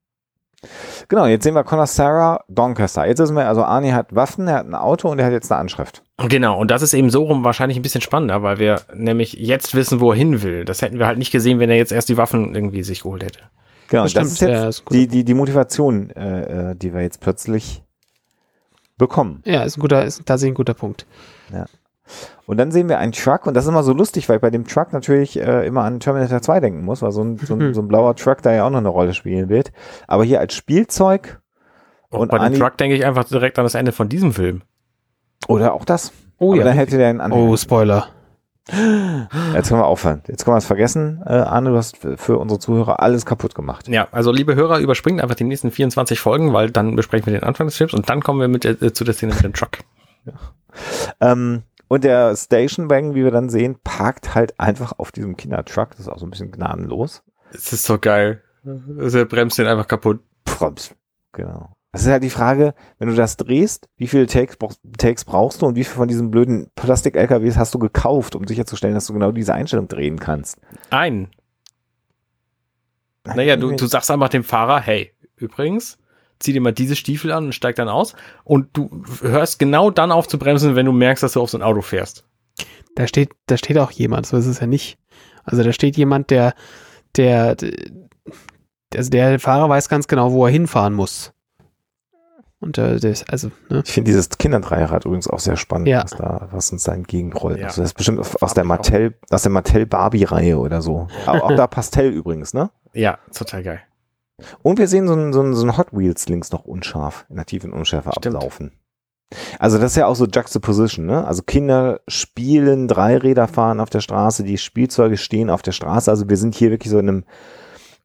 Genau, jetzt sehen wir Connor Sarah Doncaster. Jetzt wissen wir, also Arnie hat Waffen, er hat ein Auto und er hat jetzt eine Anschrift. Genau, und das ist eben so rum wahrscheinlich ein bisschen spannender, weil wir nämlich jetzt wissen, wo er hin will. Das hätten wir halt nicht gesehen, wenn er jetzt erst die Waffen irgendwie sich geholt hätte. Genau, Das das, stimmt, ist jetzt ja, ist gut. die, die, die Motivation, äh, äh, die wir jetzt plötzlich bekommen. Ja, ist ein guter, ist tatsächlich ein guter Punkt. Und dann sehen wir einen Truck und das ist immer so lustig, weil ich bei dem Truck natürlich äh, immer an Terminator 2 denken muss, weil so ein, so, ein, so ein blauer Truck da ja auch noch eine Rolle spielen wird. Aber hier als Spielzeug Und, Und bei dem Ani- Truck denke ich einfach direkt an das Ende von diesem Film. oder auch das. Oh Aber ja. dann hätte der einen Anhänger. Oh, Spoiler. Jetzt können wir aufhören. Jetzt können wir es vergessen. Äh, Arne, du hast für- unsere Zuhörer alles kaputt gemacht. Ja, also liebe Hörer, überspringt einfach die nächsten 24 Folgen, weil dann besprechen wir den Anfang des Films und dann kommen wir mit der, äh, zu der Szene mit dem Truck. Ähm, und der Stationwagen, wie wir dann sehen, parkt halt einfach auf diesem Kindertruck. Das ist auch so ein bisschen gnadenlos. Es ist so geil. Also er bremst den einfach kaputt. Props. Genau. Das ist halt die Frage, wenn du das drehst, wie viele Takes, brauchst- Takes brauchst du und wie viel von diesen blöden Plastik-LKWs hast du gekauft, um sicherzustellen, dass du genau diese Einstellung drehen kannst? Ein. Naja, du, du sagst einfach dem Fahrer, hey, übrigens, zieh dir mal diese Stiefel an und steig dann aus. Und du hörst genau dann auf zu bremsen, wenn du merkst, dass du auf so ein Auto fährst. Da steht, da steht auch jemand, so ist es ja nicht. Also da steht jemand, der, der, also der Fahrer weiß ganz genau, wo er hinfahren muss. Und äh, ist, also, ne? Ich finde dieses Kinderdreirad übrigens auch sehr spannend, Ja. was da, was uns da entgegenrollt. Ja. Also das ist bestimmt aus aus der Mattel, aus der Mattel Barbie-Reihe oder so. Aber auch da Pastell übrigens, ne? Ja, total geil. Und wir sehen so ein, so ein, so ein Hot Wheels links noch unscharf, in der tiefen Unschärfe Stimmt. ablaufen. Also das ist ja auch so Juxtaposition, ne? Also Kinder spielen, Dreiräder fahren auf der Straße, die Spielzeuge stehen auf der Straße. Also wir sind hier wirklich so in einem,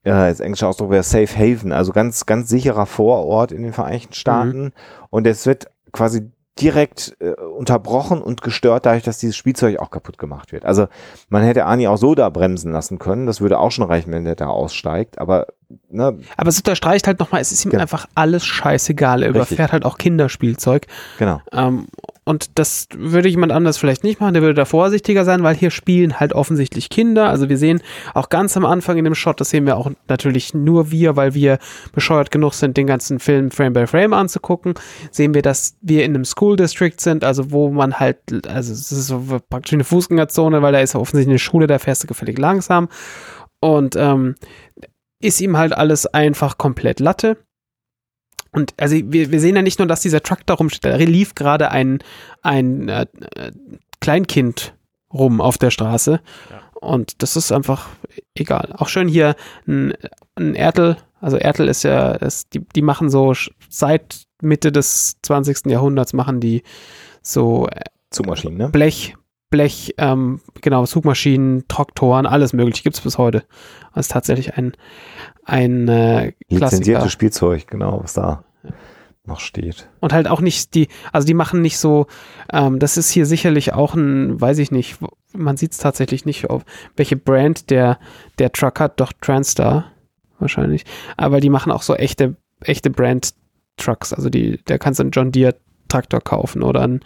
äh, als englischer Ausdruck wäre Safe Haven, also ganz, ganz sicherer Vorort in den Vereinigten Staaten. Und es wird quasi direkt äh, unterbrochen und gestört dadurch, dass dieses Spielzeug auch kaputt gemacht wird. Also man hätte Ani auch so da bremsen lassen können. Das würde auch schon reichen, wenn der da aussteigt. Aber ne, Aber es unterstreicht halt nochmal, es ist ihm Genau. einfach alles scheißegal. Er Richtig. überfährt halt auch Kinderspielzeug. genau. Ähm, und das würde jemand anders vielleicht nicht machen, der würde da vorsichtiger sein, weil hier spielen halt offensichtlich Kinder. Also wir sehen auch ganz am Anfang in dem Shot, das sehen wir auch natürlich nur wir, weil wir bescheuert genug sind, den ganzen Film Frame by Frame anzugucken, sehen wir, dass wir in einem School District sind, also wo man halt, also es ist so praktisch eine Fußgängerzone, weil da ist offensichtlich eine Schule, da fährst du gefällig langsam. Und ähm, ist ihm halt alles einfach komplett Latte. Und also wir, wir sehen ja nicht nur, dass dieser Truck da rumsteht, da lief gerade ein, ein äh, Kleinkind rum auf der Straße. Und das ist einfach egal. Auch schön hier ein, ein Ertel, also Ertel ist ja, ist, die, die machen so seit Mitte des 20. Jahrhunderts machen die so äh, Zugmaschinen, ne? Blech, Blech, ähm, genau, Zugmaschinen, Traktoren, alles mögliche gibt es bis heute. Das ist tatsächlich ein, ein äh. Lizenziertes Spielzeug, genau, was da noch steht. Und halt auch nicht die, also die machen nicht so, ähm, das ist hier sicherlich auch ein, weiß ich nicht, man sieht es tatsächlich nicht, auf welche Brand der, der Truck hat, doch Transtar wahrscheinlich. Aber die machen auch so echte, echte Brand-Trucks. Also die, da kannst du einen John Deere Traktor kaufen oder ein,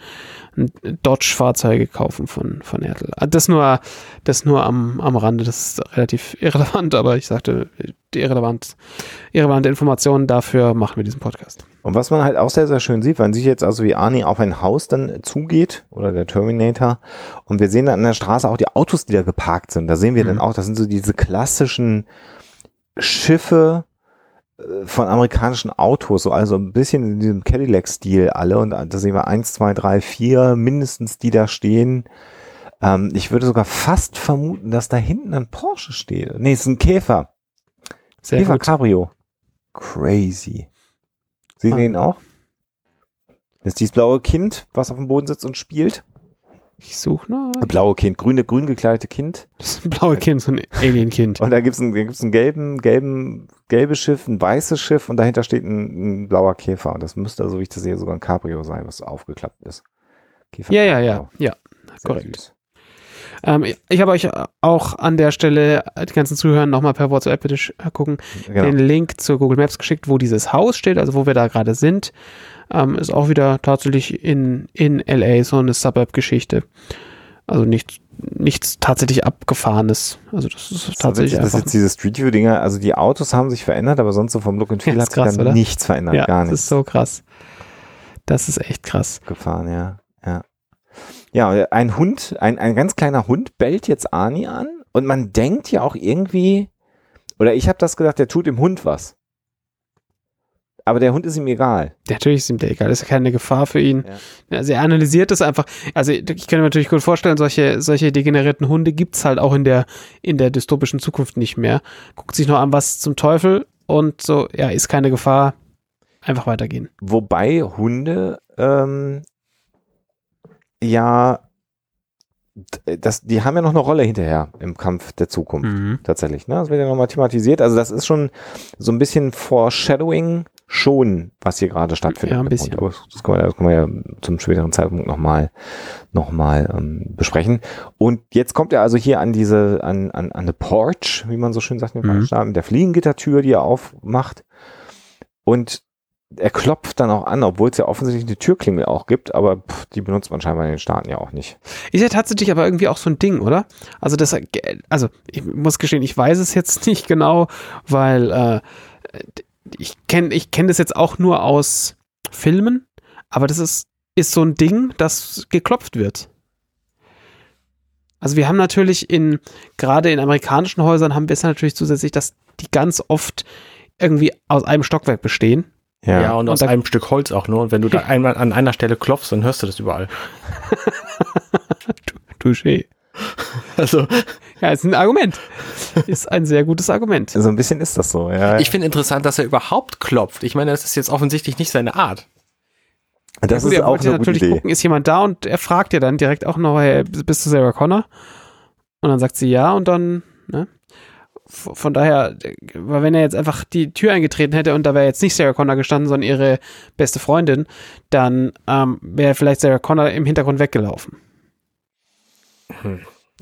ein Dodge-Fahrzeuge kaufen von, von Ertel. Ah, Das nur, das nur am, am Rande, das ist relativ [laughs] irrelevant, aber ich sagte, die irrelevant, irrelevante Informationen, dafür machen wir diesen Podcast. Und was man halt auch sehr, sehr schön sieht, man sieht jetzt also, wie Arnie auf ein Haus dann zugeht oder der Terminator und wir sehen dann an der Straße auch die Autos, die da geparkt sind. Da sehen wir Mhm. dann auch, das sind so diese klassischen Schiffe von amerikanischen Autos, so also ein bisschen in diesem Cadillac-Stil alle und da sehen wir eins, zwei, drei, vier mindestens, die da stehen. Ähm, ich würde sogar fast vermuten, dass da hinten ein Porsche steht. Nee, es ist ein Käfer. Sehr Käfer gut. Cabrio. Crazy. Sehen Sie Ah. ihn auch? Das ist dieses blaue Kind, was auf dem Boden sitzt und spielt. Ich suche noch. Blaue Kind, grüne, grün gekleidete Kind. Das ist ein blaue Kind, so ein Alien-Kind. Und da gibt's ein, da gibt's einen gelben, gelben, gelbes Schiff, ein weißes Schiff und dahinter steht ein, ein blauer Käfer. Und das müsste, so wie ich das sehe, sogar ein Cabrio sein, was aufgeklappt ist. Käfer Ja, ja, ja, ja, korrekt. süß. Ähm, ich habe euch auch an der Stelle, äh, die ganzen Zuhörer, nochmal per WhatsApp bitte äh, gucken, Genau. den Link zu Google Maps geschickt, wo dieses Haus steht, also wo wir da gerade sind. Ähm, ist auch wieder tatsächlich in, in LA so eine Suburb-Geschichte. Also nicht, nichts tatsächlich abgefahrenes. Also das ist Das ist tatsächlich das ist einfach. jetzt diese Street View Dinger, also die Autos haben sich verändert, aber sonst so vom Look and Feel Ja, hat ist sich krass, dann oder? nichts verändert, ja, gar das nichts. ist so krass. Das ist echt krass. gefahren, ja. Ja, ja ein Hund, ein, ein ganz kleiner Hund bellt jetzt Ani an und man denkt ja auch irgendwie, oder ich habe das gedacht, der tut dem Hund was. Aber der Hund ist ihm egal. Natürlich ist ihm der egal, ist ja keine Gefahr für ihn. Ja. Also er analysiert es einfach. Also ich kann mir natürlich gut vorstellen, solche, solche degenerierten Hunde gibt's halt auch in der, in der dystopischen Zukunft nicht mehr. Guckt sich noch an, was zum Teufel und so, ja, ist keine Gefahr. Einfach weitergehen. Wobei Hunde ähm, ja, das, die haben ja noch eine Rolle hinterher im Kampf der Zukunft. Mhm. tatsächlich. Ne? Das wird ja nochmal thematisiert. Also das ist schon so ein bisschen Foreshadowing schon, was hier gerade stattfindet. Ja, ein bisschen. Aber das können wir, das können wir ja zum späteren Zeitpunkt nochmal noch mal, ähm, besprechen. Und jetzt kommt er also hier an diese, an, an, an the Porch, wie man so schön sagt, Mhm. Der Fliegengittertür, die er aufmacht. Und er klopft dann auch an, obwohl es ja offensichtlich eine Türklingel auch gibt, aber pff, die benutzt man scheinbar in den Staaten ja auch nicht. Ist ja tatsächlich aber irgendwie auch so ein Ding, oder? Also das, also ich muss gestehen, ich weiß es jetzt [laughs] nicht genau, weil äh, ich kenne ich kenn das jetzt auch nur aus Filmen, aber das ist, ist so ein Ding, das geklopft wird. Also wir haben natürlich in, gerade in amerikanischen Häusern haben wir es natürlich zusätzlich, dass die ganz oft irgendwie aus einem Stockwerk bestehen. Ja, und aus Und da- einem Stück Holz auch nur. Und wenn du da [laughs] einmal an einer Stelle klopfst, dann hörst du das überall. [laughs] Touché. Also, Ja, ist ein Argument. Ist ein sehr gutes Argument. So ein bisschen ist das so, ja. ich finde interessant, dass er überhaupt klopft. Ich meine, das ist jetzt offensichtlich nicht seine Art. das Gut, ist er auch wollte eine gute natürlich Idee. gucken, ist jemand da und er fragt ja dann direkt auch noch, hey, bist du Sarah Connor? Und dann sagt sie ja und dann, ne? Von daher, weil wenn er jetzt einfach die Tür eingetreten hätte und da wäre jetzt nicht Sarah Connor gestanden, sondern ihre beste Freundin, dann ähm, wäre vielleicht Sarah Connor im Hintergrund weggelaufen.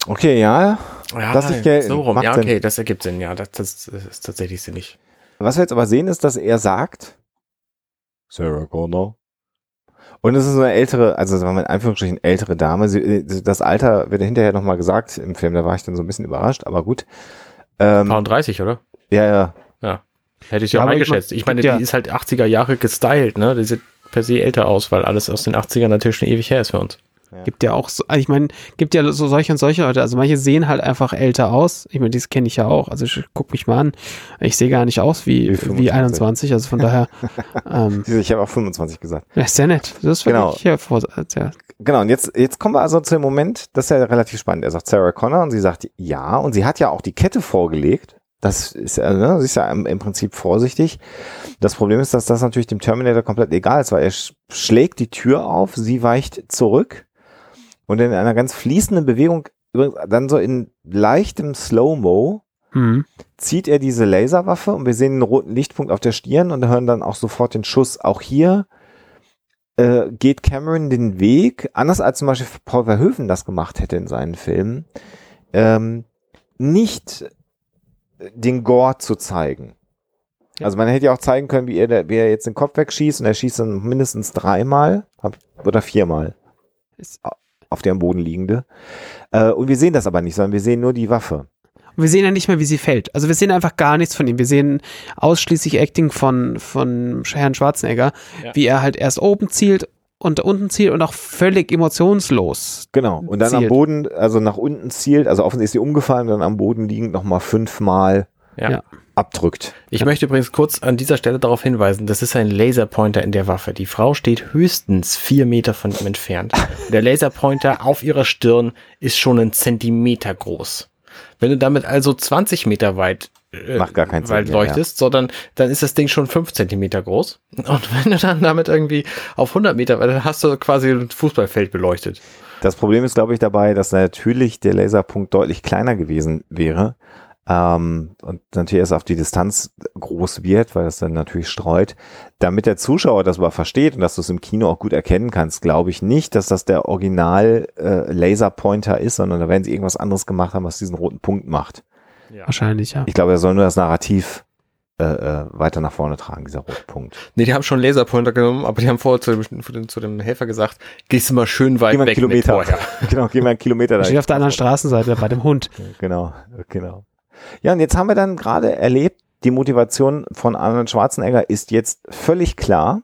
Okay, ja. Ja, Das ist ja- so rum. Ja, Sinn. okay, das ergibt Sinn. Ja, das, das ist tatsächlich sinnig. Was wir jetzt aber sehen, ist, dass er sagt, Sarah Connor. Und es ist so eine ältere, also sagen wir in Anführungsstrichen ältere Dame. Sie, äh, das Alter wird hinterher nochmal gesagt im Film, da war ich dann so ein bisschen überrascht, aber gut. Ähm, Paar und 30, oder? ja, ja. Hätte ich Ja, ja auch eingeschätzt. Ich meine, ja. die ist halt 80er Jahre gestylt, ne? Die sieht per se älter aus, weil alles aus den 80ern natürlich schon ewig her ist für uns. Gibt ja auch, so, also ich meine, gibt ja so solche und solche Leute. Also manche sehen halt einfach älter aus. Ich meine, das kenne ich ja auch. Also ich guck mich mal an. Ich sehe gar nicht aus wie, Wie wie, 25. 21. Also von daher, [laughs] ähm, Ich habe auch 25 gesagt. ja, ist sehr nett. Das ist Genau. wirklich ja, vor, ja, Genau, und jetzt, jetzt kommen wir also zu dem Moment, das ist ja relativ spannend. Er sagt Sarah Connor und sie sagt ja, und sie hat ja auch die Kette vorgelegt. Das ist ja, ne, sie ist ja im, im Prinzip vorsichtig. Das Problem ist, dass das natürlich dem Terminator komplett egal ist, weil er sch schlägt die Tür auf, sie weicht zurück und in einer ganz fließenden Bewegung, übrigens dann so in leichtem Slow-Mo, hm. zieht er diese Laserwaffe und wir sehen einen roten Lichtpunkt auf der Stirn und hören dann auch sofort den Schuss. Auch hier äh, geht Cameron den Weg, anders als zum Beispiel Paul Verhoeven das gemacht hätte in seinen Filmen, ähm, nicht den Gore zu zeigen. Also man hätte ja auch zeigen können, wie er, wie er jetzt den Kopf wegschießt und er schießt dann mindestens dreimal oder viermal Ist- auf der am Boden liegende. Äh, und wir sehen das aber nicht, sondern wir sehen nur die Waffe. Und wir sehen ja nicht mehr, wie sie fällt. Also wir sehen einfach gar nichts von ihm. Wir sehen ausschließlich Acting von, von Herrn Schwarzenegger, Ja. wie er halt erst oben zielt und unten zielt und auch völlig emotionslos. Genau. Und dann am zielt. Boden, also nach unten zielt, also offensichtlich ist sie umgefallen, dann am Boden liegend nochmal fünfmal Ja. Ja. abdrückt. Ich möchte übrigens kurz an dieser Stelle darauf hinweisen, das ist ein Laserpointer in der Waffe. Die Frau steht höchstens vier Meter von ihm entfernt. [laughs] Der Laserpointer auf ihrer Stirn ist schon einen Zentimeter groß. Wenn du damit also 20 Meter weit, äh, Macht gar keinen Sinn leuchtest, sondern dann ist das Ding schon fünf Zentimeter groß. Und wenn du dann damit irgendwie auf 100 Meter, dann hast du quasi ein Fußballfeld beleuchtet. Das Problem ist, glaube ich, dabei, dass natürlich der Laserpunkt deutlich kleiner gewesen wäre. Ähm, und natürlich erst auf die Distanz groß wird, weil das dann natürlich streut. Damit der Zuschauer das aber versteht und dass du es im Kino auch gut erkennen kannst, glaube ich nicht, dass das der Original äh, Laserpointer ist, sondern da werden sie irgendwas anderes gemacht haben, was diesen roten Punkt macht. Wahrscheinlich, ja. Ich glaube, er soll nur das Narrativ äh, äh, weiter nach vorne tragen, dieser rote Punkt. Nee, die haben schon Laserpointer genommen, aber die haben vorher zu dem, zu dem, zu dem Helfer gesagt, gehst du mal schön weit Geh mal einen weg mit Kilometer. vorher. [laughs] genau, geh mal einen Kilometer Er steht auf der anderen Straßenseite bei dem Hund. Genau, genau. Ja, und jetzt haben wir dann gerade erlebt, die Motivation von Arnold Schwarzenegger ist jetzt völlig klar.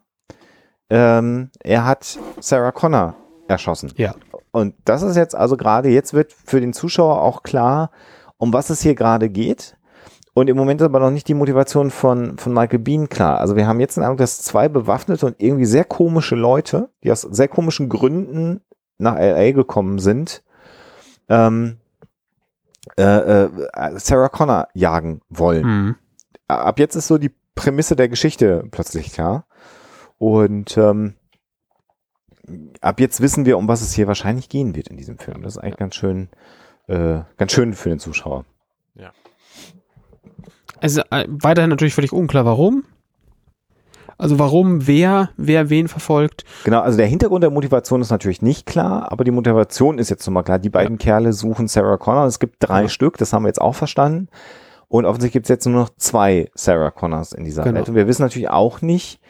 Ähm, er hat Sarah Connor erschossen. Ja. Und das ist jetzt also gerade, jetzt wird für den Zuschauer auch klar, um was es hier gerade geht. Und im Moment ist aber noch nicht die Motivation von, von Michael Bean klar. Also wir haben jetzt den Eindruck, dass zwei bewaffnete und irgendwie sehr komische Leute, die aus sehr komischen Gründen nach LA gekommen sind, ähm, äh, äh, Sarah Connor jagen wollen. Hm. Ab jetzt ist so die Prämisse der Geschichte plötzlich klar. Und ähm, ab jetzt wissen wir, um was es hier wahrscheinlich gehen wird in diesem Film. Das ist eigentlich ganz schön, äh, ganz schön für den Zuschauer. Also äh, weiterhin natürlich völlig unklar, warum. Also warum, wer, wer wen verfolgt. Genau, also der Hintergrund der Motivation ist natürlich nicht klar, aber die Motivation ist jetzt schon mal klar. Die beiden Kerle suchen Sarah Connor. Es gibt drei Ja. Stück, das haben wir jetzt auch verstanden. Und offensichtlich gibt es jetzt nur noch zwei Sarah Connors in dieser Genau. Welt. Und wir wissen natürlich auch nicht,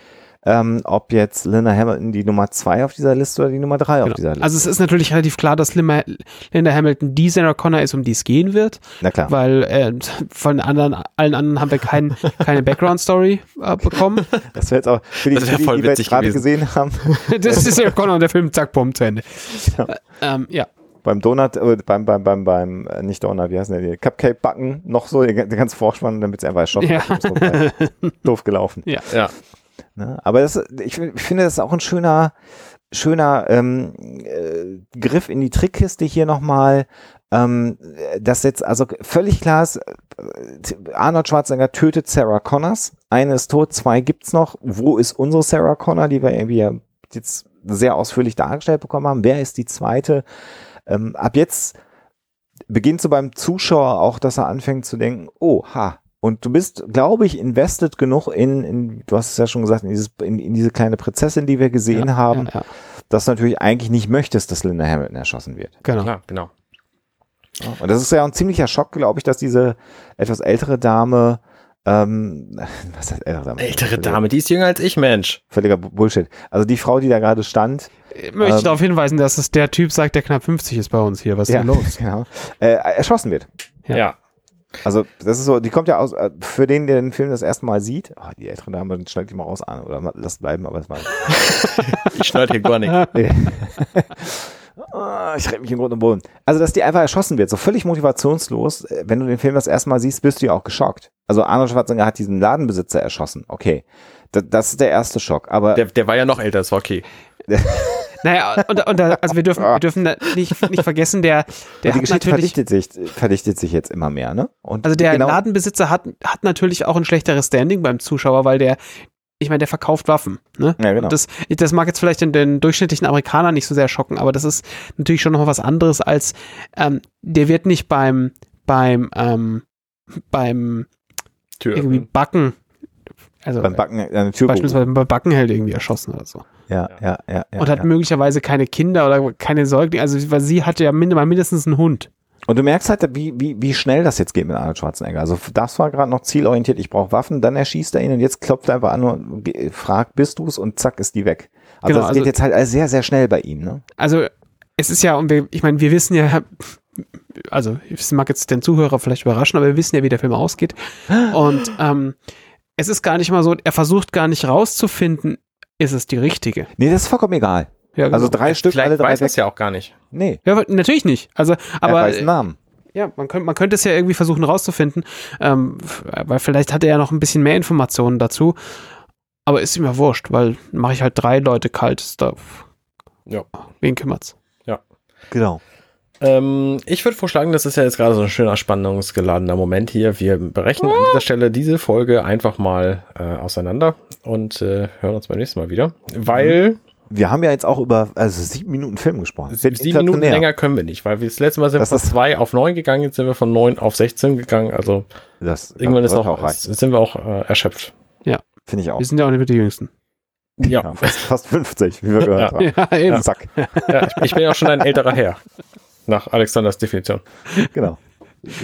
ähm, ob jetzt Linda Hamilton die Nummer zwei auf dieser Liste oder die Nummer drei auf Genau. dieser Liste. Also es ist natürlich relativ klar, dass Linda, Linda Hamilton die Sarah Connor ist, um die es gehen wird, Na klar. weil äh, von anderen, allen anderen haben wir kein, [laughs] keine Background-Story äh, bekommen. Das wäre jetzt auch für die, Das für die, voll die wir jetzt gerade gesehen haben. [laughs] Das ist Sarah Connor und der Film, zack, bumm, zu Ende. Genau. Äh, ähm, ja, beim Donut, äh, beim, beim, beim, beim, äh, nicht Donut, wie heißt denn der, die Cupcake backen, noch so, der ganze Vorspann, damit es einfach Stoff Ja. [laughs] Doof gelaufen. ja. Ja. Ne? Aber das, ich, ich finde, das ist auch ein schöner, schöner ähm, äh, Griff in die Trickkiste hier nochmal. Ähm, dass jetzt also völlig klar ist, äh, Arnold Schwarzenegger tötet Sarah Connors. Eine ist tot, zwei gibt's noch. Wo ist unsere Sarah Connor, die wir irgendwie jetzt sehr ausführlich dargestellt bekommen haben? Wer ist die zweite? Ähm, ab jetzt beginnt so beim Zuschauer auch, dass er anfängt zu denken, oh, ha. Und du bist, glaube ich, invested genug in, in, du hast es ja schon gesagt, in, dieses, in, in diese kleine Prinzessin, die wir gesehen Ja, haben, ja, ja. dass du natürlich eigentlich nicht möchtest, dass Linda Hamilton erschossen wird. Genau. Klar, genau. Und das ist ja ein ziemlicher Schock, glaube ich, dass diese etwas ältere Dame, ähm, [laughs] was heißt ältere Dame? Ältere Dame, die ist jünger als ich, Mensch. Völliger Bu- Bullshit. Also die Frau, die da gerade stand, Ich möchte Ähm, darauf hinweisen, dass es der Typ sagt, der knapp 50 ist bei uns hier. Was ist ja, denn los? [laughs] genau, äh, erschossen wird. Ja. Ja. Also das ist so, die kommt ja aus, äh, für den, der den Film das erste Mal sieht, oh, die ältere Dame, dann schneid die mal raus an oder mal- lass bleiben, aber das war [laughs] Ich schneide hier gar nicht. [laughs] Ah, ich rede mich im Grund und Boden. Also, dass die einfach erschossen wird, so völlig motivationslos. Äh, Wenn du den Film das erste Mal siehst, bist du ja auch geschockt. Also Arnold Schwarzenegger hat diesen Ladenbesitzer erschossen. Okay. Das, das ist der erste Schock. Aber Der, der war ja noch älter, das war okay. [laughs] Naja, und, und da, also wir dürfen, wir dürfen nicht, nicht vergessen, der, der die Geschichte natürlich, verdichtet sich, verdichtet sich jetzt immer mehr, ne? Und also der genau, Ladenbesitzer hat, hat natürlich auch ein schlechteres Standing beim Zuschauer, weil der, ich meine, der verkauft Waffen. Ne? Ja, genau. Das, das mag jetzt vielleicht den, den durchschnittlichen Amerikaner nicht so sehr schocken, aber das ist natürlich schon noch was anderes als, ähm, der wird nicht beim, beim, ähm, beim Tür. irgendwie Backen, also beim Backen eine Tür beispielsweise beim Backenheld irgendwie erschossen oder so. Ja, ja, ja. ja und hat ja. möglicherweise keine Kinder oder keine Säuglinge, also weil sie hatte ja mindestens einen Hund. Und du merkst halt, wie, wie, wie schnell das jetzt geht mit Arnold Schwarzenegger. Also das war gerade noch zielorientiert, ich brauche Waffen, dann erschießt er ihn und jetzt klopft er einfach an und fragt, bist du's und zack ist die weg. Also Genau, das also- geht jetzt halt sehr, sehr schnell bei ihm, ne? Also es ist ja, und wir, ich meine, wir wissen ja, [laughs] also es mag jetzt den Zuhörer vielleicht überraschen, aber wir wissen ja, wie der Film ausgeht. [gasps] Und ähm, es ist gar nicht mal so, er versucht gar nicht rauszufinden, ist es die richtige. Nee, das ist vollkommen egal. Ja, Also genau. drei Stück, Vielleicht alle drei weiß er es ja auch gar nicht. Nee, ja, natürlich nicht. Also, er aber weiß einen Namen. ja, man könnte, man könnte es ja irgendwie versuchen rauszufinden, ähm, weil vielleicht hat er ja noch ein bisschen mehr Informationen dazu. Aber ist ihm ja wurscht, weil mache ich halt drei Leute kalt. Ist da, Ja. Wen kümmert's? Genau. Ähm, ich würde vorschlagen, das ist ja jetzt gerade so ein schöner, spannungsgeladener Moment hier. Wir berechnen an dieser Stelle diese Folge einfach mal äh, auseinander und äh, hören uns beim nächsten Mal wieder. Weil Wir haben ja jetzt auch über also sieben Minuten Film gesprochen. Wird sieben Minuten länger können wir nicht, weil wir das letzte Mal sind wir Das von ist- zwei auf neun gegangen, jetzt sind wir von neun auf 16 gegangen. Also Das irgendwann ist sollte auch, auch reichen. sind wir auch äh, erschöpft. Finde ich auch. Wir sind ja auch nicht mehr die Jüngsten. Ja, Ja, fast, fast 50, wie wir gehört haben. [laughs] Ja, eben. Zack. ja ich, ich bin ja auch schon ein älterer Herr. Nach Alexanders Definition. Genau.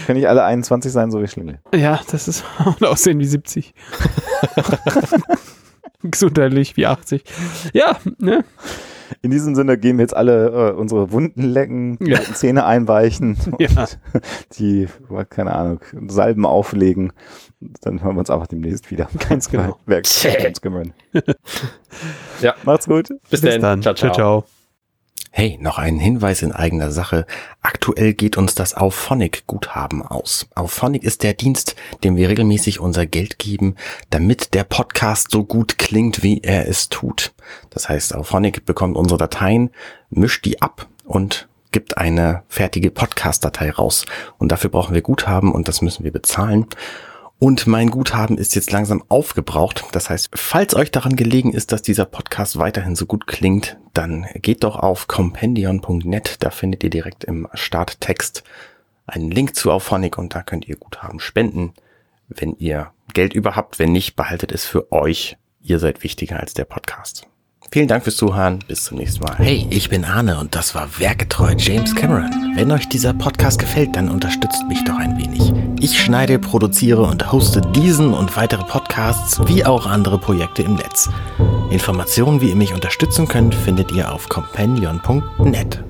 Können nicht alle 21 sein, so wie Schlingel. Ja, das ist [laughs] und aussehen wie 70. [laughs] Gesundheitlich wie 80. Ja, ne? In diesem Sinne gehen wir jetzt alle äh, unsere Wunden lecken, Ja. Zähne einweichen [laughs] Ja. und die, keine Ahnung, Salben auflegen. Dann hören wir uns einfach demnächst wieder. Ganz genau. Werk kümmern. Ja. Macht's gut. Bis, dann. Ciao, ciao. Hey, noch ein Hinweis in eigener Sache. Aktuell geht uns das Auphonic-Guthaben aus. Auphonic ist der Dienst, dem wir regelmäßig unser Geld geben, damit der Podcast so gut klingt, wie er es tut. Das heißt, Auphonic bekommt unsere Dateien, mischt die ab und gibt eine fertige Podcast-Datei raus. Und dafür brauchen wir Guthaben und das müssen wir bezahlen. Und mein Guthaben ist jetzt langsam aufgebraucht. Das heißt, falls euch daran gelegen ist, dass dieser Podcast weiterhin so gut klingt, dann geht doch auf compendion.net. Da findet ihr direkt im Starttext einen Link zu Auphonic und da könnt ihr Guthaben spenden, wenn ihr Geld über habt. Wenn nicht, behaltet es für euch. Ihr seid wichtiger als der Podcast. Vielen Dank fürs Zuhören. Bis zum nächsten Mal. Hey, ich bin Arne und das war Werketreu James Cameron. Wenn euch dieser Podcast gefällt, dann unterstützt mich doch ein wenig. Ich schneide, produziere und hoste diesen und weitere Podcasts wie auch andere Projekte im Netz. Informationen, wie ihr mich unterstützen könnt, findet ihr auf companion.net.